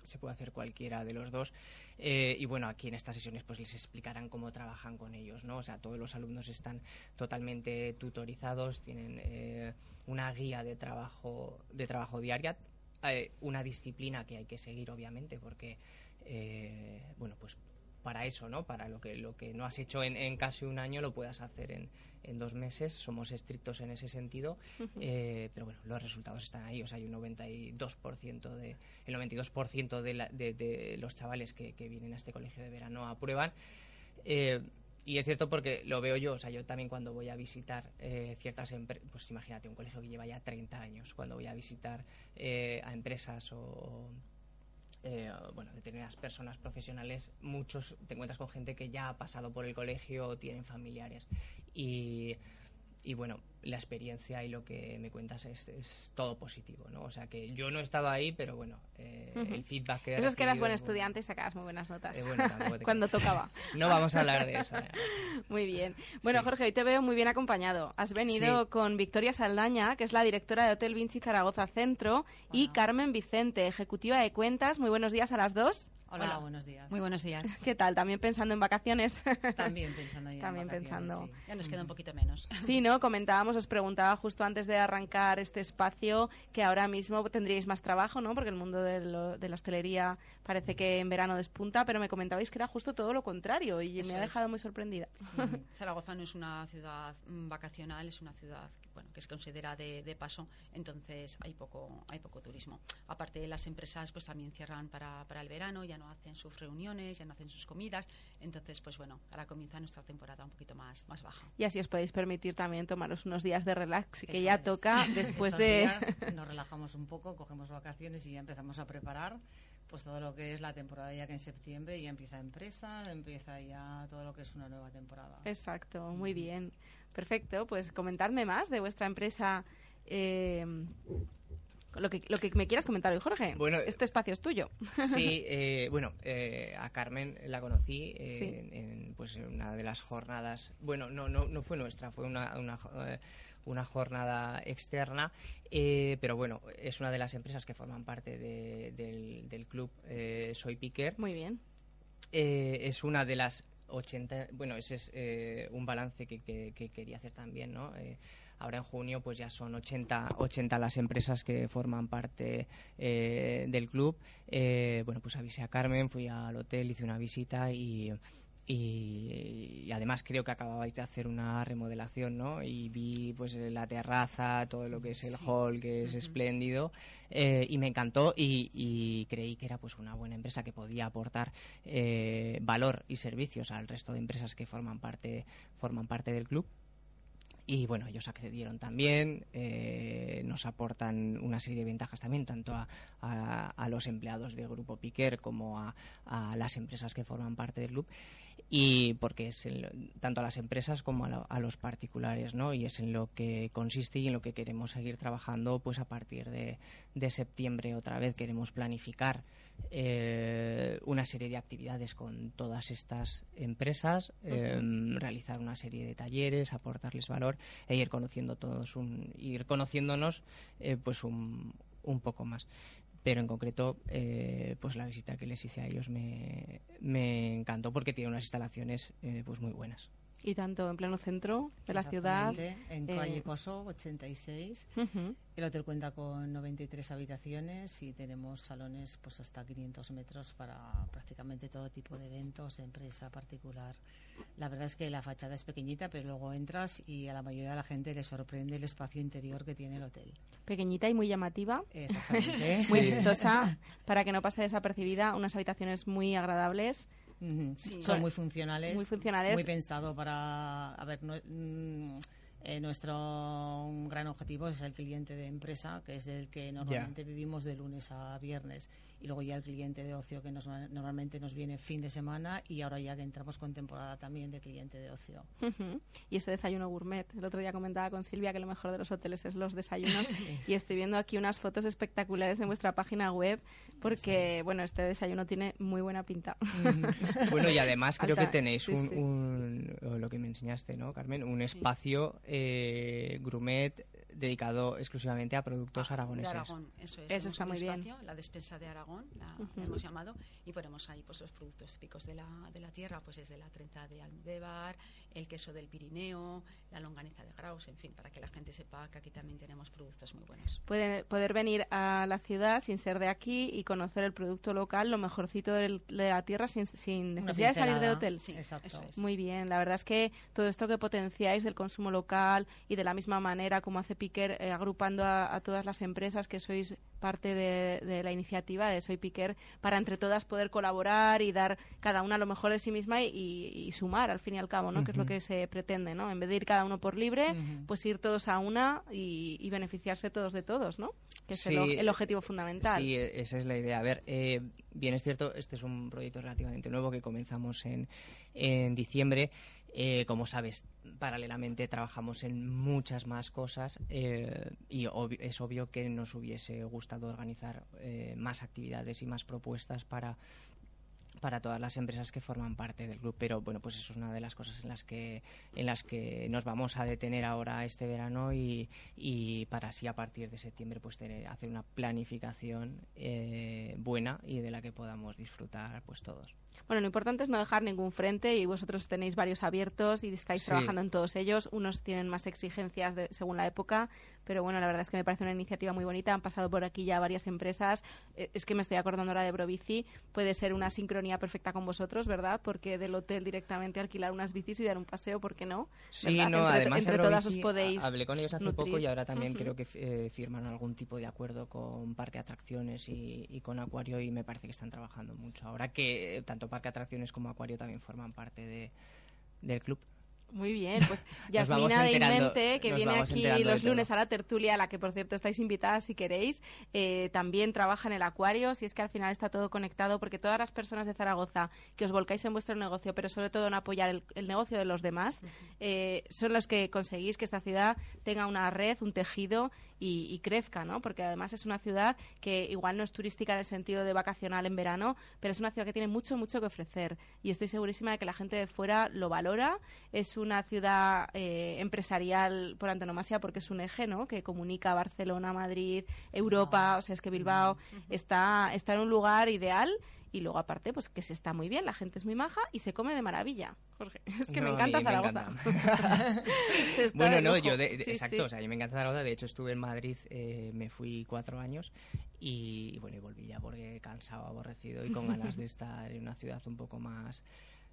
Se puede hacer cualquiera de los dos. Eh, y bueno, aquí en estas sesiones pues les explicarán cómo trabajan con ellos, ¿no? O sea, todos los alumnos están totalmente tutorizados, tienen eh, una guía de trabajo, de trabajo diaria, eh, una disciplina que hay que seguir, obviamente, porque, eh, bueno, pues para eso, ¿no? Para lo que, lo que no has hecho en, en casi un año lo puedas hacer en, en dos meses. Somos estrictos en ese sentido, eh, pero bueno, los resultados están ahí. O sea, hay un 92% de, el 92% de, la- de, de los chavales que, que vienen a este colegio de verano aprueban. Eh, y es cierto porque lo veo yo, o sea, yo también cuando voy a visitar eh, ciertas empresas, pues imagínate, un colegio que lleva ya 30 años, cuando voy a visitar eh, a empresas o, eh, bueno, determinadas personas profesionales, muchos te encuentras con gente que ya ha pasado por el colegio o tienen familiares. Y, y bueno, la experiencia y lo que me cuentas es, es todo positivo, ¿no? O sea que yo no he estado ahí, pero bueno, eh, el feedback que Eso es que eras buen estudiante y sacabas muy buenas notas Eh, bueno, tampoco te cuando tocaba. No vamos a hablar de eso. eh. Muy bien. Bueno, Sí. Jorge, hoy te veo muy bien acompañado. Has venido Sí. con Victoria Saldaña, que es la directora de Hotel Vinci Zaragoza Centro, y Carmen Vicente, ejecutiva de cuentas. Muy buenos días a las dos. Hola, buenos días. Muy buenos días. ¿Qué tal? ¿También pensando en vacaciones? También pensando ya en También vacaciones, pensando. sí. Ya nos queda un poquito menos. Sí, ¿no? Comentábamos, os preguntaba justo antes de arrancar este espacio que ahora mismo tendríais más trabajo, ¿no? Porque el mundo de, lo- de la hostelería parece que en verano despunta, pero me comentabais que era justo todo lo contrario y Eso me ha es. dejado muy sorprendida. Zaragoza no es una ciudad mm, vacacional, es una ciudad bueno, que se considera de, de paso, entonces hay poco, hay poco turismo. Aparte, las empresas pues también cierran para, para el verano, ya no hacen sus reuniones, ya no hacen sus comidas, entonces pues bueno, ahora comienza nuestra temporada un poquito más, más baja. Y así os podéis permitir también tomaros unos días de relax, que Eso ya es. toca después Estos de... días nos relajamos un poco, cogemos vacaciones y ya empezamos a preparar pues todo lo que es la temporada ya que en septiembre ya empieza empresa, empieza ya todo lo que es una nueva temporada. Exacto, muy bien. Perfecto, pues comentadme más de vuestra empresa. eh, lo que, lo que me quieras comentar hoy, Jorge. Bueno, este espacio es tuyo. Sí, eh, bueno, eh, a Carmen la conocí eh, Sí. en, en, pues, en una de las jornadas. Bueno, no, no, no fue nuestra, fue una, una, eh, una jornada externa, eh, pero bueno, es una de las empresas que forman parte de- del, del club eh, Soy Piquer. Muy bien. Eh, es una de las 80, bueno, ese es eh, un balance que, que- que quería hacer también, ¿no? Eh, ahora en junio pues ya son 80, 80 las empresas que forman parte eh, del club. Bueno, pues avisé a Carmen, fui al hotel, hice una visita y... Y, y además creo que acababais de hacer una remodelación, ¿no? Y vi pues la terraza, todo lo que es el hall, que es espléndido, eh, y me encantó y, y creí que era pues una buena empresa que podía aportar eh, valor y servicios al resto de empresas que forman parte forman parte del club. Y bueno, ellos accedieron también, eh, nos aportan una serie de ventajas también, tanto a, a- a los empleados del Grupo Piquer como a, a las empresas que forman parte del club. Y porque es en lo- tanto a las empresas como a, lo- a los particulares, ¿no? Y es en lo que consiste y en lo que queremos seguir trabajando, pues a partir de, de septiembre otra vez queremos planificar eh, una serie de actividades con todas estas empresas, eh, realizar una serie de talleres, aportarles valor e ir conociendo todos un, ir conociéndonos eh, pues un, un poco más. Pero en concreto, eh, pues la visita que les hice a ellos me, me encantó porque tiene unas instalaciones eh, pues muy buenas. Y tanto en pleno centro de la ciudad. En eh, calle Coso, 86. Ujú. El hotel cuenta con 93 habitaciones y tenemos salones pues hasta 500 metros para prácticamente todo tipo de eventos, empresa, particular. La verdad es que la fachada es pequeñita, pero luego entras y a la mayoría de la gente le sorprende el espacio interior que tiene el hotel. pequeñita y muy llamativa. Exactamente. muy vistosa, para que no pase desapercibida. Unas habitaciones muy agradables. Sí. Son muy funcionales. Muy funcionales. Muy pensado para. A ver, no- mm, eh, nuestro gran objetivo es el cliente de empresa, que es el que normalmente vivimos de lunes a viernes. Y luego ya el cliente de ocio, que nos, normalmente nos viene fin de semana. Y ahora ya que entramos con temporada también de cliente de ocio. Y ese desayuno gourmet. El otro día comentaba con Silvia que lo mejor de los hoteles es los desayunos. y estoy viendo aquí unas fotos espectaculares en vuestra página web porque, bueno, este desayuno tiene muy buena pinta. Bueno, y además creo que tenéis sí, un, sí. un- lo que me enseñaste, ¿no, Carmen? Un espacio eh, gourmet dedicado exclusivamente a productos de aragoneses. Aragón, eso es. Eso está muy bien. espacio, La despensa de Aragón, la hemos llamado, y ponemos ahí pues los productos típicos de la, de la tierra, pues es de la trenza de Almudévar, el queso del Pirineo, la longaniza de Graus, en fin, para que la gente sepa que aquí también tenemos productos muy buenos. Pueden, poder venir a la ciudad sin ser de aquí y conocer el producto local, lo mejorcito de la tierra sin, sin necesidad de salir del pincelada. hotel. Sí, Exacto. eso es. Muy bien, la verdad es que todo esto que potenciáis del consumo local y de la misma manera como hace Piquer, eh, agrupando a, a todas las empresas que sois parte de, de la iniciativa de Soy Piquer, para entre todas poder colaborar y dar cada una lo mejor de sí misma y, y- y sumar al fin y al cabo, ¿no? Que es lo que se pretende, ¿no? En vez de ir cada uno por libre, pues ir todos a una y, y beneficiarse todos de todos, ¿no? Que es el, Sí, el objetivo fundamental. Sí, e- esa es la idea. A ver, eh, bien es cierto, este es un proyecto relativamente nuevo que comenzamos en, en diciembre. Eh, como sabes, paralelamente trabajamos en muchas más cosas eh, y obvi- es obvio que nos hubiese gustado organizar eh, más actividades y más propuestas para para todas las empresas que forman parte del club pero bueno pues eso es una de las cosas en las que en las que nos vamos a detener ahora este verano y, y para así a partir de septiembre pues tener hacer una planificación eh, buena y de la que podamos disfrutar pues todos Bueno, lo importante es no dejar ningún frente y vosotros tenéis varios abiertos y estáis Sí. trabajando en todos ellos. Unos tienen más exigencias de- según la época, pero bueno, la verdad es que me parece una iniciativa muy bonita. Han pasado por aquí ya varias empresas. Eh, Es que me estoy acordando ahora de Brobici. Puede ser una sincronía perfecta con vosotros, ¿verdad? Porque del hotel directamente alquilar unas bicis y dar un paseo, ¿por qué no? Sí, ¿Verdad? no, entre, además entre todas os podéis ha- hablé con ellos hace nutrir. poco y ahora también creo que eh, firman algún tipo de acuerdo con Parque Atracciones y, y con Acuario y me parece que están trabajando mucho. Ahora que tanto Parque Atracciones como Acuario también forman parte de, del club. Muy bien, pues Yasmina de Inmente, que viene aquí los lunes a la tertulia, a la que por cierto estáis invitadas si queréis, eh, también trabaja en el acuario, si es que al final está todo conectado, porque todas las personas de Zaragoza que os volcáis en vuestro negocio, pero sobre todo en apoyar el, el negocio de los demás, eh, son los que conseguís que esta ciudad tenga una red, un tejido y, y crezca, ¿no? Porque además es una ciudad que igual no es turística en el sentido de vacacional en verano, pero es una ciudad que tiene mucho, mucho que ofrecer. Y estoy segurísima de que la gente de fuera lo valora. Es una ciudad eh, empresarial por antonomasia porque es un eje, ¿no? Que comunica Barcelona, Madrid, Europa. O sea, es que Bilbao está, está en un lugar ideal. Y luego, aparte, pues que se está muy bien, la gente es muy maja y se come de maravilla. Jorge, es que me No, encanta me Zaragoza. Bueno, no, yo, de- de- Sí, exacto, sí. o sea, yo me encanta Zaragoza, de hecho estuve en Madrid, eh, me fui cuatro años y, bueno, y volví ya porque cansado, aborrecido y con ganas de estar en una ciudad un poco más...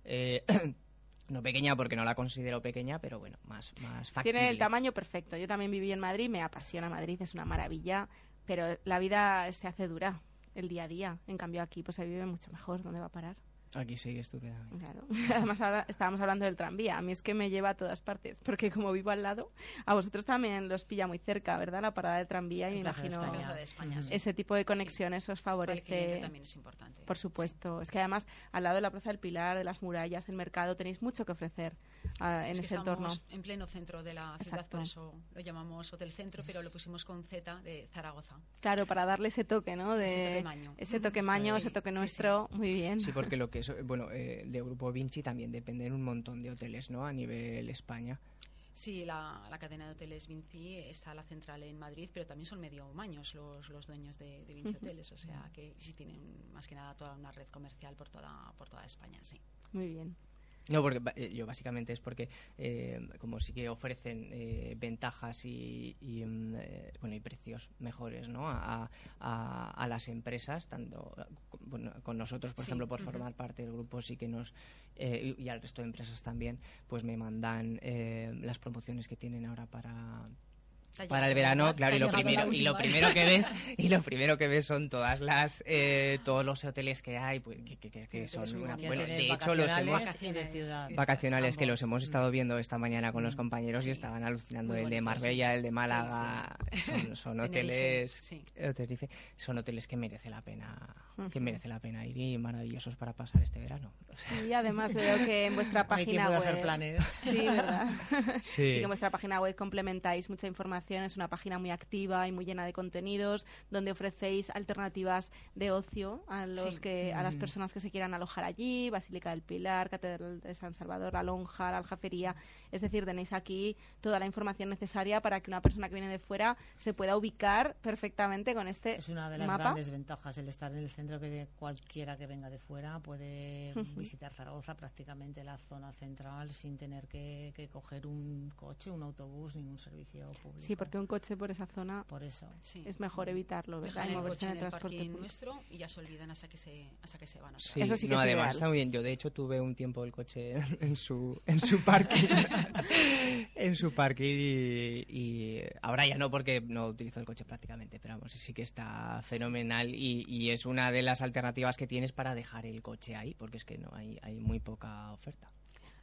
eh, no pequeña porque no la considero pequeña, pero bueno, más, más factible. Tiene el tamaño perfecto. Yo también viví en Madrid, me apasiona Madrid, es una maravilla, pero la vida se hace dura el día a día. En cambio aquí pues se vive mucho mejor. ¿Dónde va a parar? Aquí sigue estupendamente. Claro. Además ahora estábamos hablando del tranvía. A mí es que me lleva a todas partes, porque como vivo al lado, a vosotros también los pilla muy cerca, ¿verdad? La parada del tranvía y me de imagino España. De España, sí. ese tipo de conexiones os el cliente favorece. también es importante. Por supuesto. Es que además al lado de la Plaza del Pilar, de las murallas, del mercado, tenéis mucho que ofrecer ah, en Es que ese entorno. estamos en pleno centro de la ciudad, Exacto. por eso lo llamamos Hotel Centro, pero lo pusimos con Z de Zaragoza. Claro, para darle ese toque, ¿no? De, Ese toque maño. ese toque maño, es. ese toque Sí, nuestro. Muy bien. Sí, porque lo que es, bueno, eh, de Grupo Vinci también dependen un montón de hoteles, ¿no? A nivel España. Sí, la, la cadena de hoteles Vinci está la central en Madrid, pero también son medio maños los, los dueños de, de Vinci. Hoteles, o sea que sí tienen más que nada toda una red comercial por toda, por toda España, sí. Muy bien. No, porque eh, yo básicamente es porque eh, como sí que ofrecen eh, ventajas y, y, mm, eh, bueno y precios mejores, ¿no? A, a- a las empresas, tanto eh, con, bueno, con nosotros, por Sí, ejemplo, por formar parte del grupo, sí que nos eh, y, al resto de empresas también, pues me mandan eh, las promociones que tienen ahora para para el verano, la- claro, y lo primero y lo primero que ves y lo primero que ves son todas las eh, todos los hoteles que hay, pues que, que- que- que Sí, son una bueno, de hecho los hemos vacacionales vacacionales que los hemos estado viendo esta mañana con los compañeros y estaban alucinando. Muy el de Marbella, sí. el de Málaga, son, son Tenerife, hoteles sí. eh, Tenerife, son hoteles que merece la pena que merece la pena ir y maravillosos para pasar este verano. O sea, Y además veo que en vuestra página web... hacer planes. Sí, ¿verdad? Sí. que en vuestra página web complementáis mucha información. Es una página muy activa y muy llena de contenidos donde ofrecéis alternativas de ocio a los Sí. que a las Mm. personas que se quieran alojar allí, Basílica del Pilar, Catedral de San Salvador, La Lonja, la Aljafería. Es decir, tenéis aquí toda la información necesaria para que una persona que viene de fuera se pueda ubicar perfectamente con este Es una de las mapa. grandes ventajas el estar en el centro que cualquiera que venga de fuera puede visitar Zaragoza prácticamente la zona central sin tener que, que coger un coche, un autobús ni un servicio público. Sí, porque un coche por esa zona Por eso. Sí. es mejor evitarlo, ¿verdad? Dejan el moverse coche en el transporte parking público. nuestro y ya se olvidan hasta que se, hasta que se van. otra Sí. Eso sí que no, es además ideal. está muy bien. Yo de hecho tuve un tiempo el coche en su en su parking en su parking y, y ahora ya no porque no utilizo el coche prácticamente, pero vamos, sí que está fenomenal y, y es una de las alternativas que tienes para dejar el coche ahí, porque es que no hay hay muy poca oferta.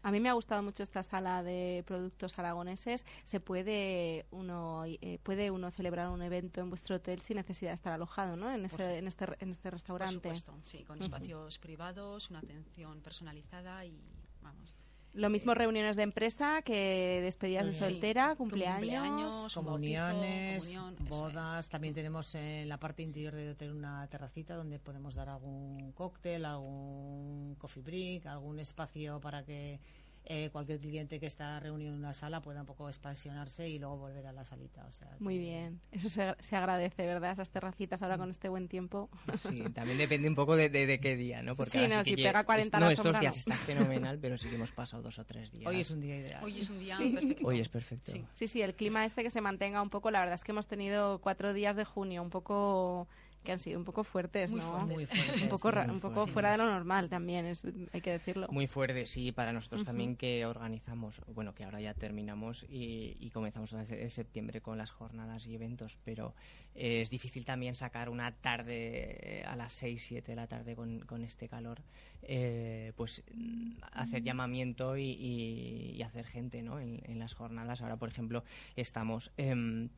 A mí me ha gustado mucho esta sala de productos aragoneses. Se puede uno eh, puede uno celebrar un evento en vuestro hotel sin necesidad de estar alojado, ¿no? En Por este su- en este en este Por restaurante. supuesto, sí, con espacios privados, una atención personalizada y vamos. Lo mismo reuniones de empresa que despedidas de soltera, cumpleaños. cumpleaños, un comuniones, bautizo, comunión, eso bodas. También tenemos en la parte interior del hotel una terracita donde podemos dar algún cóctel, algún coffee break, algún espacio para que eh, cualquier cliente que está reunido en una sala pueda un poco expansionarse y luego volver a la salita. O sea, Muy que- bien. Eso se, se agradece, ¿verdad? Esas terracitas ahora con este buen tiempo. Sí, también depende un poco de, de- de qué día, ¿no? Porque Sí, ahora no, si pega 40 no, la estos días no. está fenomenal, pero sí que hemos pasado dos o tres días. Hoy es un día ideal. Hoy es un día Sí. perfecto. Hoy es perfecto. Sí. Sí, sí, el clima este que se mantenga un poco. La verdad es que hemos tenido cuatro días de junio un poco que han sido un poco fuertes, Muy ¿no? fuertes. Muy fuerte, un poco, sí, ra- muy un poco fuerte. fuera de lo normal también, es, hay que decirlo. Muy fuerte, sí, para nosotros también que organizamos, bueno, que ahora ya terminamos y, y comenzamos en se- en septiembre con las jornadas y eventos, pero eh, es difícil también sacar una tarde eh, a las 6, 7 de la tarde con, con este calor, eh, pues mm, hacer llamamiento y, y- y hacer gente, ¿no? En, en las jornadas. Ahora, por ejemplo, estamos... em,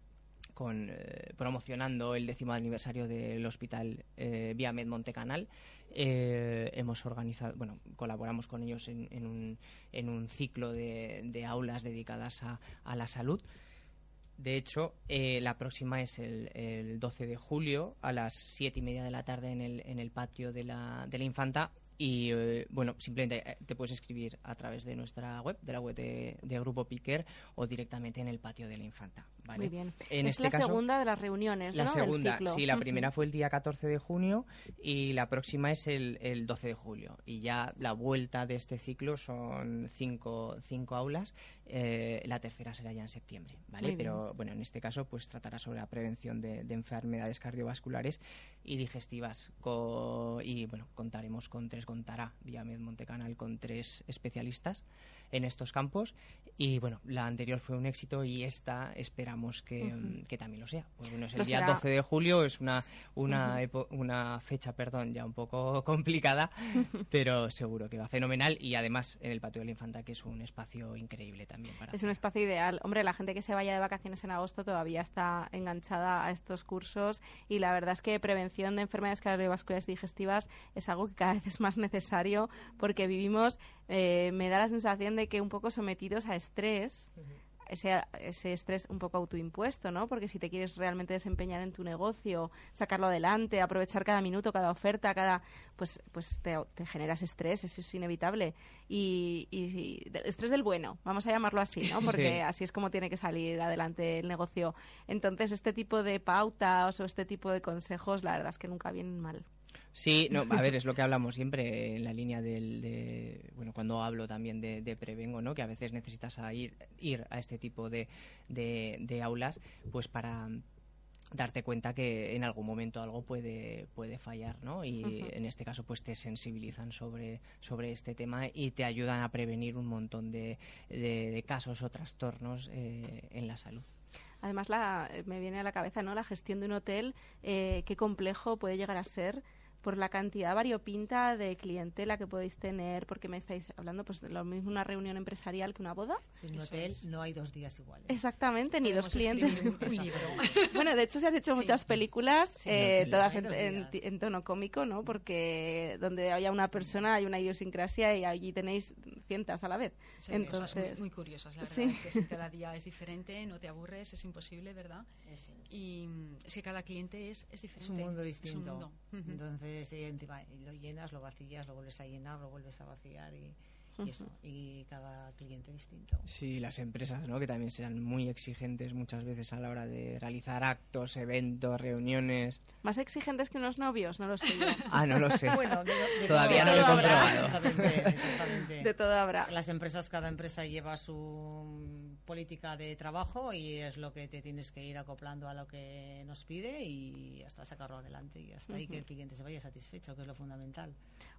con, eh, promocionando el décimo aniversario del Hospital eh, Viamed Montecanal. Eh, hemos organizado, bueno, colaboramos con ellos en, un, en un ciclo de, de aulas dedicadas a, a la salud. De hecho, eh, la próxima es el, el 12 de julio a las siete y media de la tarde en el, en el patio de la, de la Infanta. Y eh, bueno, simplemente eh, te puedes escribir a través de nuestra web, de la web de, de Grupo Piquer o directamente en el patio de la Infanta. ¿vale? Muy bien. En es este la caso- segunda de las reuniones, la ¿no? Del segunda, ciclo. sí, la primera fue el día 14 de junio y la próxima es el, el 12 de julio. Y ya la vuelta de este ciclo son cinco, cinco aulas. Eh, la tercera será ya en septiembre, ¿vale? Muy bien. Pero bueno, en este caso pues tratará sobre la prevención de, de enfermedades cardiovasculares y digestivas. Co- y bueno, contaremos con tres, contará Villamed Montecanal con tres especialistas en estos campos. Y bueno, la anterior fue un éxito y esta esperamos que, Ujú. que también lo sea. Pues bueno, es el Lo día será. 12 de julio, es una, una, Ujú. epo- una fecha, perdón, ya un poco complicada, pero seguro que va fenomenal. Y además en el Patio de la Infanta, que es un espacio increíble también para Es un espacio ideal. Hombre, la gente que se vaya de vacaciones en agosto todavía está enganchada a estos cursos y la verdad es que prevención de enfermedades cardiovasculares digestivas es algo que cada vez es más necesario porque vivimos, eh, me da la sensación de que un poco sometidos a estrés. Ese, ese estrés un poco autoimpuesto, ¿no? Porque si te quieres realmente desempeñar en tu negocio, sacarlo adelante, aprovechar cada minuto, cada oferta, cada pues pues te, te generas estrés, eso es inevitable. Y, y- estrés del bueno, vamos a llamarlo así, ¿no? Porque Sí. así es como tiene que salir adelante el negocio. Entonces, este tipo de pautas o este tipo de consejos, la verdad es que nunca vienen mal. Sí, no, a ver, es lo que hablamos siempre en la línea del, de, bueno, cuando hablo también de, de, prevengo, ¿no? Que a veces necesitas a ir, ir a este tipo de, de, de aulas, pues para darte cuenta que en algún momento algo puede, puede fallar, ¿no? Y en este caso pues te sensibilizan sobre, sobre este tema y te ayudan a prevenir un montón de, de- de casos o trastornos eh, en la salud. Además, la, me viene a la cabeza ¿no? la gestión de un hotel, eh, qué complejo puede llegar a ser por la cantidad variopinta de clientela que podéis tener, porque me estáis hablando pues de lo mismo una reunión empresarial que una boda. En un hotel no hay dos días iguales. Exactamente, ni dos clientes. escribir un libro. bueno, de hecho se han hecho Sí. muchas películas, Sí, eh, sí, todas en, tono cómico, ¿no? Porque donde haya una persona hay una idiosincrasia y allí tenéis cientas a la vez. Entonces, muy, muy curiosas, la verdad. sí. Es que sí, cada día es diferente, no te aburres, es imposible, ¿verdad? Y es que cada cliente es, es diferente. Es un mundo Es un distinto. mundo. Entonces, sí, encima, lo llenas, lo vacías, lo vuelves a llenar, lo vuelves a vaciar y, y eso. Y cada cliente distinto. Sí, las empresas, ¿no? Que también serán muy exigentes muchas veces a la hora de realizar actos, eventos, reuniones. Más exigentes que unos novios, no lo sé yo. Ah, no lo sé. Bueno, de- de Todavía todo no lo he comprobado. Exactamente, exactamente. De todo habrá. Las empresas, cada empresa lleva su política de trabajo y es lo que te tienes que ir acoplando a lo que nos pide y hasta sacarlo adelante y hasta ahí que el cliente se vaya satisfecho, que es lo fundamental.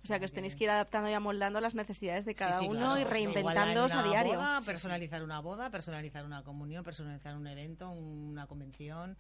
O sea, que os tenéis que ir adaptando y amoldando las necesidades de cada Sí, sí, uno claro. y una a diario. boda, personalizar una boda, personalizar una comunión, personalizar un evento, una convención.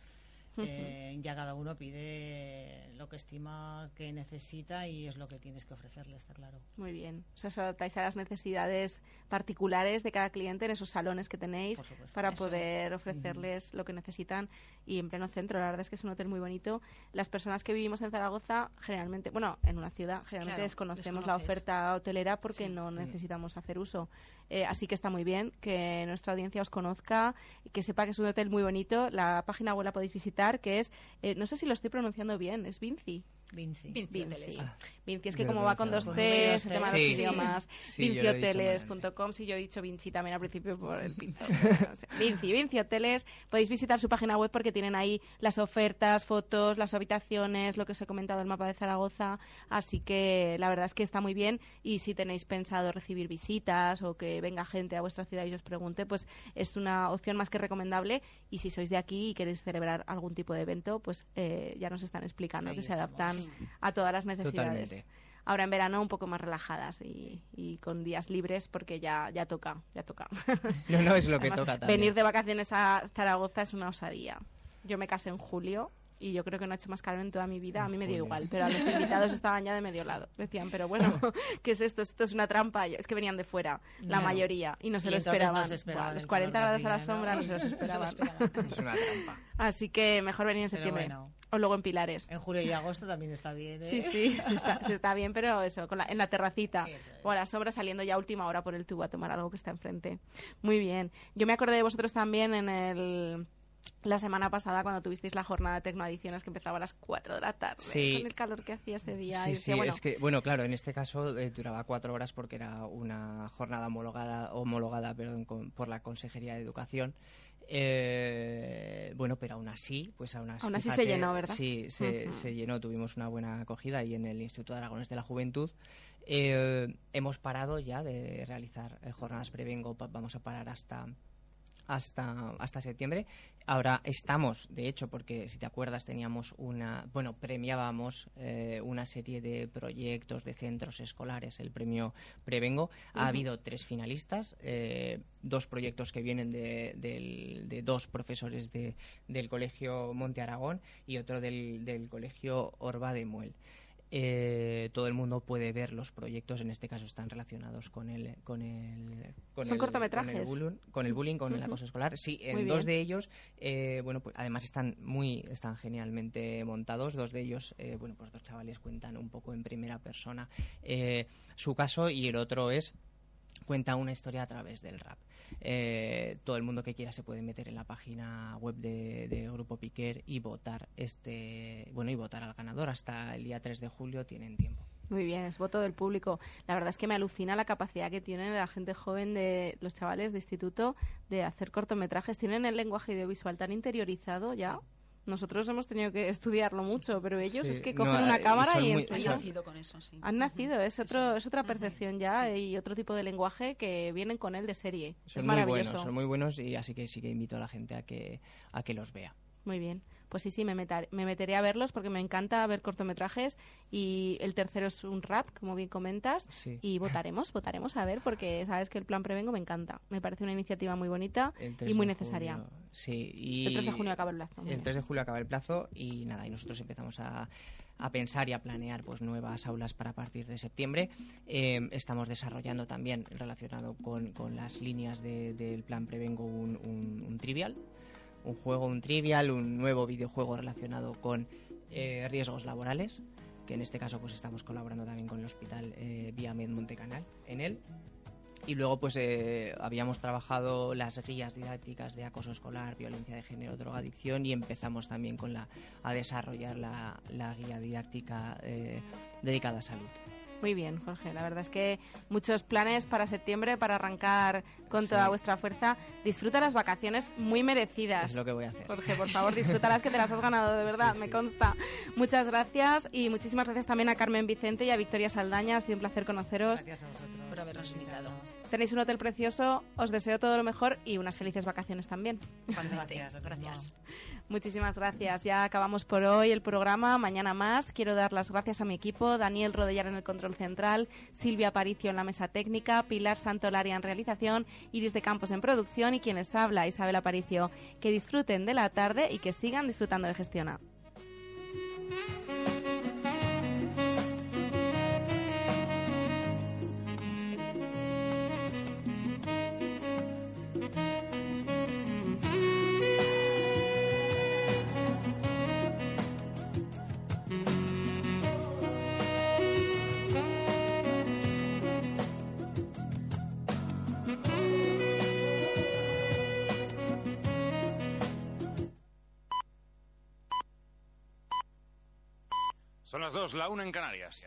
eh, ya cada uno pide lo que estima que necesita y es lo que tienes que ofrecerle, está claro. Muy bien. O sea, os adaptáis a las necesidades particulares de cada cliente en esos salones que tenéis supuesto. para es. poder ofrecerles lo que necesitan y en pleno centro. La verdad es que es un hotel muy bonito. Las personas que vivimos en Zaragoza, generalmente, bueno, en una ciudad, generalmente Claro, desconocemos la oferta hotelera porque Sí. no necesitamos hacer uso. Eh, así que está muy bien que nuestra audiencia os conozca y que sepa que es un hotel muy bonito. La página web la podéis visitar, que es, eh, no sé si lo estoy pronunciando bien, es Vinci. Vinci. Vinci. Vinci, es que Yo como va con dos Cs, el tema de los Sí. idiomas, Sí, yo lo he dicho vincihoteles.com, si yo he dicho Vinci también al principio por el pinto. No sé. Vinci, Vinci Hoteles, podéis visitar su página web porque tienen ahí las ofertas, fotos, las habitaciones, lo que os he comentado, el mapa de Zaragoza, así que la verdad es que está muy bien y si tenéis pensado recibir visitas o que venga gente a vuestra ciudad y os pregunte, pues es una opción más que recomendable y si sois de aquí y queréis celebrar algún tipo de evento, pues eh, ya nos están explicando Ahí que se adaptan a todas las necesidades. Totalmente. Ahora en verano un poco más relajadas y, y con días libres porque ya, ya toca, ya toca. No, no, es lo que Además, toca también. Venir de vacaciones a Zaragoza es una osadía. Yo me casé en julio y yo creo que no he hecho más calor en toda mi vida. A mí me dio igual, pero a los invitados estaban ya de medio lado. Decían, pero bueno, ¿qué es esto? Esto es una trampa. Es que venían de fuera, la Claro. mayoría, y no se Y lo entonces no esperaban. se esperaban Buah, los el 40 calor grados a la sombra no Sí, se los no se lo esperaban. esperaban. Es una trampa. Así que mejor venir en septiembre. bueno. O luego en Pilares. En julio y agosto también está bien. ¿eh? Sí, sí, se está, se está bien, pero eso, con la- en la terracita o a la sombra saliendo ya a última hora por el tubo a tomar algo que está enfrente. Muy bien. Yo me acordé de vosotros también en el la semana pasada cuando tuvisteis la jornada de Tecnoadiciones que empezaba a las 4 de la tarde Sí. con el calor que hacía ese día. Sí, y sí, decía, bueno, es que, bueno, claro, en este caso eh, duraba cuatro horas porque era una jornada homologada, homologada perdón, con- por la Consejería de Educación. Eh, bueno, pero aún así, pues aún así. Aún así se llenó, ¿verdad? Sí, se, llenó, tuvimos una buena acogida y en el Instituto de Aragones de la Juventud. Eh, hemos parado ya de realizar eh, jornadas prevengo, vamos a parar hasta hasta, hasta septiembre. Ahora estamos, de hecho, porque si te acuerdas teníamos una, bueno, premiábamos eh, una serie de proyectos de centros escolares, el premio Prevengo. Ha habido tres finalistas, eh, dos proyectos que vienen de, del- de dos profesores de, del Colegio Monte Aragón y otro del, del Colegio Orba de Muel. Eh, todo el mundo puede ver los proyectos, en este caso están relacionados con el con el con Son el, cortometrajes. con el bullying, con el bullying, con el acoso escolar. Sí, en dos de ellos, eh, bueno, pues además están muy, están genialmente montados. Dos de ellos, eh, bueno, pues dos chavales cuentan un poco en primera persona eh, su caso y el otro es cuenta una historia a través del rap. Eh, todo el mundo que quiera se puede meter en la página web de, Grupo Piquer y votar este, bueno, y votar al ganador. Hasta el día 3 de julio tienen tiempo. Muy bien, es voto del público. La verdad es que me alucina la capacidad que tienen la gente joven de los chavales de instituto de hacer cortometrajes. Tienen el lenguaje audiovisual tan interiorizado ya Nosotros hemos tenido que estudiarlo mucho, pero ellos Sí. es que No, cogen una eh, cámara son y muy- enseñan. Han nacido con eso, sí. Han nacido, es, otro, es otra percepción ya y otro tipo de lenguaje que vienen con él de serie. Son es muy buenos, son muy buenos y así que sí que invito a la gente a que, a que los vea. Muy bien. Pues sí, sí, me, metar- me meteré a verlos porque me encanta ver cortometrajes y el tercero es un rap, como bien comentas. Sí. Y votaremos, votaremos a ver porque sabes que el plan Prevengo me encanta. Me parece una iniciativa muy bonita El 3 y muy necesaria. junio, sí, y El 3 de junio acaba el plazo. El 3 de julio acaba el plazo y nada, y nosotros empezamos a, a pensar y a planear pues nuevas aulas para partir de septiembre. Eh, estamos desarrollando también, relacionado con, con las líneas de- del plan Prevengo, un, un- un trivial. Un juego, un trivial, un nuevo videojuego relacionado con eh, riesgos laborales, que en este caso pues estamos colaborando también con el hospital eh, Viamed Montecanal en él. Y luego, pues eh, habíamos trabajado las guías didácticas de acoso escolar, violencia de género, drogadicción y empezamos también con la a desarrollar la, la guía didáctica eh, dedicada a salud. Muy bien, Jorge. La verdad es que muchos planes para septiembre para arrancar con Sí. toda vuestra fuerza. Disfruta las vacaciones muy merecidas. Es lo que voy a hacer. Jorge, por favor, disfrútalas que te las has ganado, de verdad, Sí, me sí. consta. Muchas gracias y muchísimas gracias también a Carmen Vicente y a Victoria Saldaña. Ha sido un placer conoceros. Gracias a vosotros por habernos invitado. Tenéis un hotel precioso, os deseo todo lo mejor y unas felices vacaciones también. Gracias, gracias. Muchísimas gracias. Ya acabamos por hoy el programa. Mañana más. Quiero dar las gracias a mi equipo, Daniel Rodellar en el control central, Silvia Aparicio en la mesa técnica, Pilar Santolaria en realización, Iris de Campos en producción y quienes habla, Isabel Aparicio. Que disfruten de la tarde y que sigan disfrutando de Gestiona. Las dos, la una en Canarias.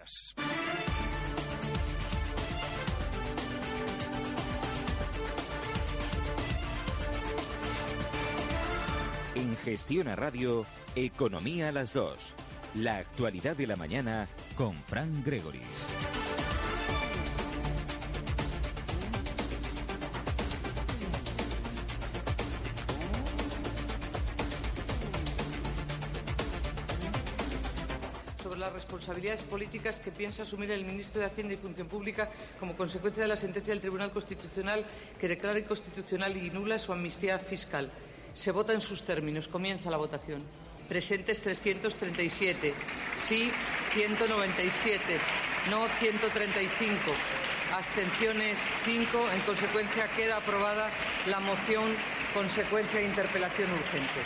En Gestiona Radio, Economía a las 2. La actualidad de la mañana con Fran Gregory. Responsabilidades políticas que piensa asumir el ministro de Hacienda y Función Pública como consecuencia de la sentencia del Tribunal Constitucional que declara inconstitucional y nula su amnistía fiscal. Se vota en sus términos. Comienza la votación. Presentes 337. Sí 197. No 135. Abstenciones 5. En consecuencia queda aprobada la moción consecuencia de interpelación urgente.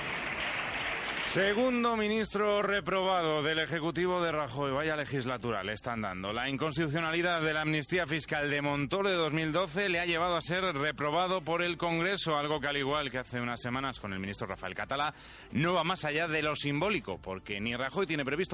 Segundo ministro reprobado del Ejecutivo de Rajoy. Vaya legislatura le están dando. La inconstitucionalidad de la amnistía fiscal de Montoro de 2012 le ha llevado a ser reprobado por el Congreso, algo que al igual que hace unas semanas con el ministro Rafael Catalá, no va más allá de lo simbólico, porque ni Rajoy tiene previsto